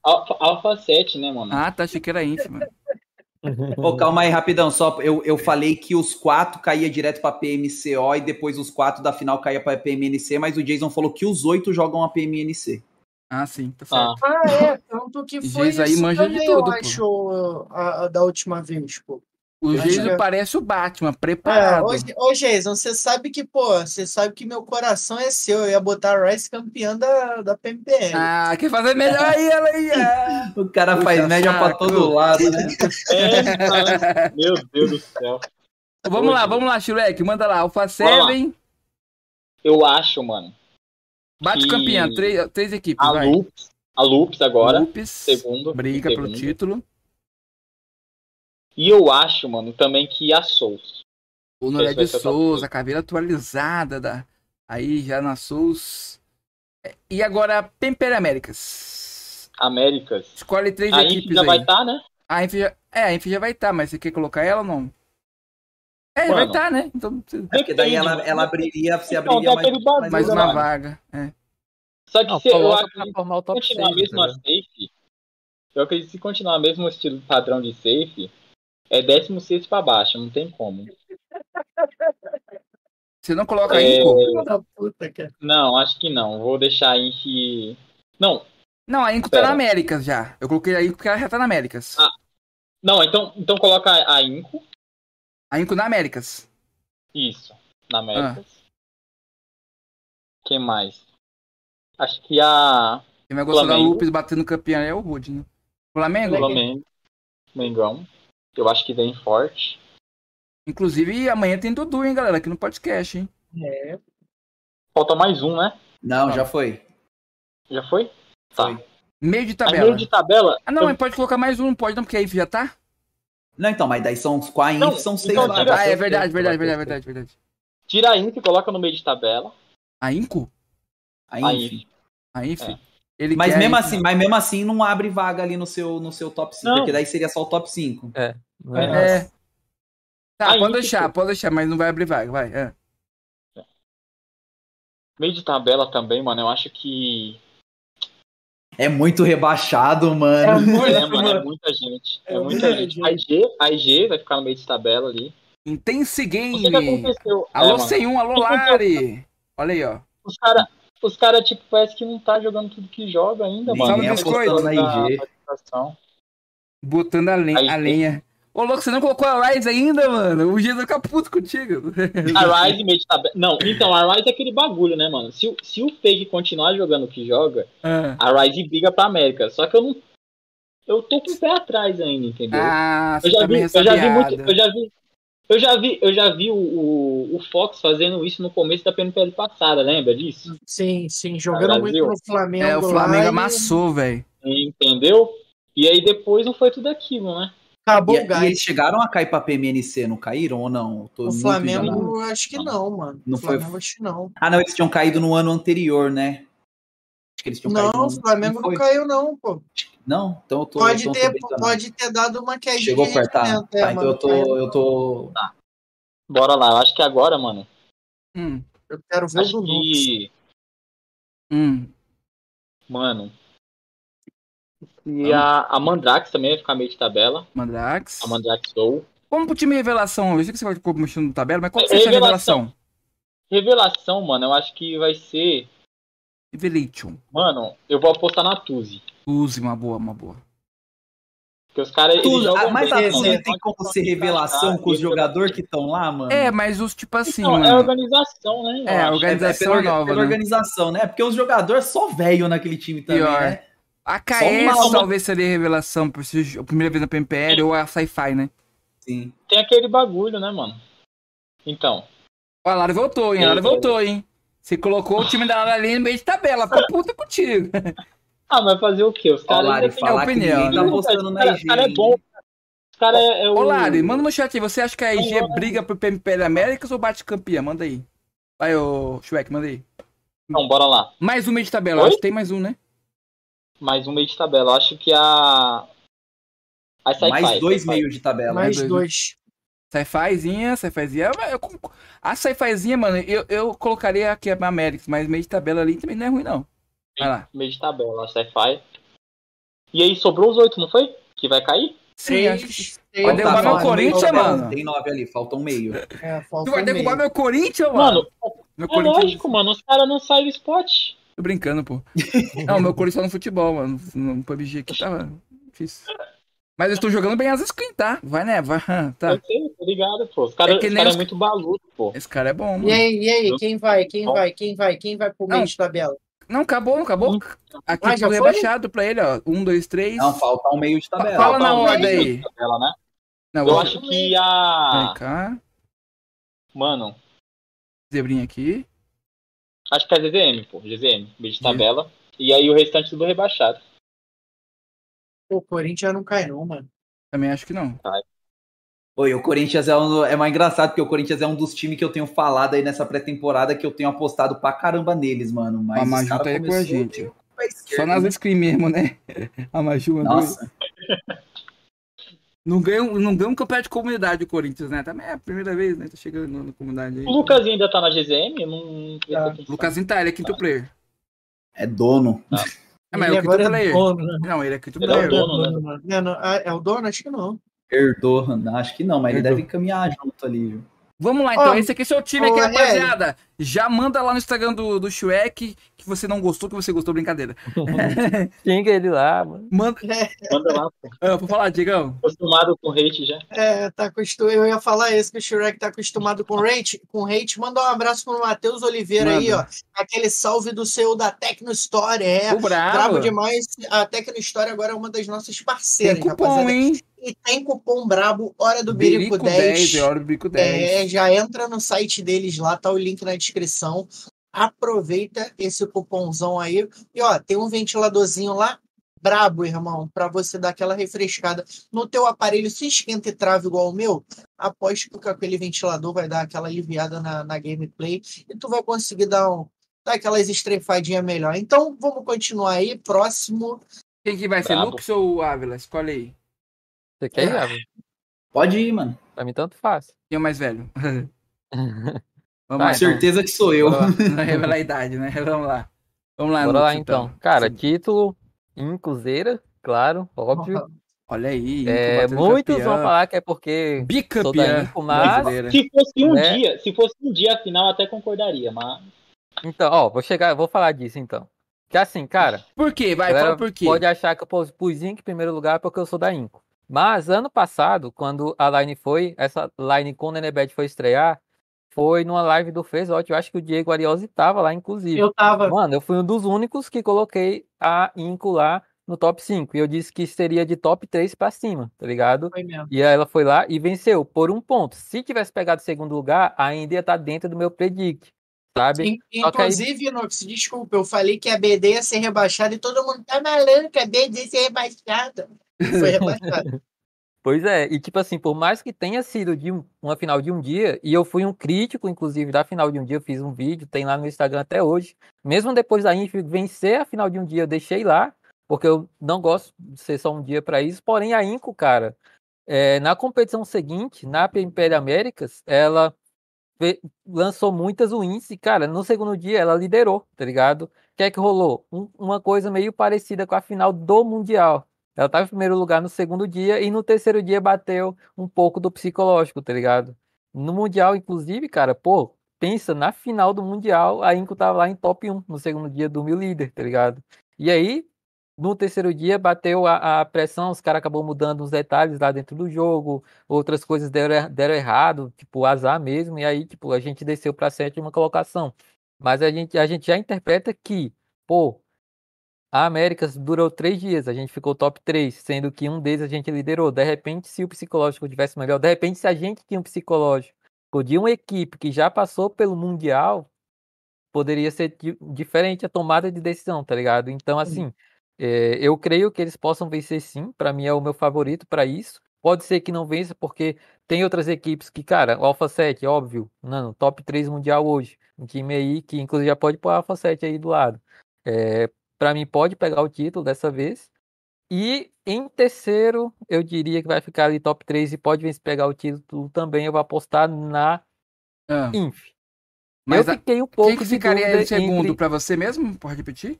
Alpha, Alpha 7, né, mano? Ah, tá, achei que era Inf, mano. Ô, <laughs> calma aí, rapidão. Só eu, eu falei que os quatro caía direto pra PMCO e depois os quatro da final caía pra PMNC, mas o Jason falou que os oito jogam a PMNC. Ah, sim, tá Ah, certo. Ah, é. Tanto que foi Geis aí manja de tudo, eu pô. acho, a, a da última vez, pô. O Geiso que- parece o Batman, É, preparado. ô, Ge- ô Jason, você sabe que, pô, você sabe que meu coração é seu. Eu ia botar a Rice campeã da, da PMPL. Ah, quer fazer melhor aí, ela aí. ah. <laughs> O cara Puxa faz média pra todo lado, né? <laughs> é. Meu Deus do céu. Vamos lá, vamos lá, Shrek, manda lá. Alpha Bora lá. 7, Eu acho, mano. bate campeão, três, três equipes, A vai. Loops, a Loops agora, Lupes, segundo. briga pelo segundo. título. E eu acho, mano, também que a Souls. O Noré vai de três. a caveira atualizada da... aí já na Souls. É, E agora, Pemper Américas. Américas. Escolhe três A equipes já aí. vai estar, né? A Inf já... É, a Inf já vai estar, mas você quer colocar ela ou não? É, vai Mano. estar, né? Então, É porque daí ela, ela abriria, você Então, abriria tem mais, bagulho, mais uma mano, vaga. É. Só que Não, se eu coloca acredito pra formar o que top continuar 6. mesmo a safe, eu acredito que se continuar mesmo o estilo padrão de safe, é 16 pra baixo, não tem como. Você não coloca a É, Inco? Puta, cara. Não, acho que não. Vou deixar em que. Não, Não, a Inco tá Pera. na Américas já. Eu coloquei a Inco porque ela já tá na Américas. Ah. não, então, então coloca a Inco. A Inco na Américas. Isso, na Américas. Quem mais? Acho que a Quem vai gostar da. Lupes batendo campeão é o Rude, né? Flamengo? Flamengo, Mengão. Eu acho que vem forte. Inclusive, amanhã tem Dudu, hein, galera, aqui no podcast, hein? É. Falta mais um, né? Não, já foi. Já foi? Tá. Foi. Meio de Aí, tabela. meio de tabela. Ah, não, eu- mas pode colocar mais um, não pode não, porque aí já tá? Não, então, mas daí são com a Inf Não, são seis então tira- Ah, é verdade, verdade, verdade, verdade, verdade. Tira a Inco e coloca no meio de tabela. A Inco? A A Inf. Inf. A Inf? É. Ele Mas quer mesmo assim, mas mesmo assim não abre vaga ali no seu, no seu top 5, Não. porque daí seria só o top 5. Não é É. nada. Tá, A pode deixar, pode deixar, mas não vai abrir vaga, vai. é. Meio de tabela também, mano. Eu acho que. É muito rebaixado, mano. É, <laughs> mano, é muita gente. É, É muita muita gente. gente. A IG, a IG vai ficar no meio de tabela ali. Intense Não sei o que Game! aconteceu. É, Alô, mano. 101, alô, Lari! Olha aí, ó. Os caras, os cara, tipo, parece que não tá jogando tudo que joga ainda, mano. Biscoito. na IG. Botando a, len- Aí a lenha. Ô, louco, você não colocou a Rise ainda, mano? O Gino vai ficar puto contigo. <laughs> A Rise meio de tabela. Não, então, a Rise é aquele bagulho, né, mano? Se, o- se o Fake continuar jogando o que joga, Ah, a Rise briga pra América. Só que eu não. eu tô com o pé atrás ainda, entendeu? Ah, eu já tá vi, meio eu já vi muito, eu já vi, eu já vi, eu já vi o, o, o Fox fazendo isso no começo da PNPL passada, lembra disso? Sim, sim, jogando muito Brasil. no Flamengo. É, o Flamengo lá e amassou, velho. Entendeu? E aí depois não foi tudo aquilo, né? Acabou E, o e gás. eles chegaram a cair pra PMNC, não caíram ou não? O muito Flamengo, acho que não, mano. Não o foi- Flamengo, acho que não. Ah, não, eles tinham caído no ano anterior, né? Acho que eles tinham caído Não, no o Flamengo não não caiu, não, pô. Não, então eu tô. Pode eu tô ter, pode ter dado uma quedinha Chegou de perto, tá? é, Tá, então eu tô. Eu tô. Bora lá, eu acho que agora, mano, Hum, Eu quero ver o acho do Nux. que, hum. mano, e a, a Mandrax também vai ficar meio de tabela, Mandrax. a Mandrax Soul. Vamos pro time revelação. Eu sei que você vai ficou mexendo no tabela, mas qual que É, você acha a revelação. revelação? Revelação, mano, eu acho que vai ser, Revelation. mano, eu vou apostar na Tuzi. Use, uma boa, uma boa. Porque os caras. ah, mas bem, a mano. Tuzi é. tem como ser revelação com os jogadores que estão lá, mano? É, mas os tipo assim, Não, é mano. organização, né? É, acho. organização pela, nova, pela né? organização, né? Porque os jogadores só velho naquele time também, Pior. né? A KS uma- talvez seria revelação por ser a primeira vez na PMPL ou a Sci-Fi, né? Sim. Tem aquele bagulho, né, mano? Então. Ó, a Lara voltou, hein? A Lara voltou, hein? Você colocou o time da Lara ali no meio de tabela. Ficou puta contigo. <laughs> Ah, mas fazer o quê? Os caras Lari, falar que opinião, ninguém tá né? apostando na Cara, IG. cara é bom. Os caras é, é o. Ô, Lari, manda no chat aí. Você acha que a IG Não, briga pro PMPL Américas ou bate campeã? Manda aí. Vai, ô Shrek, manda aí. Não, bora lá. Mais um meio de tabela. Oi? Acho que tem mais um, né? Mais um meio de tabela. Acho que a. A. Mais dois meios de tabela. Mais dois, dois. Sci-Fizinha, Sci-Fizinha. eu- A Sci-Fizinha, mano, eu, eu colocaria aqui a Américas, mas meio de tabela ali também não é ruim, não. Vai lá. Meio de tabela, a Sci-Fi. E aí sobrou os oito, não foi? Que vai cair? Sim, acho que... Vai derrubar meu Corinthians, mano. Tem nove ali, falta um meio. É, falta Tu vai um derrubar meio. meu Corinthians, mano? Mano, meu é lógico, mano. Os caras não saem do spot. Tô brincando, pô. <laughs> Não, meu Corinthians só no futebol, mano. No PUBG aqui tava difícil. Mas eu estou jogando bem as skins, tá? Vai, né? Vai, tá. Eu sei, tá ligado, pô. Os caras É cara os- é muito baludo, pô. Esse cara é bom, mano. E aí, e aí, quem vai? Quem Bom. vai? Quem vai? Quem vai pro meio de tabela? Não, acabou, acabou. Aqui Ah, foi? rebaixado pra ele, ó. Um, dois, três. Não, falta um meio de tabela. Fala na um ordem aí. tabela, né? Não, Eu acho que a. Vem cá. Mano, Zebrinha aqui. acho que é GZM, pô. GZM, meio de tabela. E aí o restante tudo rebaixado. Pô, o Corinthians não cai, não, mano. Também acho que não. Oi, o Corinthians é, um, é mais engraçado, porque o Corinthians é um dos times que eu tenho falado aí nessa pré-temporada que eu tenho apostado pra caramba neles, mano. Mas a Maju tá aí com a gente. o Só nas né? screen mesmo, né? A Maju andou. Nossa, Não ganha, um- não ganha um campeonato de comunidade o Corinthians, né? Também é a primeira vez, né? Tá chegando na comunidade aí. O Lucasinho ainda tá na GZM? Não Tá. atenção. Lucasinho tá, ele é quinto player. é dono. É, mas é Ele o quinto agora é player. dono, né? Não, ele é quinto Ele é o player. dono, né? É, não, é o dono? Acho que não. Herdou, acho que não, mas ele deve caminhar junto ali. viu? Vamos lá, então. Ó, Esse aqui é seu time ô, aqui, rapaziada. Já manda lá no Instagram do, do Shrek que você não gostou, que você gostou, brincadeira. <laughs> Xinga ele lá, mano. Manda. Manda lá, pô. Ah, vou falar, Diegão. Acostumado com hate já. É, tá acostum... eu ia falar isso, que o Shrek tá acostumado com hate. Com hate. Manda um abraço pro Matheus Oliveira aí, ó. Manda. Aquele salve do seu da Tecno Store. É, O bravo. brabo demais. A Tecno Store agora é uma das nossas Tem parceiras, cupom, rapaziada. hein? E tem cupom brabo, Hora do Birico, Birico 10. 10, é hora do Birico 10. É, já entra no site deles lá, tá o link na descrição. Aproveita esse cupomzão aí. E ó, tem um ventiladorzinho lá, brabo, irmão, para você dar aquela refrescada no teu aparelho. Se esquenta e trava igual o meu, aposto que com aquele ventilador vai dar aquela aliviada na, na gameplay e tu vai conseguir dar, um, dar aquelas estrefadinhas melhor. Então, vamos continuar aí. Próximo. Quem que vai ser. Lux ou Ávila? Escolhe aí. Você quer ir, Ávila? Pode ir, mano. Pra mim, tanto faz. Quem é o mais velho? <laughs> Vamos lá, Com então. certeza que sou eu. Não <laughs> revela a idade, né? <laughs> Vamos lá. Vamos lá, Bora lá, Lux, então. Cara, Sim. título em Cruzeira, claro, óbvio. Olha aí. É, muitos campeão. vão falar que é porque sou da Bicampeão. Inco, mas... Se fosse um Né? dia, se fosse um dia afinal, até concordaria, mas. Então, ó, vou chegar, vou falar disso então. Que assim, cara, Por quê? Vai, fala por quê. pode achar que eu pus, pus em primeiro lugar porque eu sou da Inco. Mas ano passado, quando a line foi, essa line com o Nenebet foi estrear, foi numa live do Fezote. Eu acho que o Diego Ariosi tava lá, inclusive. Eu tava. Mano, eu fui um dos únicos que coloquei a Inco lá no top 5. E eu disse que seria de top 3 para cima, tá ligado? Foi mesmo. E aí ela foi lá e venceu por um ponto. Se tivesse pegado segundo lugar, ainda ia estar dentro do meu predict, sabe? In- Só que aí- Inclusive, Nox, desculpa, eu falei que a BD ia ser rebaixada e todo mundo tá maluco, a BD ia ser rebaixada. <laughs> Foi. Pois é, e tipo assim, por mais que tenha sido de um- uma final de um dia, e eu fui um crítico, inclusive, da final de um dia, eu fiz um vídeo, tem lá no Instagram até hoje. Mesmo depois da Inf vencer a final de um dia, eu deixei lá, porque eu não gosto de ser só um dia para isso. Porém, a Inco, cara, é, na competição seguinte, na PMPL Américas, ela lançou muitas wins e, cara, no segundo dia ela liderou, tá ligado? O que é que rolou? Um- uma coisa meio parecida com a final do Mundial. Ela estava em primeiro lugar no segundo dia e no terceiro dia bateu um pouco do psicológico, tá ligado? No Mundial, inclusive, cara, pô, pensa, na final do Mundial, a Inco tava lá em top 1 no segundo dia do Mil Líder, tá ligado? E aí, no terceiro dia, bateu a, a pressão, os caras acabou mudando os detalhes lá dentro do jogo, outras coisas deram, er- deram errado, tipo, azar mesmo, e aí, tipo, a gente desceu pra sétima colocação. Mas a gente, a gente já interpreta que, pô, a Américas durou três dias, a gente ficou top 3, sendo que um deles a gente liderou. De repente, se o psicológico tivesse melhor, de repente, se a gente tinha um psicológico de uma equipe que já passou pelo Mundial, poderia ser di- diferente a tomada de decisão, tá ligado? Então, assim, é, eu creio que eles possam vencer sim, pra mim é o meu favorito pra isso. Pode ser que não vença, porque tem outras equipes que, cara, o Alpha 7, óbvio, não, top 3 mundial hoje. Um time aí que, inclusive, já pode pôr o Alpha 7 aí do lado. É, para mim, pode pegar o título dessa vez. E em terceiro, eu diria que vai ficar ali top 3 e pode vencer pegar o título também. Eu vou apostar na Ah, Inf. mas eu a- fiquei um pouco quem que ficaria em segundo entre pra você mesmo? Pode repetir?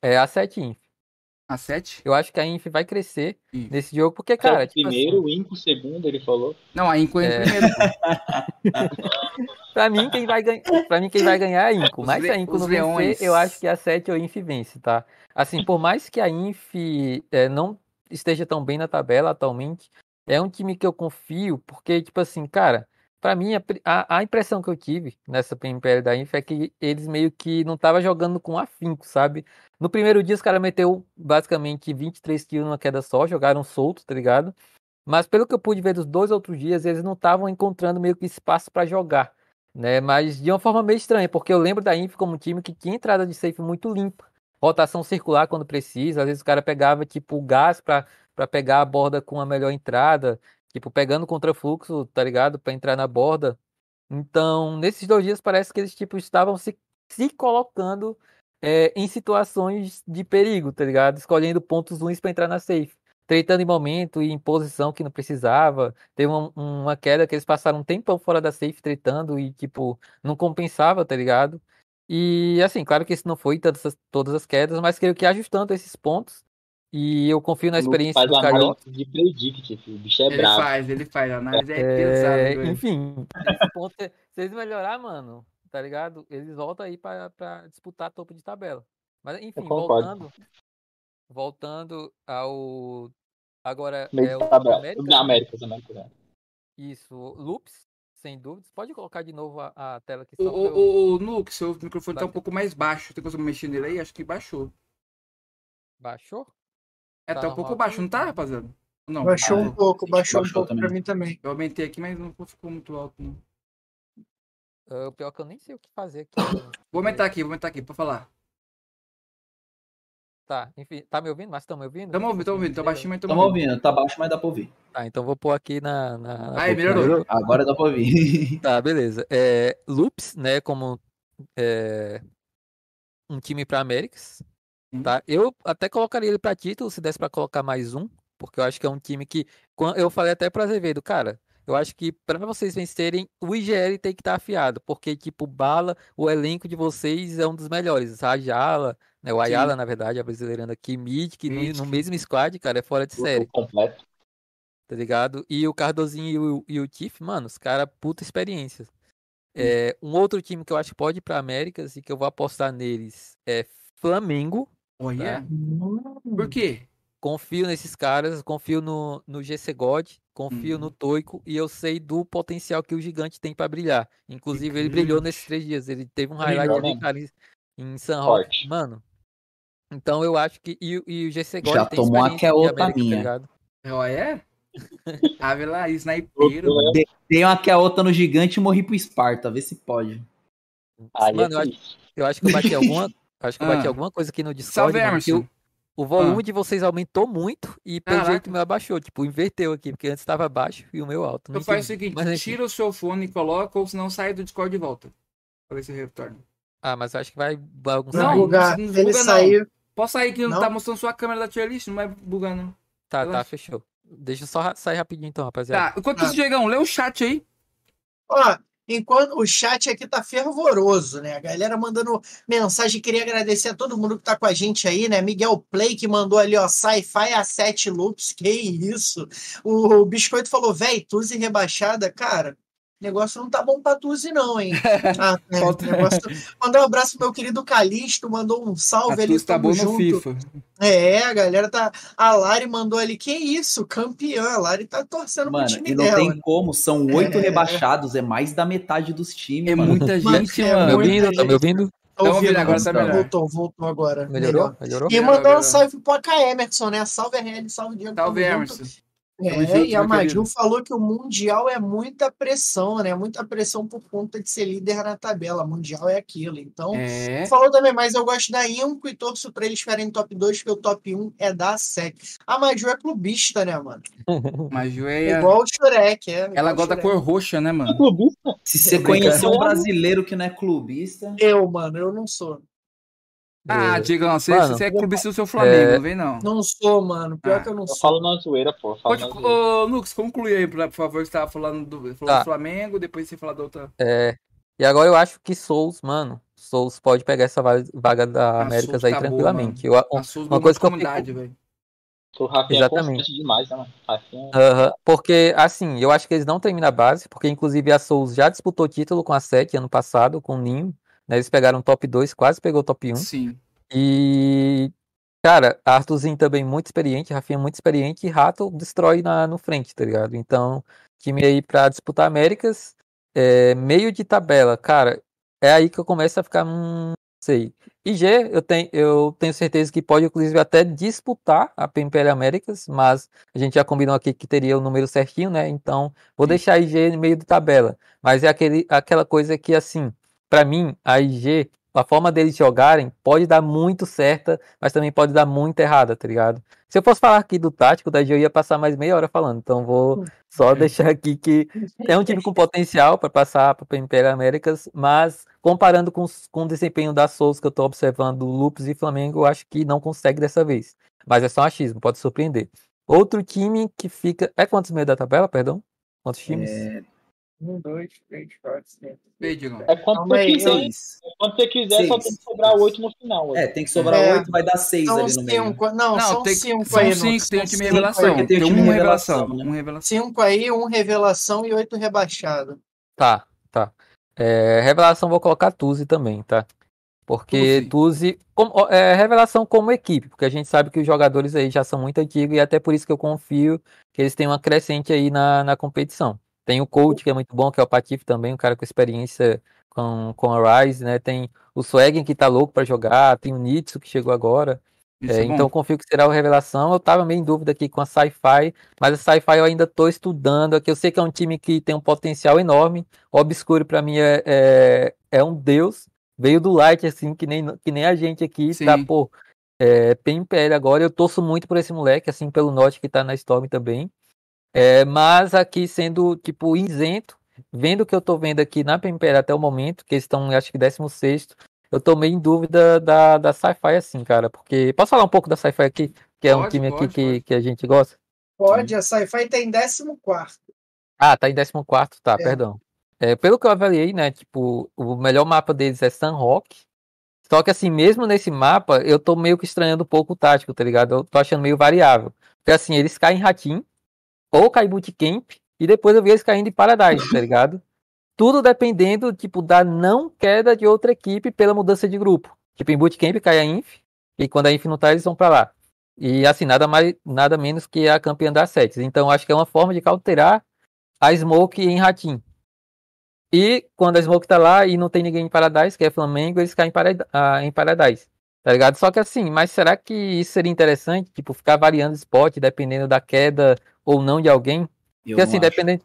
é, a 7 Inf. A 7? Eu acho que a Inf vai crescer Isso. nesse jogo, porque, cara, Cara, tipo primeiro, assim, o Inco segundo, ele falou. Não, a Inco em É. primeiro. <laughs> pra mim, quem vai ganhar, para mim, quem vai ganhar é a Inco. Mas se a Inco não leões. vencer, eu acho que a 7 ou a Inf vence, tá? Assim, por mais que a Inf é, não esteja tão bem na tabela atualmente, é um time que eu confio, porque, tipo assim, cara, pra mim, a, a, impressão que eu tive nessa PMPL da Inf é que eles meio que não estavam jogando com afinco, sabe? No primeiro dia, os caras meteu basicamente 23 kills numa queda só, jogaram solto, tá ligado? Mas pelo que eu pude ver dos dois outros dias, eles não estavam encontrando meio que espaço pra jogar, né? Mas de uma forma meio estranha, porque eu lembro da Inf como um time que tinha entrada de safe muito limpa, rotação circular quando precisa, às vezes o cara pegava tipo gás para pegar a borda com a melhor entrada, tipo pegando contrafluxo, tá ligado? Pra entrar na borda. Então, nesses dois dias parece que eles tipo estavam se, se colocando é, em situações de perigo, tá ligado? Escolhendo pontos ruins pra entrar na safe tretando em momento e em posição que não precisava. Teve uma, uma queda que eles passaram um tempão fora da safe tretando e, tipo, não compensava, tá ligado? E, assim, claro que isso não foi todas as, todas as quedas, mas creio que ajustando esses pontos, e eu confio na experiência análise cariocas. de predict, filho. O bicho é Ele bravo. faz, ele faz. A análise é, É, pesada. enfim, ponto, é- se eles melhorar, mano, tá ligado? Eles voltam aí pra, pra disputar topo de tabela. Mas, enfim, voltando, voltando ao. Agora Meio é o. América, Da América, da América. né? Isso, loops, sem dúvidas. Pode colocar de novo a, a tela aqui O, o, o, Nuke, seu microfone tá Vai. um pouco mais baixo. Tem como mexer nele aí? Acho que baixou. Baixou? É, Tá tá um pouco aqui? baixo, não tá, rapaziada? Não. Baixou ah, um pouco, baixou, um baixou pouco pra também. mim também. Eu aumentei aqui, mas não ficou muito alto, não. O pior que eu nem sei o que fazer aqui. Vou aumentar aqui, vou aumentar aqui pra falar. Tá, enfim, tá me ouvindo? Mas estão me ouvindo? Tamo ouvindo, tamo ouvindo. Tá baixinho, mas tamo Tamo ouvindo. ouvindo, tá baixo, mas dá pra ouvir. Tá, então vou pôr aqui na. na, na Aí, melhorou. Agora dá pra ouvir. <laughs> Tá, beleza. É, Loops, né, como é, um time para Américas, Sim. tá? Eu até colocaria ele para título se desse para colocar mais um, porque eu acho que é um time que eu falei até para Azevedo, cara, eu acho que para vocês vencerem, o IGL tem que estar afiado, porque tipo, Bala, o elenco de vocês é um dos melhores, a Jala, né, o Ayala, na verdade, a brasileirando aqui, Mid, que no, Mid. no mesmo squad, cara, é fora de O série completo. tá ligado? E o Cardozinho e o, e o Tiff, mano, os caras, puta experiência. É, um outro time que eu acho que pode ir pra Américas e que eu vou apostar neles é Flamengo. Olha. Hum. Por quê? Confio nesses caras, confio no, no GC God, confio no Uhum. Toico e eu sei do potencial que o gigante tem pra brilhar. Inclusive, ele brilhou nesses três dias. Ele teve um highlight ali, mesmo. cara, em- em San Roque. Mano, Então eu acho que. E, e o GC Já God tem tomou que é de outra América, minha. tá é? <laughs> Ave lá, snipeiro. Dei uma que é outra no gigante e morri pro Esparta. Vê se pode. Aí Mano, eu é acho- triste. Eu acho que eu bati alguma. Acho que eu bati Ah. alguma coisa aqui no Discord. Salve, Emerson. O, volume Ah. de vocês aumentou muito e pelo Caraca. jeito o meu abaixou. Tipo, inverteu aqui, porque antes estava baixo e o meu alto. Não Então faz o seguinte, Mas, tira o seu fone e coloca, ou senão sai do Discord de volta. Pra ver se retorna. Ah, mas acho que vai bagunçar. Não, bugar. não Se ele buga, não. sair. Pode sair que não, Não? tá mostrando sua câmera da tier list, não vai bugar não. Tá, tá, relaxa. fechou. Deixa eu só sair rapidinho então, rapaziada. Tá, enquanto Tá. isso, Diegão, lê o chat aí. Ó, enquanto o chat aqui tá fervoroso, né? A galera mandando mensagem, queria agradecer a todo mundo que tá com a gente aí, né? Miguel Play que mandou ali, ó, sci-fi a 7 loops, que isso. O Biscoito falou, véi, Tuzi rebaixada, cara. O negócio não tá bom pra Tuzi, não, hein? <laughs> Ah, é, Falta- o negócio... Mandar um abraço pro meu querido Calixto, mandou um A salve ali, Tuz tá bom no junto. FIFA. É, a galera tá. A Lari mandou ali, que isso, campeã. A Lari tá torcendo pro Mano, time e não dela. tem como. São oito É. rebaixados. É mais da metade dos times, É mano. muita Mano, gente, é Tá me mano. muita ouvindo? Tá gente. me ouvindo? Tá ouvindo, agora tá voltou, melhor. Voltou, voltou agora. Melhorou? Melhor. Melhorou? E Melhorou, mandar um melhorou. salve pro AK Emerson, né? Salve RL, salve Diego. Salve, tamo junto. É, e a Maju falou que o Mundial é muita pressão, né? Muita pressão por conta de ser líder na tabela. Mundial é aquilo. Então, É. falou também, mas eu gosto da Inco e torço pra eles ficarem top 2, porque o top 1 é da SEC. A Maju é clubista, né, mano? <laughs> Mas Ju é. Igual o Shurek, é. Ela gosta da cor roxa, né, mano? Clubista? Se você conhecer um brasileiro que não é clubista. Eu, mano, eu não sou. Ah, É, Diegão, você, Mano, você é clubista do seu Flamengo, é- não vem não. Não sou, mano. Pior Ah, que eu não Eu sou. falo na zoeira, pô. eu Falo Pode, na zoeira. ô, Nux, conclui aí, por favor, você tava falando do, falou Tá. do Flamengo, depois você fala da outra. É, e agora eu acho que Souls, mano, Souls pode pegar essa va- vaga da Ah, Américas Souls aí tá boa, tranquilamente. Eu, A Souza uma coisa que eu comunidade, velho. O Rafinha é Exatamente. constante demais, né, mano? Aham, porque, assim, eu acho que eles não terminam a base, porque inclusive a Souls já disputou título com a SEC ano passado, com o Ninho, né? Eles pegaram top 2, quase pegou top 1. Sim. E, cara, Arthurzinho também muito experiente, Rafinha muito experiente, e Rato destrói na, no frente, tá ligado? Então, time aí pra disputar Américas, é, meio de tabela, cara, é aí que eu começo a ficar, hum, não sei. IG, eu tenho, eu tenho certeza que pode, inclusive, até disputar a PMPL Américas, mas a gente já combinou aqui que teria o número certinho, né? Então, vou deixar a IG no meio de tabela. Mas é aquele, aquela coisa que, assim, pra mim, a IG, a forma deles jogarem pode dar muito certa, mas também pode dar muito errada, tá ligado? Se eu fosse falar aqui do tático, da IG eu ia passar mais meia hora falando, então vou só <laughs> deixar aqui que é um time com potencial para passar para o Império Américas, mas comparando com, com o desempenho da Souls que eu tô observando, Lupus e Flamengo, eu acho que não consegue dessa vez. Mas é só um achismo, pode surpreender. Outro time que fica. É quantos meio da tabela, perdão? Quantos times? É, Um, dois, três, quatro, cinco. Diegão. É quando Calma você quiser. seis. É quando você quiser, só Seis. tem que sobrar oito no final. É, tem que sobrar É. oito, vai dar seis São ali no meio. cinco. Não, Não, são tem, cinco são aí. cinco, tem o time cinco revelação. Tem, um revelação, revelação. né? Um revelação. Cinco aí, um revelação e oito rebaixado. Tá, tá. É, revelação vou colocar Tuzi também, tá? Porque Tuzi, como- é, revelação como equipe, porque a gente sabe que os jogadores aí já são muito antigos e até por isso que eu confio que eles têm uma crescente aí na, na competição. Tem o coach que é muito bom, que é o Patife também, um cara com experiência com, com a Rise, né? Tem o Swaggen que tá louco pra jogar, tem o Nitsu que chegou agora. É, é então confio que será o Revelação. Eu tava meio em dúvida aqui com a Sci-Fi, mas a Sci-Fi eu ainda tô estudando. Aqui eu sei que é um time que tem um potencial enorme. O Obscure pra mim é, é, é um deus. Veio do Light, assim, que nem, que nem a gente aqui, tá, Sim. pô, é, PMPL agora. Eu torço muito por esse moleque, assim, pelo Norte que tá na Storm também. É, mas aqui sendo, tipo, isento, vendo o que eu tô vendo aqui na PMPL até o momento, que eles estão, acho que 16 eu tô meio em dúvida da, da Sci-Fi, assim, cara, porque. Posso falar um pouco da Sci-Fi aqui? Que é um Pode, time aqui pode, que, pode. que a gente gosta? Pode, a Sci-Fi tá em 14. Ah, tá em 14, tá, É. perdão. É, pelo que eu avaliei, né, tipo, o melhor mapa deles é Sun Rock. Só que assim, mesmo nesse mapa, eu tô meio que estranhando um pouco o tático, tá ligado? Eu tô achando meio variável. Porque assim, eles caem em Ratim, ou em Bootcamp, e depois eu vi eles caindo em Paradise, tá ligado? Tudo dependendo, tipo, da não queda de outra equipe pela mudança de grupo. Tipo, em Bootcamp cai a Inf, e quando a Inf não tá, eles vão pra lá. E assim, nada mais, nada menos que a campeã das sets. Então, acho que é uma forma de cauterar a Smoke em Ratim. E quando a Smoke tá lá e não tem ninguém em Paradise, que é Flamengo, eles caem em ah, em Paradise. Tá ligado? Só que assim, mas será que isso seria interessante? Tipo, ficar variando spot dependendo da queda ou não de alguém? Eu Porque assim, dependendo.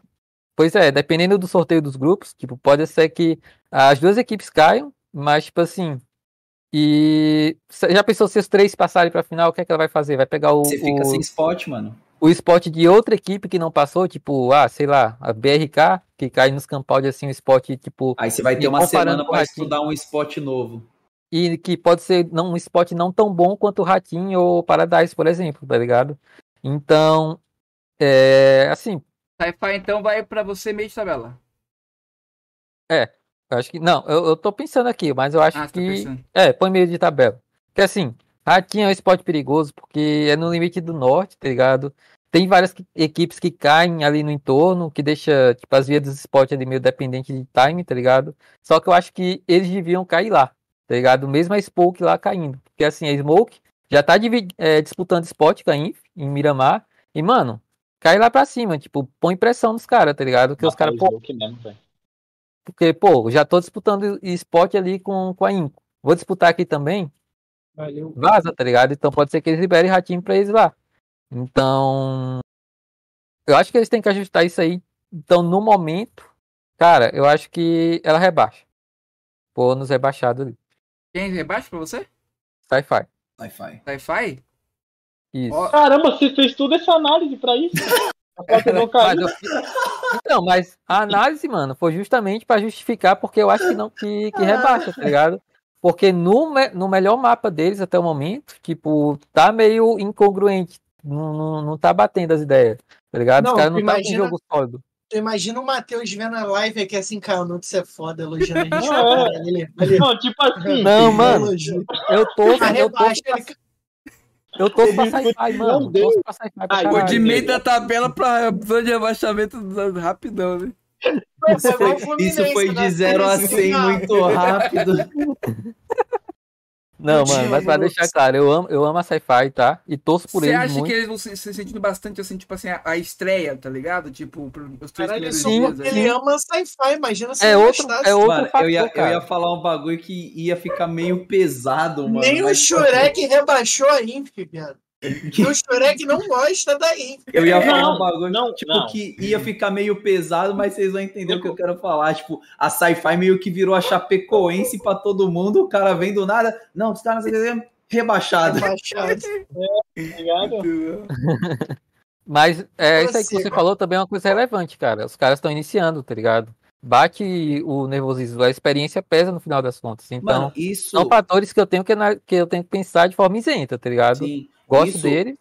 Pois é, dependendo do sorteio dos grupos, tipo, pode ser que as duas equipes caiam, mas, tipo assim. E já pensou se os três passarem pra final, o que é que ela vai fazer? Vai pegar o, Você fica o, sem spot, mano. o spot de outra equipe que não passou, tipo, ah, sei lá, a BRK, que cai nos campaldi assim, um spot, tipo, Aí você vai ter uma semana pra estudar um spot novo. e que pode ser não, um spot não tão bom quanto o Ratinho ou o Paradise, por exemplo, tá ligado? Então, é, assim, Sci-Fi então vai pra você meio de tabela. eu acho que, não, eu, eu tô pensando aqui, mas eu acho Ah, tá que, é, põe meio de tabela. Porque assim, Ratinho é um spot perigoso, porque é no limite do norte, tá ligado? Tem várias equipes que caem ali no entorno, que deixa, tipo, as vias dos spot ali meio dependente de time, tá ligado? Só que eu acho que eles deviam cair lá, tá ligado? Mesmo a Smoke lá caindo. Porque assim, a Smoke já tá é, disputando spot com a Inf, em Miramar, e, mano, cai lá pra cima, tipo, põe pressão nos caras, tá ligado? Porque os caras, pô, mesmo, porque, pô, já tô disputando spot ali com, com a Inco. Vou disputar aqui também, Valeu. vaza, tá ligado? Então pode ser que eles liberem ratinho pra eles lá. Então, eu acho que eles têm que ajustar isso aí. Então, no momento, cara, eu acho que ela rebaixa. Pô, nos rebaixados ali. Quem rebaixa pra você? Sci-fi. Sci-fi. Sci-Fi? Isso. Caramba, você fez toda essa análise pra isso? <laughs> Não Mas eu Então, mas a análise, mano, foi justamente pra justificar porque eu acho que não que, que rebaixa, tá ligado? Porque no, me- no melhor mapa deles até o momento, tipo, tá meio incongruente. Não, não, não tá batendo as ideias, tá ligado? Não, Os caras não tu tá com um imagina- jogo sólido. Tu imagina o Matheus vendo a live aqui assim, cara, não você é foda, elogiando a gente. Não, <laughs> é. cara, ele, ele, Não, tipo assim. Não, mano, eu tô, <laughs> eu tô, rebaixa, ele eu tô pra sci-fi, foi- mano. Deus. Torço pra sci-fi pra Ai, Pô, caralho. de meio da tabela pra zona de rebaixamento do- rapidão, né? Isso Isso foi, isso foi de 0 a 100 muito rápido. <laughs> Não, Eu mano, mas pra deixar claro, eu amo, eu amo a sci-fi, tá? E torço por Você eles acha muito. que eles vão se, se sentindo bastante assim, tipo assim, a, a estreia, tá ligado? Tipo, os três Caralho, primeiros Sim, dias. aí. ele ama sci-fi, imagina se É outro, gostasse. é outro Mano, fator, eu ia, eu cara. ia falar um bagulho que ia ficar meio pesado, mano. Nem o mas- Shurek rebaixou a Inf, viado. E o Shurek não gosta da Inf. Eu ia falar Não, um bagulho não, tipo, não. que ia ficar meio pesado, mas vocês vão entender o que eu quero falar. Tipo, a sci-fi meio que virou a Chapecoense pra todo mundo. O cara vem do nada. Não, os caras rebaixado. Rebaixado. <laughs> Tá ligado? <laughs> Mas é, isso aí que Prossiga. você falou também é uma coisa relevante, cara. Os caras estão iniciando, tá ligado? Bate o nervosismo, a experiência pesa no final das contas. Então, Mano, isso. são fatores que eu tenho que, que eu tenho que pensar de forma isenta, tá ligado? Sim, Gosto isso- dele.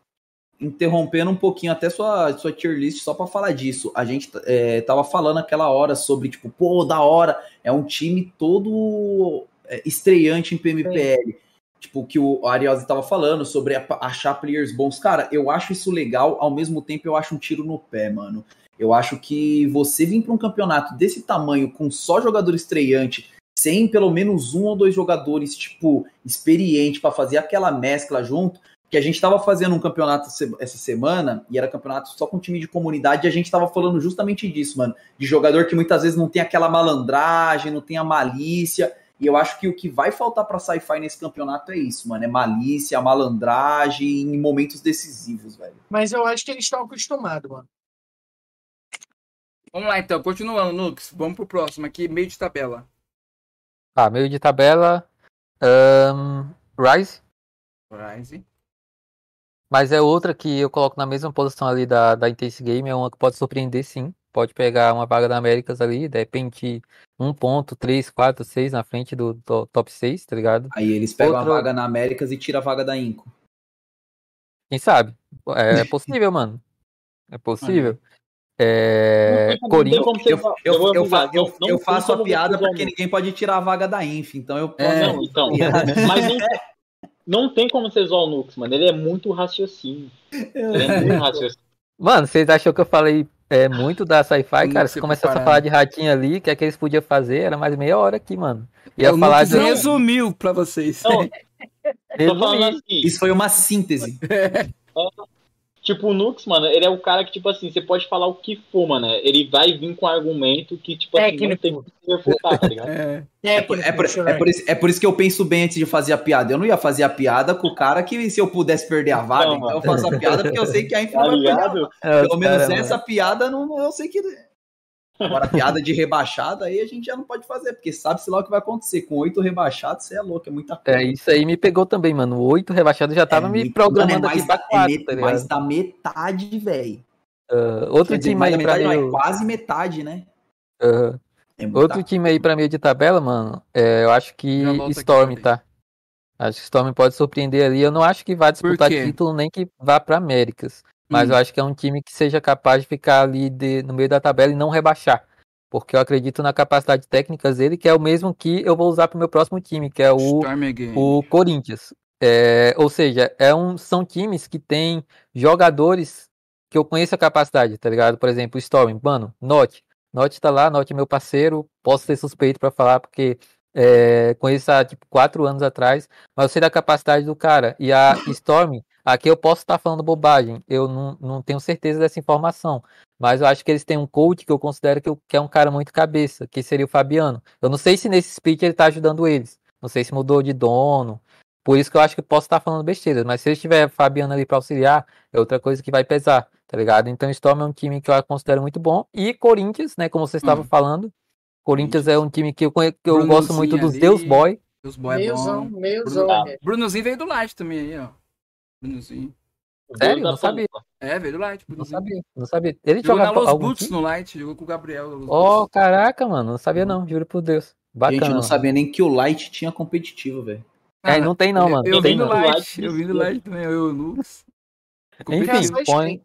interrompendo um pouquinho até sua, sua tier list só pra falar disso. A gente é, tava falando aquela hora sobre, tipo, pô, da hora, é um time todo é, estreante em PMPL. Tipo, que o Ariose tava falando sobre achar players bons. Cara, eu acho isso legal, ao mesmo tempo eu acho um tiro no pé, mano. Eu acho que você vir pra um campeonato desse tamanho, com só jogador estreante, sem pelo menos um ou dois jogadores, tipo, experiente pra fazer aquela mescla junto, que a gente estava fazendo um campeonato essa semana, e era campeonato só com time de comunidade, e a gente estava falando justamente disso, mano. De jogador que muitas vezes não tem aquela malandragem, não tem a malícia. E eu acho que o que vai faltar pra sci-fi nesse campeonato é isso, mano. É malícia, malandragem em momentos decisivos, velho. Mas eu acho que eles estão acostumados, mano. Vamos lá então, continuando, Nux. Vamos pro próximo aqui, meio de tabela. Tá, meio de tabela. ahn, Rise. Rise. Mas é outra que eu coloco na mesma posição ali da, da Intense Game. É uma que pode surpreender, sim. Pode pegar uma vaga da Américas ali, de repente, um ponto, três, quatro, seis na frente do, do top 6, tá ligado? Aí eles pegam Outro- a vaga na Américas e tiram a vaga da Inco. Quem sabe? É possível, <laughs> mano. É possível. É, você- Eu, eu, eu, eu- eu faço a piada porque ninguém pode tirar a vaga da Inf, então eu posso. É. Não, então. Mas não, <laughs> não tem como você zoar o Nux, mano. Ele é muito raciocínio. Ele é muito <laughs> raciocínio. Mano, vocês acham que eu falei é, muito da sci-fi, cara? se Se começasse a falar de ratinho ali, o que é que eles podiam fazer? Era mais meia hora aqui, mano. Ia o falar de. resumiu pra vocês. Não, <laughs> tô falando Resumir. assim. Isso foi uma síntese. Tipo, o Nux, mano, ele é o cara que, tipo assim, você pode falar o que for, mano. Ele vai vir com argumento que, tipo assim, não tem Técnico. que refutar, tá ligado? <laughs> É. É por, é, por, é, por isso, é por isso que eu penso bem antes de fazer a piada. Eu não ia fazer a piada com o cara que, se eu pudesse perder a vaga, Não, então eu faço a piada porque eu sei que a Infinity <laughs> Tá vai perder a ligado? Pelo menos Caramba. essa piada não, eu sei que. Agora, a piada de rebaixada aí a gente já não pode fazer, porque sabe-se lá o que vai acontecer. Com oito rebaixados, você é louco, é muita coisa. É, isso aí me pegou também, mano. O oito rebaixado já tava É me programando mano, é aqui mais pra da- é quatro, met- tá mais da metade, velho. Ah, outro dizer, time mais aí da pra metade, é quase metade, né? É Outro time aí pra meio de tabela, mano, é, eu acho que aqui Storm, também. tá? Acho que Storm pode surpreender ali. Eu não acho que vá disputar título nem que vá pra Américas. Mas Hum. eu acho que é um time que seja capaz de ficar ali de- no meio da tabela e não rebaixar. Porque eu acredito na capacidade técnica dele, que é o mesmo que eu vou usar pro meu próximo time, que é o, o Corinthians. É, ou seja, é um, são times que têm jogadores que eu conheço a capacidade, tá ligado? Por exemplo, o Storm, mano, Note. Note tá lá, Note é meu parceiro, posso ser suspeito pra falar, porque é, conheço há tipo quatro anos atrás, mas eu sei da capacidade do cara. E a Storm, aqui eu posso estar falando bobagem, eu não, não tenho certeza dessa informação. Mas eu acho que eles têm um coach que eu considero que, eu- que é um cara muito cabeça, que seria o Fabiano. Eu não sei se nesse split ele tá ajudando eles. Não sei se mudou de dono. Por isso que eu acho que posso estar falando besteira. Mas se ele tiver Fabiano ali para auxiliar, é outra coisa que vai pesar, tá ligado? Então Storm é um time que eu considero muito bom. E Corinthians, né? Como você estava Hum. falando. Corinthians é um time que eu, que eu Brunozinho gosto muito dos ali. Deus Boy. Os boy é Meiozão, bom. meiozão. Tá. né? Brunozinho veio do Light também aí, ó. Brunozinho. Sério? Não sabia. É, veio do Light. Não sabia, não sabia. Ele Jogou na joga Los algum Boots time? no Light, jogou com o Gabriel. Los Oh, caraca, mano. Não sabia não, juro por Deus. Bacana. Gente, eu não sabia nem que o Light tinha competitivo, velho. É, não tem não, mano. Eu, eu tem vim do. Light. Light, eu vim do Light também, eu e o Lux. Enfim, põe,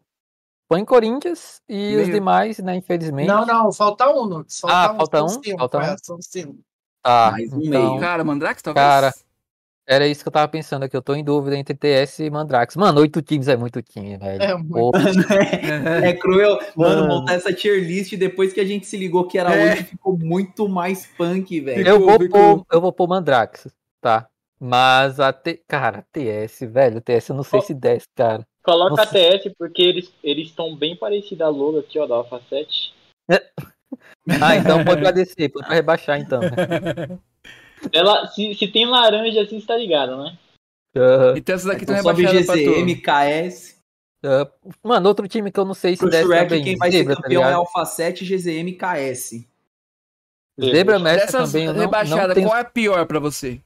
põe Corinthians e os demais, né, infelizmente. Não, não, falta um, Nux. Falta Ah, um, falta um? cinco, Falta é, um? são cinco. Ah, Mais um então, meio. Cara, Mandrax talvez? Cara, era isso que eu tava pensando aqui. Eu tô em dúvida entre TS e Mandrax. Mano, oito times é muito time, velho. É, Pô, <laughs> É cruel, mano, Mano. montar essa tier list depois que a gente se ligou que era É. hoje ficou muito mais punk, velho. eu, vou ficou- pôr, eu vou pôr Mandrax, tá? Mas a T... Cara, TS, velho, TS eu não sei Ó. se desce, cara. Coloca Nossa. a TS porque eles eles estão bem parecidos a logo aqui, ó, da Alpha 7. <laughs> Ah, então pode pra descer, pode pra rebaixar então. <laughs> Ela, se, se tem laranja assim, você tá ligado, né? Ah, Então essas aqui Então estão sobe rebaixadas pra GCM. KS. mano, outro time que eu não sei se Pro desce Shrek, também. quem vai ser tá campeão é ligado? Alpha 7, GZM, KS. Zebra Mestre Dessas também eu não, tenho qual é a pior pra você?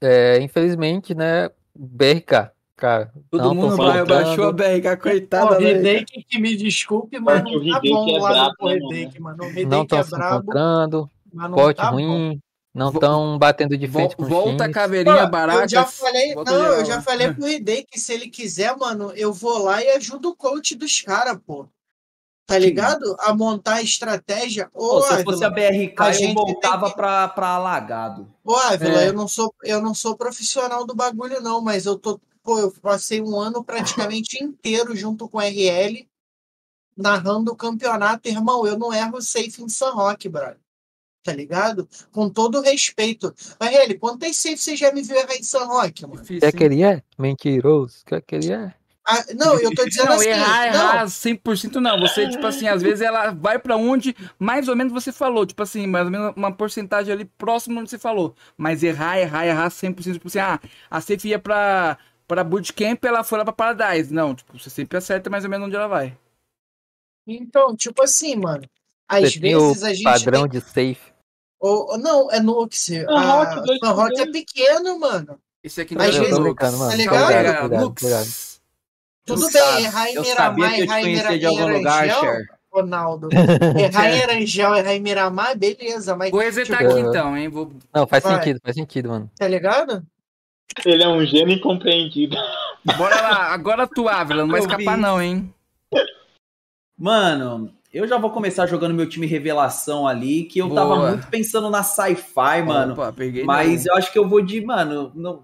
É, infelizmente, né, BRK, cara. Todo não mundo baixou a BRK, coitada. o? Hideki que me desculpe, mas o não tá bom é lá brabo, Hideki, mano. O Não é brabo, encontrando, mas não pote tá bom. Não estão batendo de Vol- frente com volta a times. caveirinha barata. eu já falei, não, geral. eu já falei <laughs> pro Hideki que se ele quiser, mano, eu vou lá e ajudo o coach dos caras, pô. Tá ligado? A montar a estratégia. Ô, Pô, se eu fosse a Ávila, BRK, a eu gente voltava que- pra, pra Alagado. ô, Ávila, É. eu, não sou, eu não sou profissional do bagulho, não, mas eu tô. Pô, eu passei um ano praticamente inteiro junto com o RL, narrando o campeonato. Irmão, eu não erro safe em San Roque, brother. Tá ligado? Com todo respeito. RL, quantas safe você já me viu errar em San Roque, mano? Difícil, Quer que ele é? Mentiroso. Quer que ele é? Ah, não, eu tô <laughs> dizendo Não, assim. errar, não, errar 100% não. Você, tipo assim, às vezes ela vai pra onde mais ou menos você falou. Tipo assim, mais ou menos uma porcentagem ali próximo onde você falou. Mas errar, errar, errar 100%. Tipo assim, ah, a Safe ia pra, pra Bootcamp, ela foi lá pra Paradise. Não, tipo, você sempre acerta mais ou menos onde ela vai. Então, tipo assim, mano. Às Você tem o vezes a gente. padrão tem- de safe. Ou- ou- não, é Nux. San A Roque, é por pequeno, mano. Esse aqui não é Lux. brincando, mano. tá ligado? Obrigado, Pega, obrigado, Lux. obrigado. Tudo Tu bem, Arangel, Cher. Ronaldo. <laughs> Arangel, errar em Miramar, beleza, mas Vou resetar Tipo, aqui uh, então, hein? Vou... Não, faz Vai. sentido, faz sentido, mano. tá ligado? Ele é um gênio incompreendido. Bora lá, agora tu, Ávila. Não vai escapar, não, hein? Mano, eu já vou começar jogando meu time revelação ali, que eu tava Boa. muito pensando na sci-fi, mano. Opa, peguei. Mas não. eu acho que eu vou de, mano, não-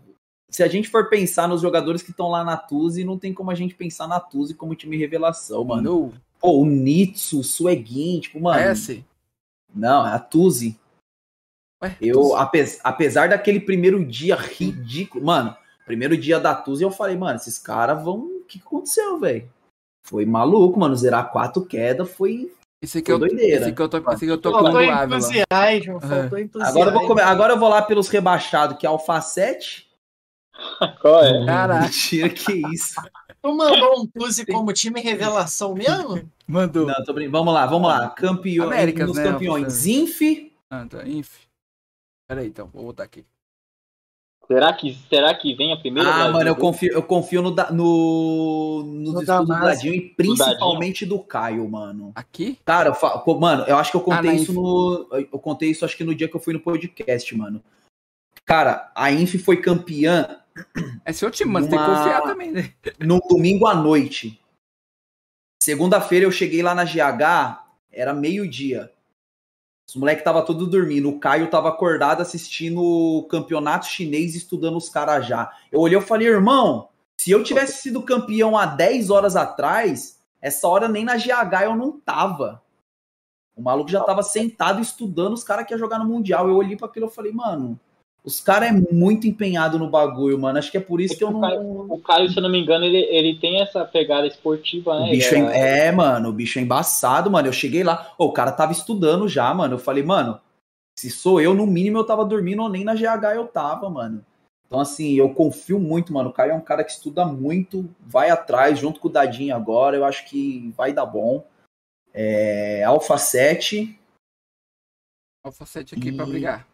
se a gente for pensar nos jogadores que estão lá na Tuzi, não tem como a gente pensar na Tuzi como time revelação, mano. Mano, Pô, o Nitsu, o Sueguin, tipo, mano. S. Não, é a Tuzi. Ué, Eu, apes- apesar daquele primeiro dia ridículo, mano, primeiro dia da Tuzi, eu falei, mano, esses caras vão. O que que aconteceu, velho? Foi maluco, mano. Zerar quatro quedas foi. Esse aqui, Foi eu, doideira. esse aqui eu tô, esse aqui eu tô com Faltou o Ávila. entusiasmo, faltou entusiasmo. Agora eu vou, come- agora eu vou lá pelos rebaixados, que é Alfa 7. <laughs> Qual é? Caraca, <laughs> Mentira, que isso. Tu mandou um Tuzi como time revelação mesmo? mandou. Não, tô brincando. Vamos lá, vamos lá. Campeão, Américas, nos né, campeões. Zinf. Ah, tá, enfim. Pera aí, então, vou botar aqui. Será que, será que vem a primeira? Ah, mano, eu confio, eu confio no, da- no, No estudos do. Dadinho e principalmente do Caio, mano. Aqui? Cara, eu fa- mano, eu acho que eu contei Ah, isso no. Eu contei isso acho que no dia que eu fui no podcast, mano. Cara, a Inf foi campeã É seu time, mas tem que confiar também, né? no domingo à noite. Segunda-feira eu cheguei lá na GH, era meio-dia. Os moleques tava todo dormindo. O Caio tava acordado assistindo o campeonato chinês, estudando os caras já. Eu olhei e falei, irmão, se eu tivesse sido campeão há 10 horas atrás, essa hora nem na GH eu não tava. O maluco já tava sentado estudando os caras que ia jogar no Mundial. Eu olhei para aquilo e falei, mano, os caras é muito empenhado no bagulho, mano. Acho que é por isso que eu não. O Caio, se eu não me engano, ele, ele tem essa pegada esportiva, né? O bicho é... é, mano, o bicho é embaçado, mano. Eu cheguei lá, ô, o cara tava estudando já, mano. Eu falei, mano, se sou eu, no mínimo eu tava dormindo ou nem na GH eu tava, mano. Então, assim, eu confio muito, mano. O Caio é um cara que estuda muito, vai atrás, junto com o Dadinho agora. Eu acho que vai dar bom. É, Alpha 7, Alfa 7 aqui E- pra brigar.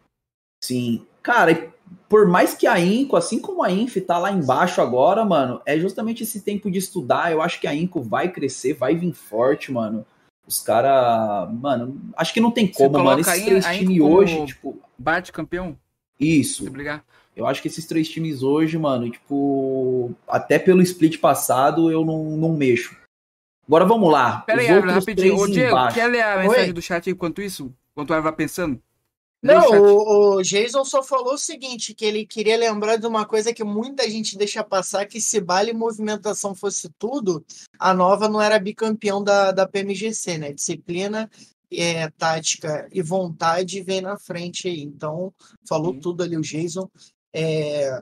Sim. Cara, e por mais que a Inco, assim como a Inf tá lá embaixo agora, mano, é justamente esse tempo de estudar. Eu acho que a Inco vai crescer, vai vir forte, mano. Os caras, mano, acho que não tem como, mano. Esses três times hoje, tipo, Bate campeão, isso. se brigar. Eu acho que esses três times hoje, mano, tipo, até pelo split passado eu não, não mexo. Agora vamos lá. Pera Os aí, outros rapidinho. Ô, Diego, embaixo. quer ler a mensagem Oi? do chat enquanto isso? Enquanto o vai pensando? Não, o o, Jason só falou o seguinte, que ele queria lembrar de uma coisa que muita gente deixa passar, que se bala e movimentação fosse tudo, a Nova não era bicampeão da, da PMGC, né? Disciplina, é, tática e vontade vem na frente aí. Então, falou tudo ali o Jason. É,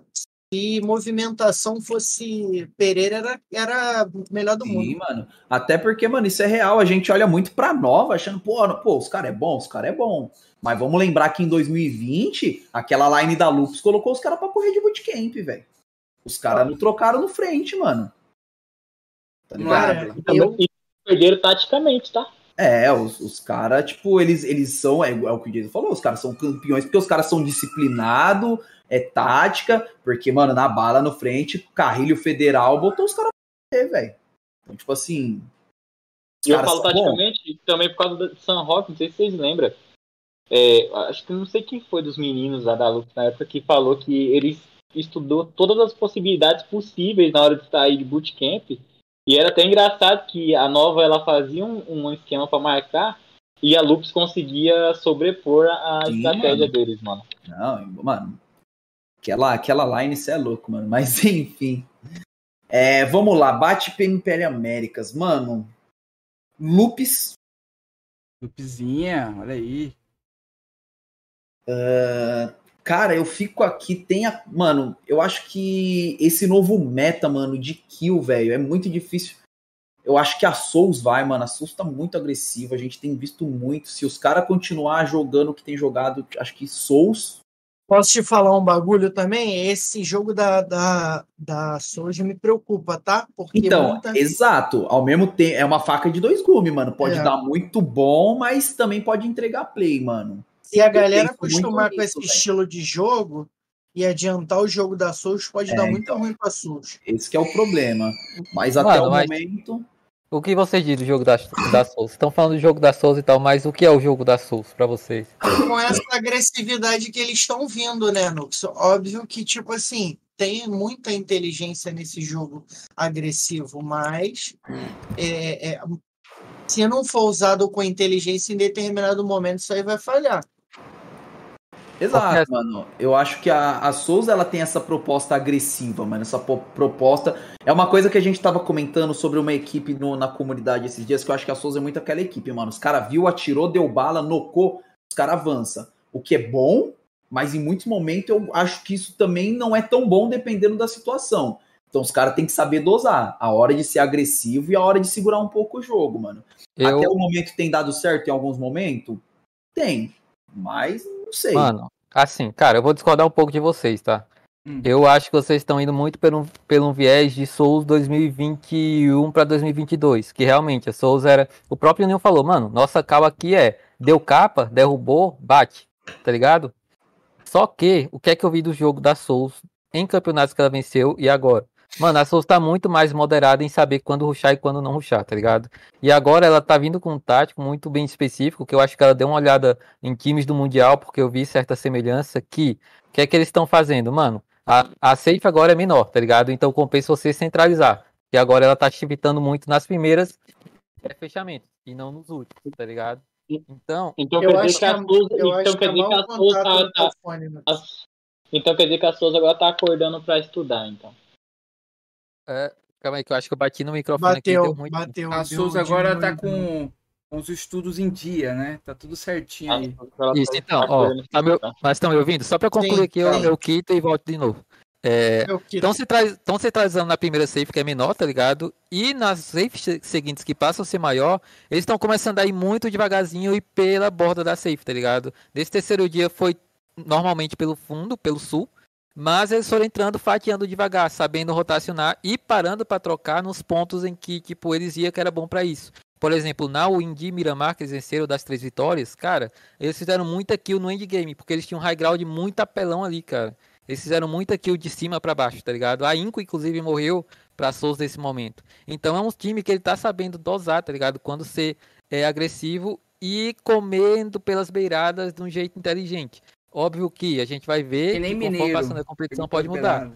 se movimentação fosse Pereira, era, era melhor do Sim, mundo. mano. Até porque, mano, isso é real. A gente olha muito pra nova, achando, pô, não- pô os caras é bom, os caras é bom. Mas vamos lembrar que em 2020, aquela line da Lupus colocou os caras pra correr de bootcamp, velho. Os caras não trocaram no frente, mano. Tá Não é, ligado? Ávila? E também- e perderam taticamente, tá? É, os, os caras, tipo, eles, eles são, é, é o que o Jason falou, os caras são campeões porque os caras são disciplinados, é tática, porque, mano, na bala no frente, Carrilho Federal botou os caras pra velho. Então, tipo assim. E eu falo taticamente também por causa do San Roque, não sei se vocês lembram. É, acho que não sei quem foi dos meninos lá da Lux na época que falou que eles estudou todas as possibilidades possíveis na hora de sair de bootcamp. E era até engraçado que a nova ela fazia um, um esquema pra marcar e a Lux conseguia sobrepor a Sim, estratégia mano. deles, mano. Não, mano. Aquela, aquela line, isso é louco, mano. Mas <laughs> enfim. É, vamos lá, bate PMPL Américas. Mano, Lupes, Lupezinha, olha aí. Cara, eu fico aqui, tem a. Mano, eu acho que esse novo meta, mano, de kill, velho, é muito difícil. Eu acho que a Souls vai, mano. A Souls tá muito agressiva. A gente tem visto muito. Se os caras continuar jogando o que tem jogado, acho que Souls. Posso te falar um bagulho também? Esse jogo da, da, da Soja me preocupa, tá? Porque Então, muita- exato. Ao mesmo tempo, é uma faca de dois gumes, mano. Pode É. dar muito bom, mas também pode entregar play, mano. se a eu galera acostumar com esse velho. estilo de jogo e adiantar o jogo da Souls, pode É, dar muito então. ruim pra Souls. Esse que é o problema. Mas Mano, até o mas- momento. O que vocês dizem do jogo da, da Souls? Estão falando do jogo da Souls e tal, mas o que é o jogo da Souls pra vocês? Com essa agressividade que eles estão vindo, né, Nux? Óbvio que, tipo assim, tem muita inteligência nesse jogo agressivo, mas é, é, se não for usado com inteligência em determinado momento, isso aí vai falhar. Exato, Porque- mano. Eu acho que a, a Souza ela tem essa proposta agressiva, mano. Essa po- proposta. É uma coisa que a gente tava comentando sobre uma equipe no- na comunidade esses dias, que eu acho que a Souza é muito aquela equipe, mano. Os caras viu, atirou, deu bala, nocou, os caras avançam. O que é bom, mas em muitos momentos eu acho que isso também não é tão bom dependendo da situação. Então os caras têm que saber dosar a hora de ser agressivo e a hora de segurar um pouco o jogo, mano. Eu, Até o momento tem dado certo em alguns momentos? Tem. Mas não sei. mano, assim, cara, eu vou discordar um pouco de vocês, tá? Hum. Eu acho que vocês estão indo muito pelo, pelo viés de Souls 2021 pra 2022, que realmente a Souls era, o próprio Neil falou, mano, nossa cal aqui é deu capa, derrubou, bate, tá ligado? Só que o que é que eu vi do jogo da Souls em campeonatos que ela venceu e agora? Mano, a Souls tá muito mais moderada em saber quando ruxar e quando não ruxar, tá ligado? E agora ela tá vindo com um tático muito bem específico, que eu acho que ela deu uma olhada em times do Mundial, porque eu vi certa semelhança que o que é que eles estão fazendo, mano? A, a safe agora é menor, tá ligado? Então compensa você centralizar. E agora ela tá chivitando muito nas primeiras é, fechamentos e não nos últimos, tá ligado? Então, Então Eu quer dizer que a Souza. Então quer é dizer que a Souza tá. a- Então quer dizer que a Souza agora tá acordando pra estudar, então. É, calma aí que eu acho que eu bati no microfone aqui Bateu, deu muito. bateu. A Souza agora tá com, com os estudos em dia, né? Tá tudo certinho A aí. Tá- Isso, então, tá ó, tá me, estudar. mas estão me ouvindo? Só pra concluir Sim, aqui, eu, sim. eu quito e volto de novo. É, Eu que- Estão centraliz- tão centralizando na primeira safe, que é menor, tá ligado? E nas safes se- seguintes, que passam a ser maior, eles estão começando a ir muito devagarzinho e pela borda da safe, tá ligado? Nesse terceiro dia foi normalmente pelo fundo, pelo sul, mas eles foram entrando, fatiando devagar, sabendo rotacionar e parando pra trocar nos pontos em que, tipo, eles iam que era bom pra isso. Por exemplo, na Windy Miramar, que eles venceram das três vitórias, cara, eles fizeram muita kill no endgame, porque eles tinham um high ground muito apelão ali, cara. Eles fizeram muita kill de cima pra baixo, tá ligado? A Inco, inclusive, morreu pra Souls nesse momento. Então é um time que ele tá sabendo dosar, tá ligado? Quando ser é, agressivo e comendo pelas beiradas de um jeito inteligente. Óbvio que a gente vai ver Que nem que conforme passando a competição pode mudar.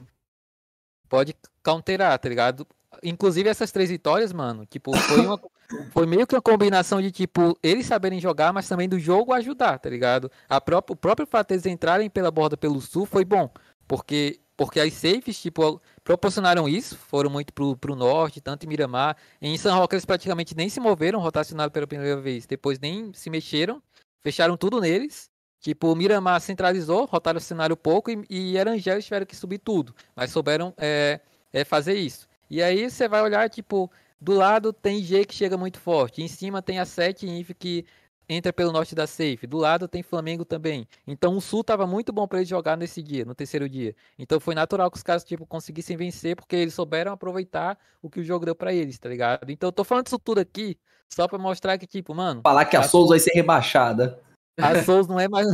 Pode counterar, tá ligado? Inclusive essas três vitórias, mano, tipo, foi uma <laughs> foi meio que uma combinação de tipo eles saberem jogar, mas também do jogo ajudar, tá ligado? A própria, o próprio fato deles entrarem pela borda pelo sul foi bom, porque porque as safes, tipo, proporcionaram isso, foram muito pro, pro norte, tanto em Miramar. Em San Roque eles praticamente nem se moveram, rotacionaram pela primeira vez, depois nem se mexeram, fecharam tudo neles. Tipo, o Miramar centralizou, rotaram o cenário pouco e, e eles tiveram que subir tudo, mas souberam é, é, fazer isso. E aí você vai olhar, tipo, do lado tem G que chega muito forte, em cima tem a 7 Inf que entra pelo norte da safe, do lado tem Flamengo também. Então o Sul tava muito bom para eles jogar nesse dia, no terceiro dia. Então foi natural que os caras tipo conseguissem vencer porque eles souberam aproveitar o que o jogo deu para eles, tá ligado? Então eu tô falando isso tudo aqui só para mostrar que tipo, mano, Falar que a A Souza vai ser rebaixada. A Souls não é mais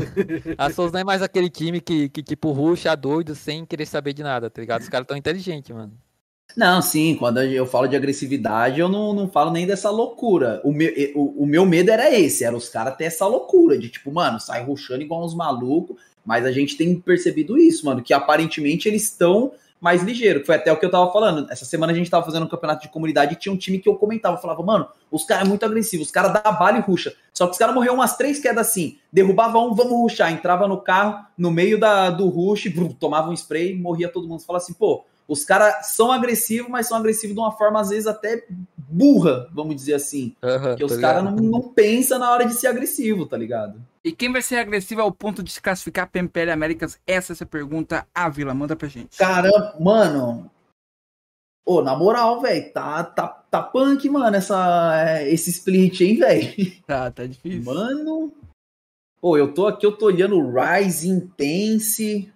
a Souls não é mais aquele time que, que tipo ruxa doido sem querer saber de nada, tá ligado? Os caras tão inteligentes, mano. Não, sim, quando eu falo de agressividade, eu não, não falo nem dessa loucura. O meu, o, o meu medo era esse, era os caras ter essa loucura de tipo, mano, sai ruxando igual uns malucos, mas a gente tem percebido isso, mano, que aparentemente eles estão mais ligeiros. Foi até o que eu tava falando. Essa semana a gente tava fazendo um campeonato de comunidade e tinha um time que eu comentava, eu falava, mano, os caras é muito agressivos, os caras dá bala e ruxa. Só que os caras morreram umas três quedas assim, derrubava um, vamos ruxar, entrava no carro, no meio da, do rush, brum, tomava um spray, morria todo mundo. Você fala assim, pô, os caras são agressivos, mas são agressivos de uma forma, às vezes, até burra, vamos dizer assim. Porque tá os caras não, não pensam na hora de ser agressivo, tá ligado? E quem vai ser agressivo ao ponto de se classificar para MPL Américas? Essa é essa pergunta. A Vila, manda pra gente. Caramba, mano. Ô, na moral, velho, tá, tá, tá punk, mano, essa, é, esse split, hein, velho? <laughs> Tá, tá difícil. Mano. Pô, eu tô aqui, eu tô olhando o Rise Intense.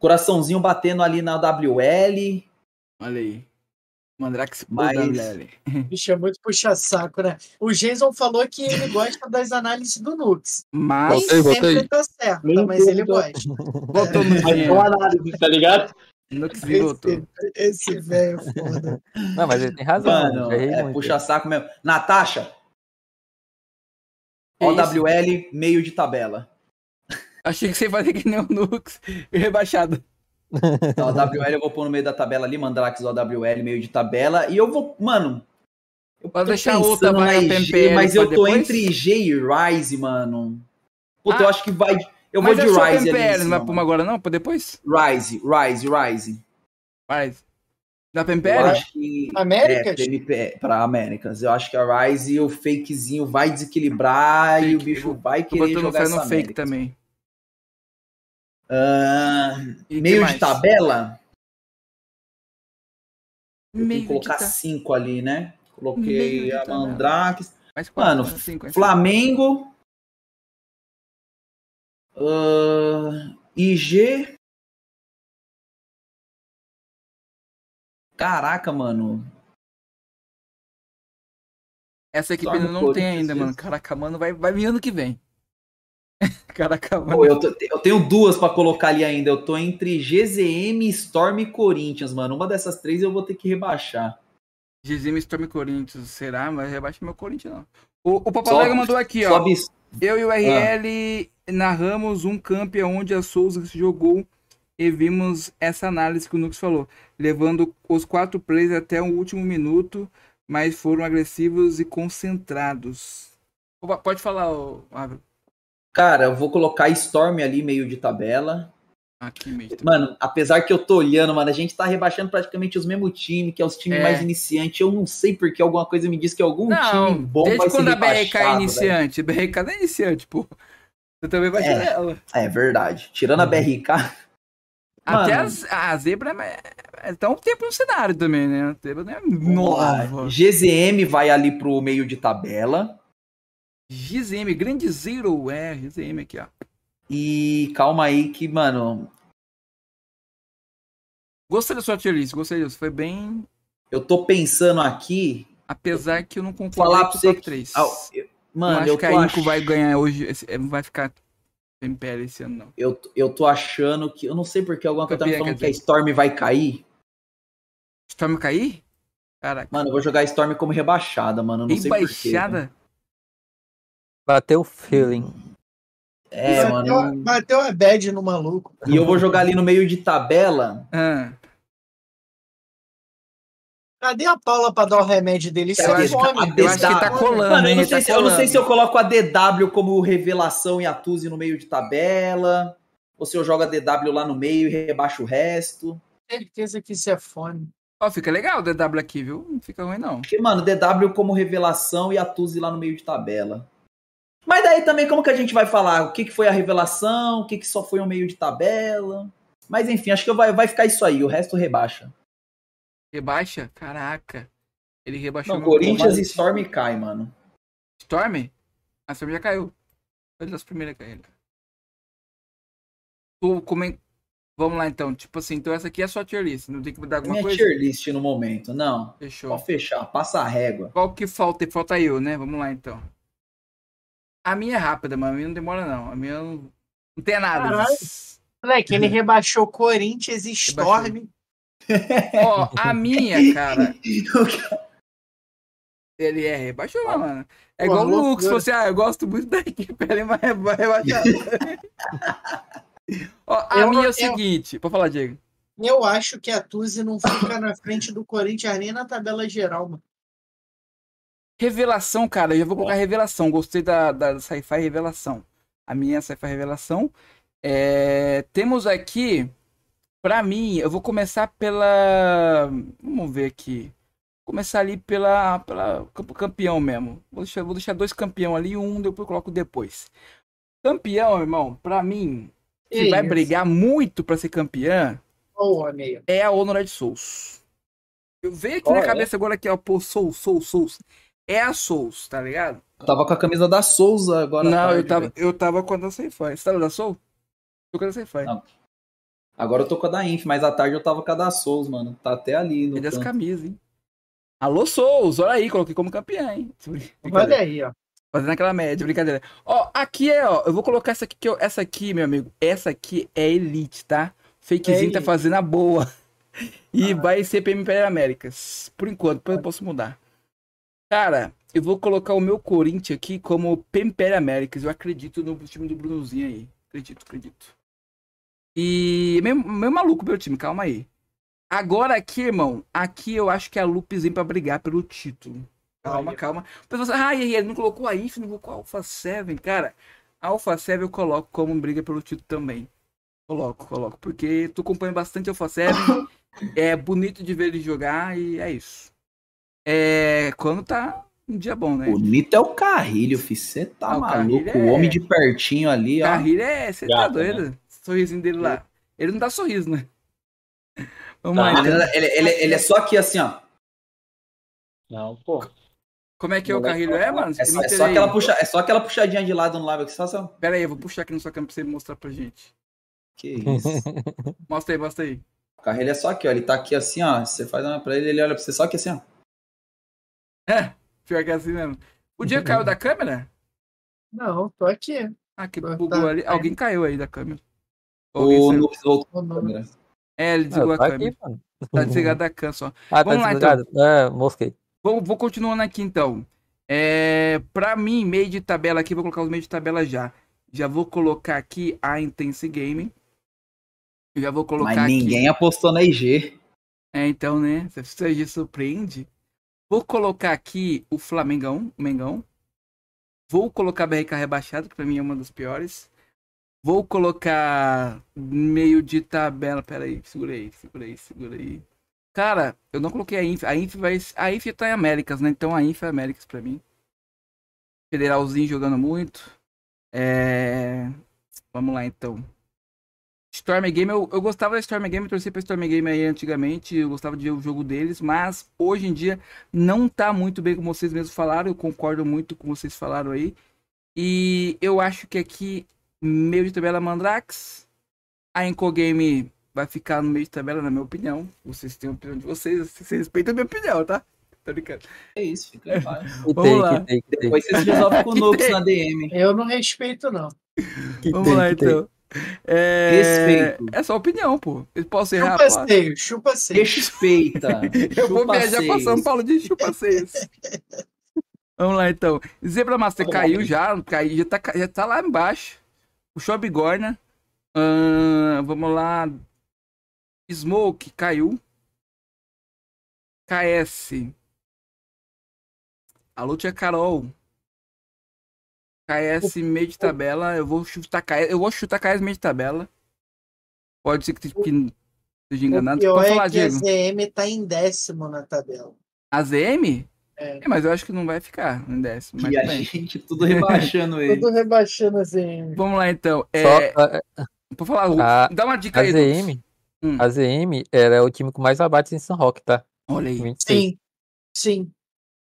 Coraçãozinho batendo ali na WL. Olha aí. Mandrax Mas- WL. Bicho, <laughs> é muito puxa-saco, né? O Jason falou que ele gosta das análises do Nux. Mas Voltei, Nem voltei. sempre tá certo, Nem mas ele gosta. botou no são análise, tá ligado? Nux voltou. Esse, esse velho é foda. Não, mas ele tem razão. Mano, é muito. puxa saco mesmo. Natasha, isso? OWL, meio de tabela. Achei que você ia fazer que nem o Nux rebaixado. <laughs> Então, OWL eu vou pôr no meio da tabela ali, Mandrax OWL, meio de tabela. E eu vou, mano. Eu Pode tô deixar outra MPL mas eu tô depois? entre EG e Rise, mano. Puta, Ah, eu acho que vai. Eu Mas vou é de só Rise ali. não vai pôr uma agora não? Pra depois? Rise, Rise, Rise. Faz. Dá pra Eu MPL? acho que. Américas? É, pra, MP, pra Américas. Eu acho que a Rise, o fakezinho vai desequilibrar e o Fake, bicho eu vai Tô querer botando jogar fé essa no fake Américas. também. Que meio de tabela? Meio colocar ta- cinco ali, né? Coloquei a tabela. Mandrake. Mais quatro, Mano, né? Cinco, é. Flamengo. ahn, IG. Caraca, mano. Essa equipe ainda não tem ainda, mano. Caraca, mano, vai, vai vir ano que vem. <laughs> Caraca, mano. Pô, eu, tô- eu tenho duas pra colocar ali ainda. Eu tô entre GZM, Storm e Corinthians, mano. Uma dessas três eu vou ter que rebaixar. GZM Storm Corinthians, será? Mas rebaixa meu Corinthians, não. O, o Papalega mandou aqui, ó. Sobe. Eu e o Ah. RL narramos um camp onde a Souza se jogou e vimos essa análise que o Nux falou, levando os quatro plays até o último minuto, mas foram agressivos e concentrados. Opa, Pode falar, Ávila. Cara, eu vou colocar Storm ali, meio de tabela. Aqui mesmo. Mano, apesar que eu tô olhando, mano, a gente tá rebaixando praticamente os mesmos times, que é os times É. mais iniciantes. Eu não sei porque alguma coisa me diz que algum Não, time bom desde vai ser quando a BRK é iniciante? BRK não é iniciante, pô. Você também vai É. ela. velho. É verdade. Tirando a BRK, Até Mano. as- a, zebra é, é, tá um tempo no cenário também, né? A zebra não é nova. GZM vai ali pro meio de tabela. GZM, grande zero, é, GZM aqui, ó. E calma aí que, mano, Gostei da sua tier list, gostei disso. Foi bem. eu tô pensando aqui. Apesar que eu não concordei Falar com o top que- 3. Ah, eu- Mano, não acho eu que a Inco ach- vai ganhar hoje. esse- é, Não vai ficar MPL esse ano, não. eu, eu tô achando que. Eu não sei porque alguma coisa tá me falando que a Storm vai cair. Storm cair? Caraca. Mano, eu vou jogar a Storm como rebaixada, mano. eu Não sei porquê. Rebaixada? Bateu o feeling. É, bateu, mano. bateu a bad no maluco. E eu vou jogar ali no meio de tabela. Ah, Cadê a Paula pra dar o remédio dele? Isso Eu é acho que fome. a eu acho que tá colando, Mano, eu não, sei tá se, eu não sei colando. se eu coloco a DW como revelação e a Tuzi no meio de tabela. Ou se eu jogo a DW lá no meio e rebaixo o resto. certeza que isso é fome. Ó, fica legal o DW aqui, viu? Não fica ruim, não. Porque, mano, DW como revelação e a Tuzi lá no meio de tabela. Daí também, como que a gente vai falar? O que, que foi a revelação? O que, que só foi um meio de tabela? Mas enfim, acho que vai, vai ficar isso aí. O resto rebaixa. Rebaixa? Caraca. Ele rebaixou Não, Corinthians e. Storm cai, mano. Storm? A Storm já caiu. Foi das primeiras a cair. Tu comen... Vamos lá então. Tipo assim, então essa aqui é só tier list. Não tem que mudar alguma Minha coisa? tier list no momento. Não. Fechou. Pode fechar. Passa a régua. Qual que falta? Falta eu, né? Vamos lá então. A minha é rápida, mas a minha não demora não. A minha não, não tem nada. Caralho. Moleque, ele rebaixou Corinthians e Storm. Ó, a minha, cara. Ele é rebaixou, mano. É igual o. Lucas, você, ah, eu gosto muito da equipe, ele vai rebaixar. <laughs> Ó, a Eu- minha é o eu- seguinte, pode falar, Diego. Eu acho que a Tuzi não fica na frente do Corinthians nem na tabela geral, mano. Revelação, cara, eu já vou colocar revelação. Gostei da, da Sci-Fi Revelação. A minha é Sci-Fi Revelação. É, temos aqui, pra mim, eu vou começar pela. Vamos ver aqui. Vou começar ali pela, pela camp- campeão mesmo. Vou deixar, vou deixar dois campeão ali, um depois eu coloco depois. Campeão, irmão, pra mim, que Que vai brigar muito pra ser campeã Ó o homem aí. é a Honored Souls. Eu vejo aqui Qual na é? cabeça agora aqui, ó, pô, Souls, Souls, Souls. É a Souls, tá ligado? Eu tava com a camisa da Souza agora. não, eu tarde, tava, velho. eu tava com a da Sci-Fi. Você tá da Soul? Tô com a da Sci-Fi. Não. Agora eu tô com a da Inf, mas à tarde eu tava com a da Souza, mano. Tá até ali no É das canto. camisas, hein? Alô, Souls, olha aí, coloquei como campeã, hein? <laughs> Olha aí, ó. Fazendo aquela média, brincadeira. Ó, aqui é, ó, eu vou colocar essa aqui, que eu, essa aqui, meu amigo, essa aqui é Elite, tá? Fakezinho tá Elite. fazendo a boa. <laughs> E Ah. vai ser PM Império Américas. Por enquanto, depois eu posso mudar. Cara, eu vou colocar o meu Corinthians aqui como Império Américas. Eu acredito no time do Brunozinho aí. Acredito, acredito. E meio, meio maluco meu time, calma aí. Agora aqui, irmão, aqui eu acho que a Lupes vem pra brigar pelo título. Calma, Olha. calma. Pessoal ah, ele não colocou a IF, não colocou a Alpha 7. Cara, a Alpha 7 eu coloco como briga pelo título também. Coloco, coloco. Porque tu acompanha bastante Alpha 7. <coughs> é bonito de ver ele jogar e é isso. É. Quando tá um dia bom, né? Bonito é o Carrilho, fi. Você tá Ah, o maluco? Carrilho O é- homem de pertinho ali, ó. Carrilho é. Você tá Gato, doido? Sorrisinho dele lá. Ele não dá sorriso, né? Vamos Tá, lá, então. ele, ele- ele- é só aqui assim, ó. Não, pô. Como é que é o carrilho é, mano? É só, é, só aquela puxa, é só aquela puxadinha de lado no live aqui, só, só. Pera aí, eu vou puxar aqui na sua câmera pra você mostrar pra gente. Que isso. <laughs> Mostra aí, mostra aí. O carro ele é só aqui, ó. Ele tá aqui assim, ó. Você faz uma pra ele, ele olha pra você só aqui assim, ó. É, pior que é assim mesmo. O dia <laughs> caiu da câmera? Não, tô aqui. Ah, que Tá, bugou tá. ali. Alguém caiu aí da câmera. O. Nux voltou a não. câmera. É, ele desligou Ah, a tá câmera. aqui, mano. Tá desligado da câmera só. Ah, tá Vamos lá, desligado? É, mosquei. Vou, vou continuando aqui então. É, pra mim, meio de tabela aqui, vou colocar os meios de tabela já. Já vou colocar aqui a Intense Game. Já vou colocar Mas ninguém apostou na IG. É, então, né? Você você surpreende. Vou colocar aqui o Flamengão, o Mengão. Vou colocar BRK rebaixado, que pra mim é uma das piores. Vou colocar meio de tabela. Pera aí, segura aí, segura aí, segura aí. Cara, eu não coloquei a Inf. A Inf vai. A Inf tá em Américas, né? Então a Inf é Américas pra mim. Federalzinho jogando muito. É. Vamos lá então. Storm Game, eu, eu gostava da Storm Game, eu torci pra Storm Game aí antigamente, eu gostava de ver o jogo deles, mas hoje em dia não tá muito bem como vocês mesmos falaram, eu concordo muito com vocês falaram aí. E eu acho que aqui, meio de tabela Mandrax, a Enco Game vai ficar no meio de tabela, na minha opinião. Vocês têm a opinião de vocês, vocês respeitam a minha opinião, tá? Tô brincando. É isso, fica em paz. <laughs> Vamos tem, lá. que tem, que tem. Depois vocês resolvem com o <laughs> Nux tem. na DM. Eu não respeito, não. Que Vamos tem, lá então. É... Respeito. É só opinião, pô. Eu posso errar, Chupa seio, chupa seio. Respeita. <laughs> Eu vou Chupa viajar pra seis. São Paulo de chupa seis. <laughs> Vamos lá então. Zebra Master lá. caiu já, caiu, já, tá, já tá lá embaixo. Puxou a bigorna. Ahn, vamos lá. Smoke caiu. KS. Alô, tia Carol. KS meio de tabela. Eu vou chutar KS. Eu vou chutar KS meio de tabela. Pode ser que, que esteja enganado. O pior Pode é falar, que a Diego. ZM tá em décimo na tabela. A ZM? É. É, mas eu acho que não vai ficar em décimo. Mas E a bem. gente tudo rebaixando <laughs> ele. Tudo rebaixando a ZM. Vamos lá então. Só É, a, Vou falar, a- dá uma dica a aí. ZM. Hum. a ZM era o time com mais abates em São Roque, tá? Olha aí. 26. Sim, sim.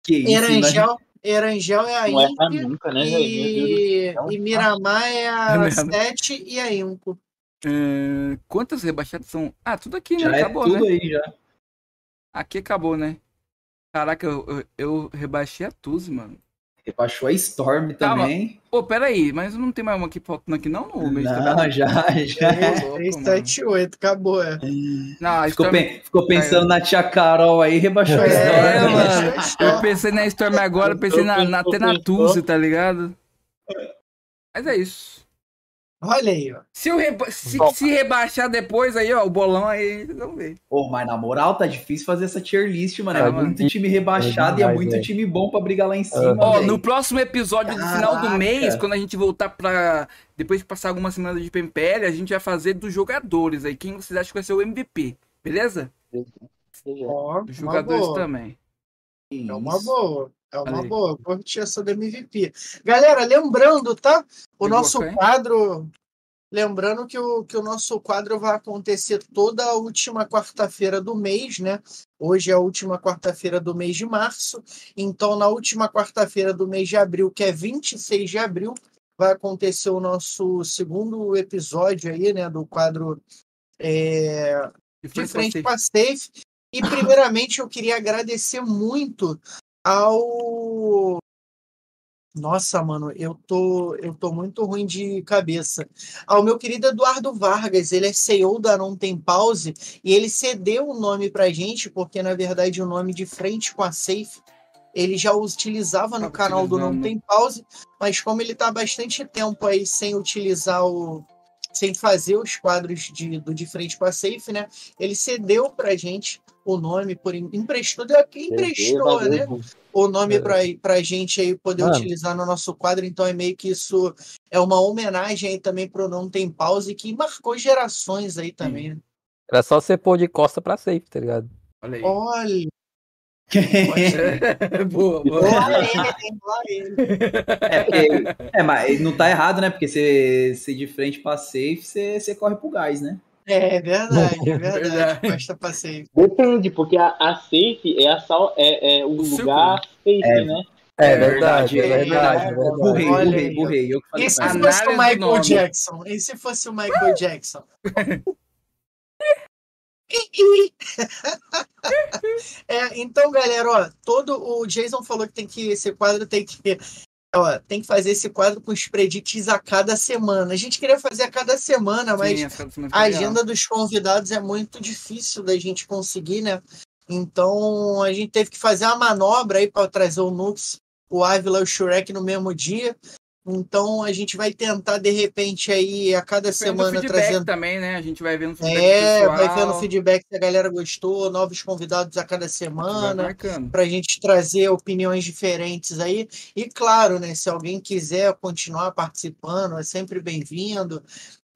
Que isso, né? Erangel, é a Não Inter nunca, né, velho? e, e Miramar é É a mesmo. 7 e a Inco. É, quantas rebaixadas são? Ah, tudo aqui, né? Já é acabou, tudo né? aí já. Aqui acabou, né? Caraca, eu, eu, eu rebaixei a Tuzi, mano. Rebaixou a Storm Calma. também. Pô, pera aí, mas não tem mais uma aqui faltando aqui não no de tabela? Não, já, já. Ô, louco, 3, mano. 7, 8, acabou. É. Não, a Ficou, Storm... pen- ficou pensando na tia Carol aí, rebaixou a É, Storm. mano. Storm. Eu pensei na Storm agora, pensei na, na, até na Tuzi, tá ligado? Mas é isso. Olha aí, ó. Se, reba... se, Bom. se rebaixar depois aí, ó, o bolão aí, vamos ver. Pô, mas na moral, tá difícil fazer essa tier list, mano. É Tá muito time rebaixado É e é demais, muito velho. time bom pra brigar lá em cima. Ó, no próximo episódio do final do mês, quando a gente voltar pra. Depois de passar algumas semanas de PMPL, a gente vai fazer dos jogadores aí. Quem vocês acham que vai ser o MVP? Beleza? Ó, Dos jogadores boa. também. É uma boa. É uma aí. boa. Curti essa do MVP. Galera, lembrando, tá? O Pegou nosso quadro. Lembrando que o, que o nosso quadro vai acontecer toda a última quarta-feira do mês, né? Hoje é a última quarta-feira do mês de março. Então, na última quarta-feira do mês de abril, que é 26 de abril, vai acontecer o nosso segundo episódio aí, né? Do quadro é, De frente frente pra com a Safe. E primeiramente eu queria agradecer muito ao Nossa, mano, eu tô eu tô muito ruim de cabeça. Ao meu querido Eduardo Vargas, ele é CEO da Não Tem Pause e ele cedeu o nome pra gente, porque na verdade o nome de frente com a Safe ele já utilizava no Tava canal do Não. Tem Pause, mas como ele tá há bastante tempo aí sem utilizar o sem fazer os quadros de, do de frente com a Safe, né? Ele cedeu pra gente o nome por em- emprestou, deu aqui emprestou, né? O nome É. pra, pra gente aí poder Mano. utilizar no nosso quadro, então é meio que isso é uma homenagem aí também pro Não Tem Pause, que marcou gerações aí também. né? Era só você pôr de costa pra safe, tá ligado? Olha aí. Olha, <laughs> boa, boa. É, porque- é, mas não tá errado, né? Porque você, você de frente pra safe, você, você corre pro gás, né? É verdade, é <laughs> verdade. Verdade. Costa passeio. Depende, porque a, a safe é, a sal, é, é o O lugar safe, É. né? É verdade, é é verdade, é verdade. Burrei, burrei, burrei. E se fosse o Michael. Jackson? E se fosse o Michael <laughs> Jackson? <laughs> É, então, galera, ó, todo o Jason falou que tem que esse quadro tem que ó, tem que fazer esse quadro com os predicts a cada semana. A gente queria fazer a cada semana, mas Sim, a legal. agenda dos convidados é muito difícil da gente conseguir, né? Então a gente teve que fazer uma manobra aí para trazer o Nux, o Ávila e o Shurek no mesmo dia. Então a gente vai tentar de repente aí a cada Depende semana trazendo também, né? A gente vai vendo o feedback é, pessoal. vai vendo feedback se a galera gostou, novos convidados a cada semana para a gente trazer opiniões diferentes aí. E claro, né, se alguém quiser continuar participando, é sempre bem-vindo.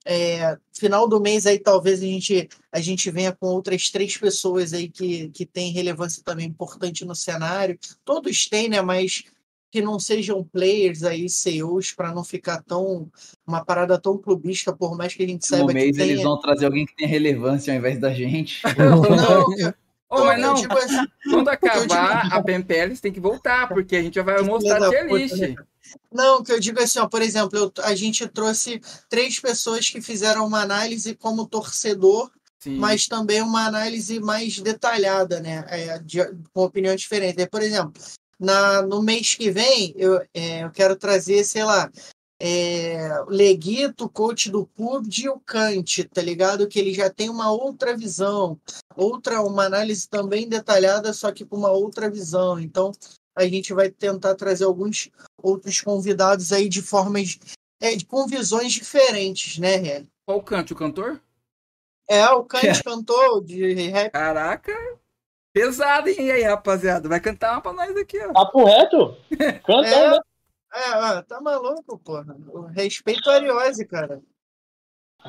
É, final do mês aí talvez a gente, a gente venha com outras três pessoas aí que, que têm relevância também importante no cenário. Todos têm, né? Mas que não sejam players aí, CEOs, para não ficar tão uma parada tão clubista, por mais que a gente No saiba mês que eles tenha. vão trazer alguém que tenha relevância ao invés da gente. <laughs> Não, <laughs> Ô, mas eu não, digo assim, quando eu acabar a PMPL, você tem que voltar, porque a gente já vai mostrar a list. né? Não, que eu digo assim, ó, por exemplo, eu- a gente trouxe três pessoas que fizeram uma análise como torcedor, Sim. mas também uma análise mais detalhada, né? É, de- com opiniões diferentes. Por exemplo, na, no mês que vem, eu, é, eu quero trazer, sei lá, é, o Leguito, coach do PUBG e o Kant, tá ligado? Que ele já tem uma outra visão, outra, uma análise também detalhada, só que com uma outra visão. Então, a gente vai tentar trazer alguns outros convidados aí de formas, é, de- com visões diferentes, né, Hélio? Qual o canto? O cantor? É, o Kant <laughs> cantou de rap. Caraca, pesado, hein? E aí, rapaziada? Vai cantar uma pra nós aqui, ó. Papo reto? Canta, É, né? é, tá maluco, porra. Respeito a Ariose, cara.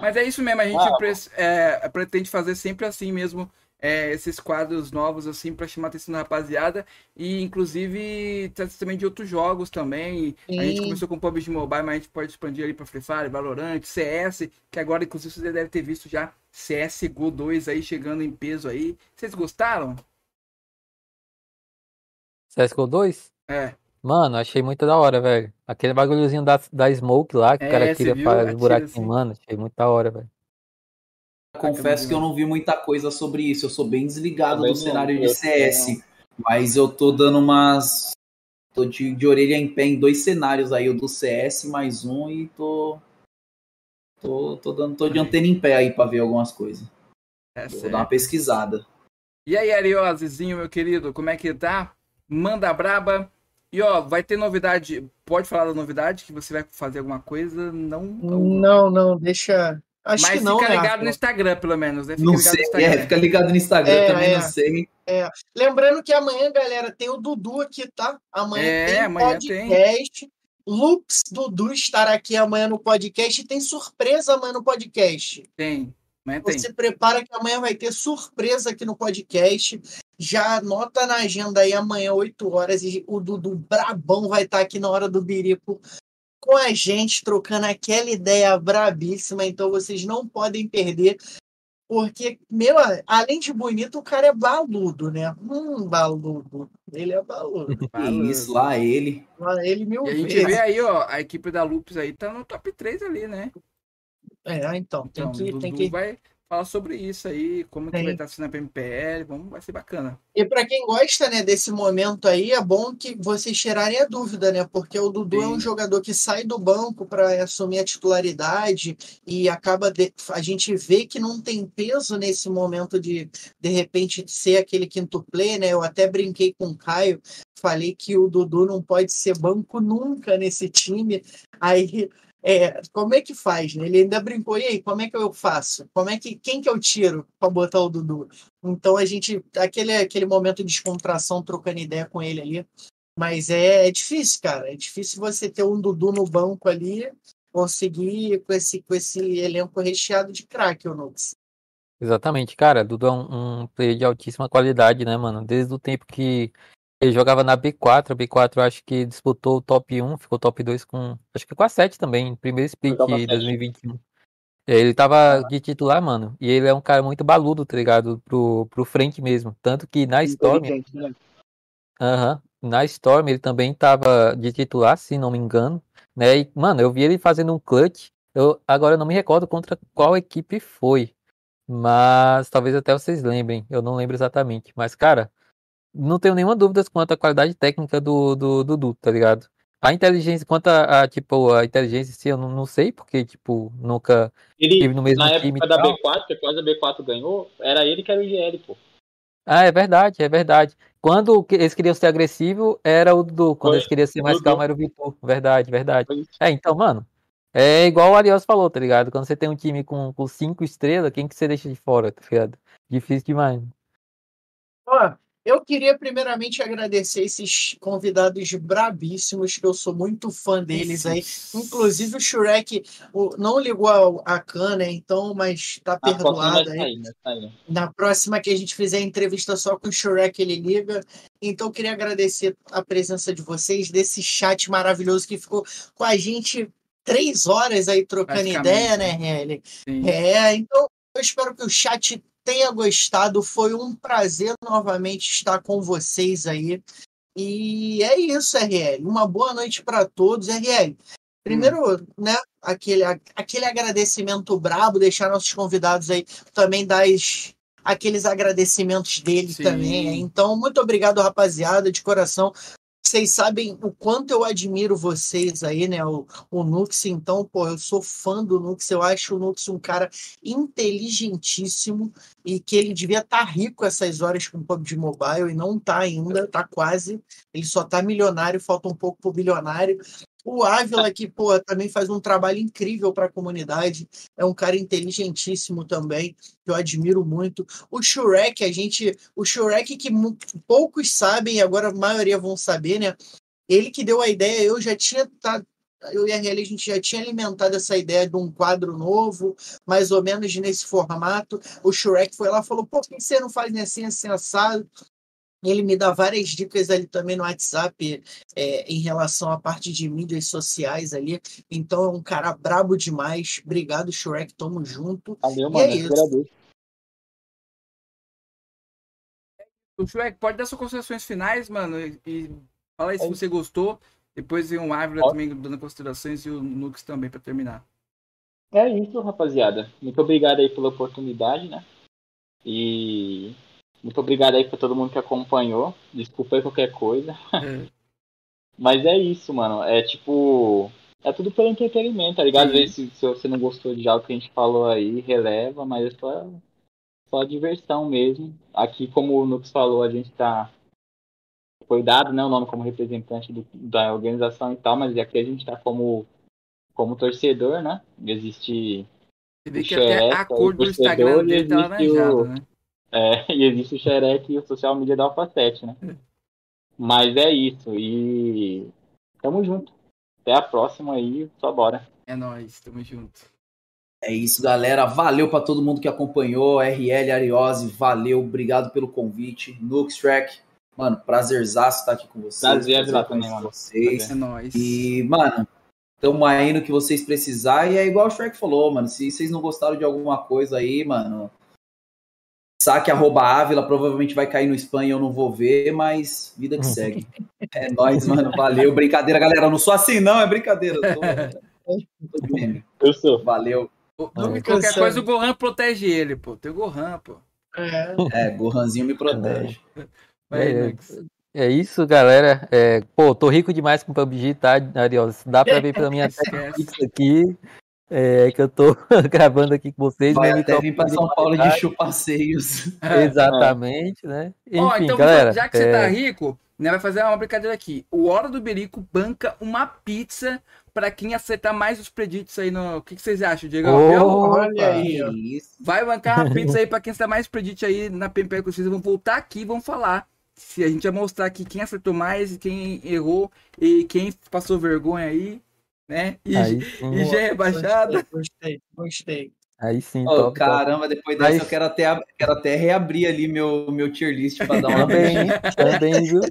Mas é isso mesmo, a gente Ah. pre- é, pretende fazer sempre assim mesmo, é, esses quadros novos, assim, pra chamar a atenção da rapaziada. E, inclusive, trazer também de outros jogos também. A gente começou com o PUBG Mobile, mas a gente pode expandir ali pra Free Fire, Valorant, CS, que agora, inclusive, você deve ter visto já CSGO 2 aí chegando em peso aí. Vocês gostaram? CSGO 2? É. Mano, achei muito da hora, velho. Aquele bagulhozinho da, da Smoke lá, que É, o cara queria Atira os buraquinhos, assim. mano. Achei muito da hora, velho. Confesso que eu não vi muita coisa sobre isso. Eu sou bem desligado Também do não, cenário de CS. Mas eu tô dando umas. Tô de, de orelha em pé em dois cenários aí, o do CS mais um e tô. Tô, tô dando, tô de antena em pé aí pra ver algumas coisas. É Vou sério. dar uma pesquisada. E aí, Ariosezinho, meu querido, como é que tá? Manda braba. E ó, vai ter novidade. Pode falar da novidade que você vai fazer alguma coisa? Não. Não, não, deixa. Acho Mas que não, fica né, ligado Rafa? no Instagram, pelo menos, né? Fica Não ligado sei, no Instagram. é, fica ligado no Instagram, É, também é. não sei. Lembrando que amanhã, galera, tem o Dudu aqui, tá? Amanhã É, tem amanhã podcast. Lux Dudu estará aqui amanhã no podcast. Tem surpresa amanhã no podcast. Tem. Mas tem. Você prepara que amanhã vai ter surpresa aqui no podcast. Já anota na agenda aí amanhã, 8 horas, e o Dudu Brabão vai estar aqui na hora do Birico com a gente, trocando aquela ideia brabíssima. Então vocês não podem perder. Porque, meu, além de bonito, o cara é baludo, né? Hum, baludo. Ele é baludo. <laughs> Que isso lá, ele. Ele mil E a gente vezes. vê aí, ó, a equipe da Lupus aí tá no top 3 ali, né? É, então, tem Então, que, o tem Dudu que vai falar sobre isso aí, como que Tem. vai estar sendo a PMPL, vamos, vai ser bacana. E para quem gosta, né, desse momento aí, é bom que vocês tirarem a dúvida, né? Porque o Dudu é um Sim. jogador que sai do banco para assumir a titularidade e acaba de- a gente vê que não tem peso nesse momento de de repente ser aquele quinto play, né? Eu até brinquei com o Caio, falei que o Dudu não pode ser banco nunca nesse time. Aí é, como é que faz, né? Ele ainda brincou, e aí, como é que eu faço? Como é que quem que eu tiro para botar o Dudu? Então a gente, aquele, aquele momento de descontração, trocando ideia com ele ali. Mas é, é difícil, cara. É difícil você ter um Dudu no banco ali, conseguir com esse, com esse elenco recheado de craque, o Nux. Exatamente, cara. Dudu é um, um player de altíssima qualidade, né, mano? Desde o tempo que ele jogava na B4, a B4 eu acho que disputou o top 1, ficou top 2 com. Acho que com a 7 também, primeiro split de sete. 2021. Ele tava de titular, mano. E ele é um cara muito baludo, tá ligado? Pro, pro frente mesmo. Tanto que na Storm. Né? Na Storm ele também tava de titular, se não me engano. Né? E, mano, eu vi ele fazendo um clutch. Eu agora eu não me recordo contra qual equipe foi. Mas talvez até vocês lembrem. Eu não lembro exatamente. Mas, cara, não tenho nenhuma dúvida quanto à qualidade técnica do, do Dudu, tá ligado? A inteligência, quanto a, a, tipo, a inteligência em si, eu não, não sei, porque, tipo, nunca Ele, tive no mesmo na time. época e da tal. B4, que quase a B4 ganhou, era ele que era o GL, pô. Ah, é verdade, é verdade. Quando eles queriam ser agressivos, era o Dudu. Quando Foi, eles queriam ser mais calmo, era o Vitor. Verdade, verdade. É, então, mano, é igual o Arias falou, tá ligado? Quando você tem um time com, com cinco estrelas, quem que você deixa de fora, tá ligado? Difícil demais. Ó, eu queria primeiramente agradecer esses convidados brabíssimos, que eu sou muito fã deles aí. Inclusive o Shrek o- não ligou a, a cana, então, mas tá perdoado aí. sair, sair. Na próxima que a gente fizer a entrevista só com o Shrek, ele liga. Então, eu queria agradecer a presença de vocês, desse chat maravilhoso que ficou com a gente três horas aí trocando ideia, né? Sim. É, então eu espero que o chat tenha gostado. Foi um prazer novamente estar com vocês aí. E é isso, RL. Uma boa noite para todos, RL. Primeiro, né, aquele, aquele agradecimento brabo, deixar nossos convidados aí também dar as- aqueles agradecimentos dele Sim. também. Então, muito obrigado, rapaziada, de coração. Vocês sabem o quanto eu admiro vocês aí, né? O, o Nux, então, pô, eu sou fã do Nux, eu acho o Nux um cara inteligentíssimo e que ele devia estar rico essas horas com o PUBG Mobile e não tá ainda, tá quase. Ele só tá milionário, falta um pouco pro bilionário. O Ávila, que, pô, também faz um trabalho incrível para a comunidade, é um cara inteligentíssimo também, que eu admiro muito. O Shurek, a gente. O Shurek, que poucos sabem, agora a maioria vão saber, né? Ele que deu a ideia, eu já tinha. Tá, eu e a RL, a gente já tinha alimentado essa ideia de um quadro novo, mais ou menos nesse formato. O Shrek foi lá e falou: pô, por que você não faz assim, assim, assado? Ele me dá várias dicas ali também no WhatsApp é, em relação à parte de mídias sociais ali. Então é um cara brabo demais. Obrigado, Shrek. Tamo junto. Valeu, E mano. é eu isso. O Shrek, pode dar suas considerações finais, mano, e, e fala aí se É. você gostou. Depois vem o Ávila também dando considerações e o Nux também pra terminar. É isso, rapaziada. Muito obrigado aí pela oportunidade, né? E muito obrigado aí pra todo mundo que acompanhou. Desculpa aí qualquer coisa. É. <laughs> Mas é isso, mano. É tipo. É tudo pelo entretenimento, tá ligado? Às vezes, se, se você não gostou de algo que a gente falou aí, releva, mas é só, só diversão mesmo. Aqui, como o Nux falou, a gente tá. Foi dado, né, o nome como representante do- da organização e tal, mas aqui a gente tá como, como torcedor, né? Existe. Você vê que até a cor do Instagram dele tá existe laranjada, o- né? É, <laughs> e existe o Xerec e o social media da Alpha 7, né? Mas é isso. E tamo junto. Até a próxima aí, só bora. É nóis, tamo junto. É isso, galera. Valeu pra todo mundo que acompanhou. RL Ariose, valeu. Obrigado pelo convite. Nux Track, mano, prazerzaço estar aqui com vocês. Prazer, prazer lá conhecer também, mano. vocês. É nóis. E, mano, tamo aí no que vocês precisarem. E é igual o Shrek falou, mano. Se vocês não gostaram de alguma coisa aí, mano. Saque arroba Ávila, provavelmente vai cair no spam e eu não vou ver, mas vida que segue. É nóis, mano. Valeu. Brincadeira, galera. Eu não sou assim, não, é brincadeira. Eu tô- sou. Valeu. Qualquer coisa o Gohan protege ele, pô. Tem o Gohan, pô. É, É, Gohanzinho me protege. <laughs> Vai, É, Nux. É isso, galera. É, pô, tô rico demais com PUBG, tá, Arios? Dá pra ver pela minha. Netflix aqui, é, que eu tô <laughs> gravando aqui com vocês. Vai meu até vir pra microfone São Paulo de qualidade. chupaceios. <laughs> Exatamente, né? Enfim, Ó, então, galera. já que você é, tá rico, né, vai fazer uma brincadeira aqui. O Hora do Berico banca uma pizza pra quem acertar mais os preditos aí no. O que, que vocês acham, Diego? Olha aí. Vai bancar uma <laughs> pizza aí pra quem acertar mais preditos aí na PMP com vocês. Vão voltar aqui e vão falar. Se a gente vai mostrar aqui quem acertou mais, quem errou e quem passou vergonha aí, né? E, aí e já é rebaixada. Gostei, gostei. aí sim, Ô, top, top. caramba, depois dessa Mas- eu quero até, quero até reabrir ali meu, meu tier list pra dar uma Também, também, viu?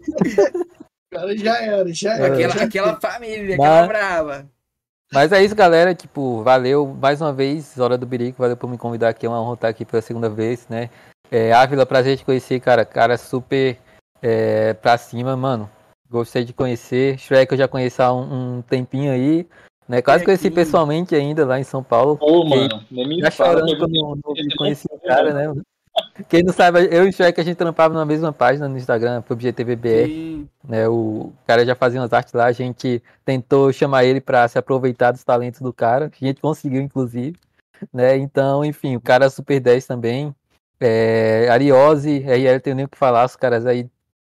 Cara, já era, já É. era. Aquela, já aquela família, Mas- aquela brava. Mas é isso, galera. Tipo, valeu mais uma vez, Hora do Birico. Valeu por me convidar aqui. É uma honra estar aqui pela segunda vez, né? É, Ávila, prazer te conhecer, cara. Cara super é, pra cima, mano. Gostei de conhecer. Shrek eu já conheço há um, um tempinho aí. Né? Quase conheci pessoalmente ainda lá em São Paulo. Ô, mano, nem me fala. chorando quando não não conheci o cara, né? <laughs> Quem não sabe, eu e o Shrek a gente trampava na mesma página no Instagram, foi GTVBR, Sim. né? O cara já fazia umas artes lá, a gente tentou chamar ele pra se aproveitar dos talentos do cara, a gente conseguiu, inclusive, né? Então, enfim, o cara é super 10 também. É, Ariose, RL, tenho nem o que falar, os caras aí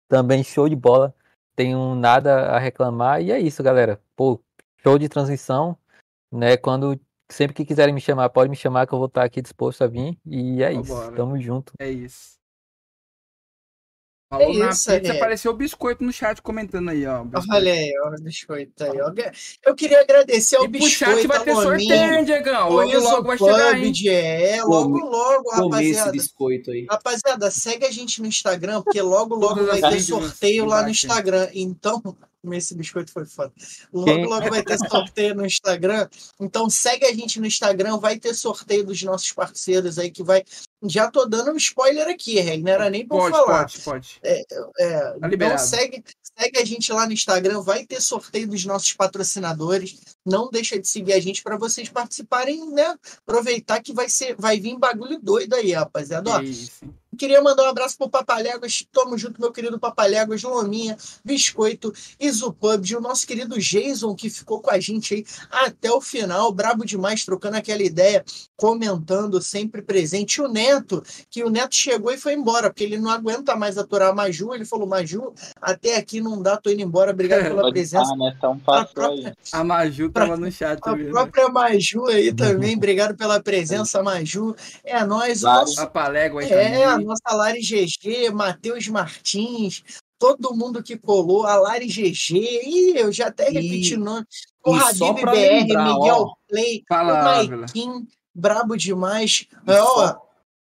também show de bola, tenho nada a reclamar, e é isso, galera. Pô, show de transição, né? Quando sempre que quiserem me chamar, pode me chamar que eu vou estar aqui disposto a vir. E é isso. Vambora. Tamo junto. É isso. Falou na isso, pizza, é. apareceu o biscoito no chat comentando aí, ó. biscoito. Olha aí, ó, o biscoito aí. ó. Eu queria agradecer ao E pro chat biscoito, vai ter sorteio, hein, Diegão? Logo, logo vai chegar, hein? Isopub, é, logo, Come- logo, esse rapaziada. biscoito aí. Rapaziada, segue a gente no Instagram, porque logo, logo vai ter sorteio lá no. Instagram. Então, esse biscoito foi foda. Logo, logo vai ter sorteio no Instagram. Então, segue a gente no Instagram, vai ter sorteio dos nossos parceiros aí que vai. Já tô dando um spoiler aqui, Reg, não era nem pra Pode, falar. pode, pode. É, então liberado. segue, segue a gente lá no Instagram, vai ter sorteio dos nossos patrocinadores. Não deixa de seguir a gente para vocês participarem, né? Aproveitar que vai ser, vai vir bagulho doido aí, rapaziada. Ó, É isso. Queria mandar um abraço pro Papaléguas. Tamo junto, meu querido Papaléguas, Lominha, Biscoito, Isupub, o nosso querido Jason, que ficou com a gente aí até o final. Brabo demais, trocando aquela ideia, comentando, sempre presente. O Neto, que o Neto chegou e foi embora, porque ele não aguenta mais aturar a Maju. Ele falou: Maju, até aqui não dá, tô indo embora. Obrigado <laughs> pela presença. estar, né? Um passo aí. A Maju tava no chat A né? própria Maju aí também, <laughs> obrigado pela presença, Maju. É nóis, nosso A Palégua aí é, a também. Nossa Lari GG, Matheus Martins, todo mundo que colou, a Lari GG, e eu já até repeti o nome, o Habib BR, lembrar, Miguel ó. Play, Fala, o. Maikin, brabo demais. E É, ó, só-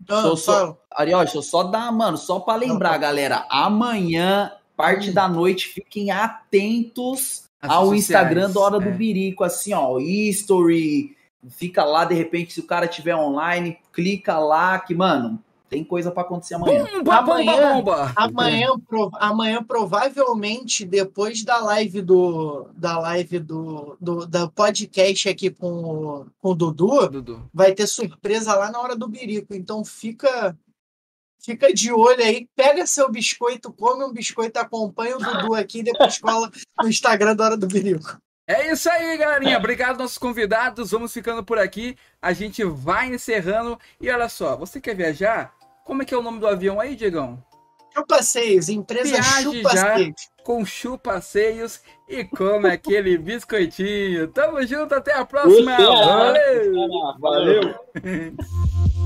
ó, só-. Ariel, deixa eu só dar, mano, só pra lembrar, Não, galera. Amanhã, parte Hum. da noite, fiquem atentos As ao redes Instagram sociais, da Hora do é. Birico, assim, ó, history, fica lá, de repente, se o cara tiver online, clica lá, que, mano, tem coisa pra acontecer amanhã. Bomba, Amanhã- bomba! Amanhã, pro- amanhã, provavelmente, depois da live do da live do, do da podcast aqui com, o- com o Dudu, Dudu. vai ter surpresa lá na hora do birico. Então fica fica de olho aí, pega seu biscoito, come um biscoito, acompanha o Dudu aqui e depois cola no Instagram da hora do birico. É isso aí, galerinha. Obrigado, nossos convidados. Vamos ficando por aqui. A gente vai encerrando. E olha só, você quer viajar? Como é que é o nome do avião aí, Diegão? Chupaceios, empresa Viaje. Chupaceios. Com chupaceios e come aquele <laughs> biscoitinho. Tamo junto, até a próxima. Valeu! Valeu. <laughs>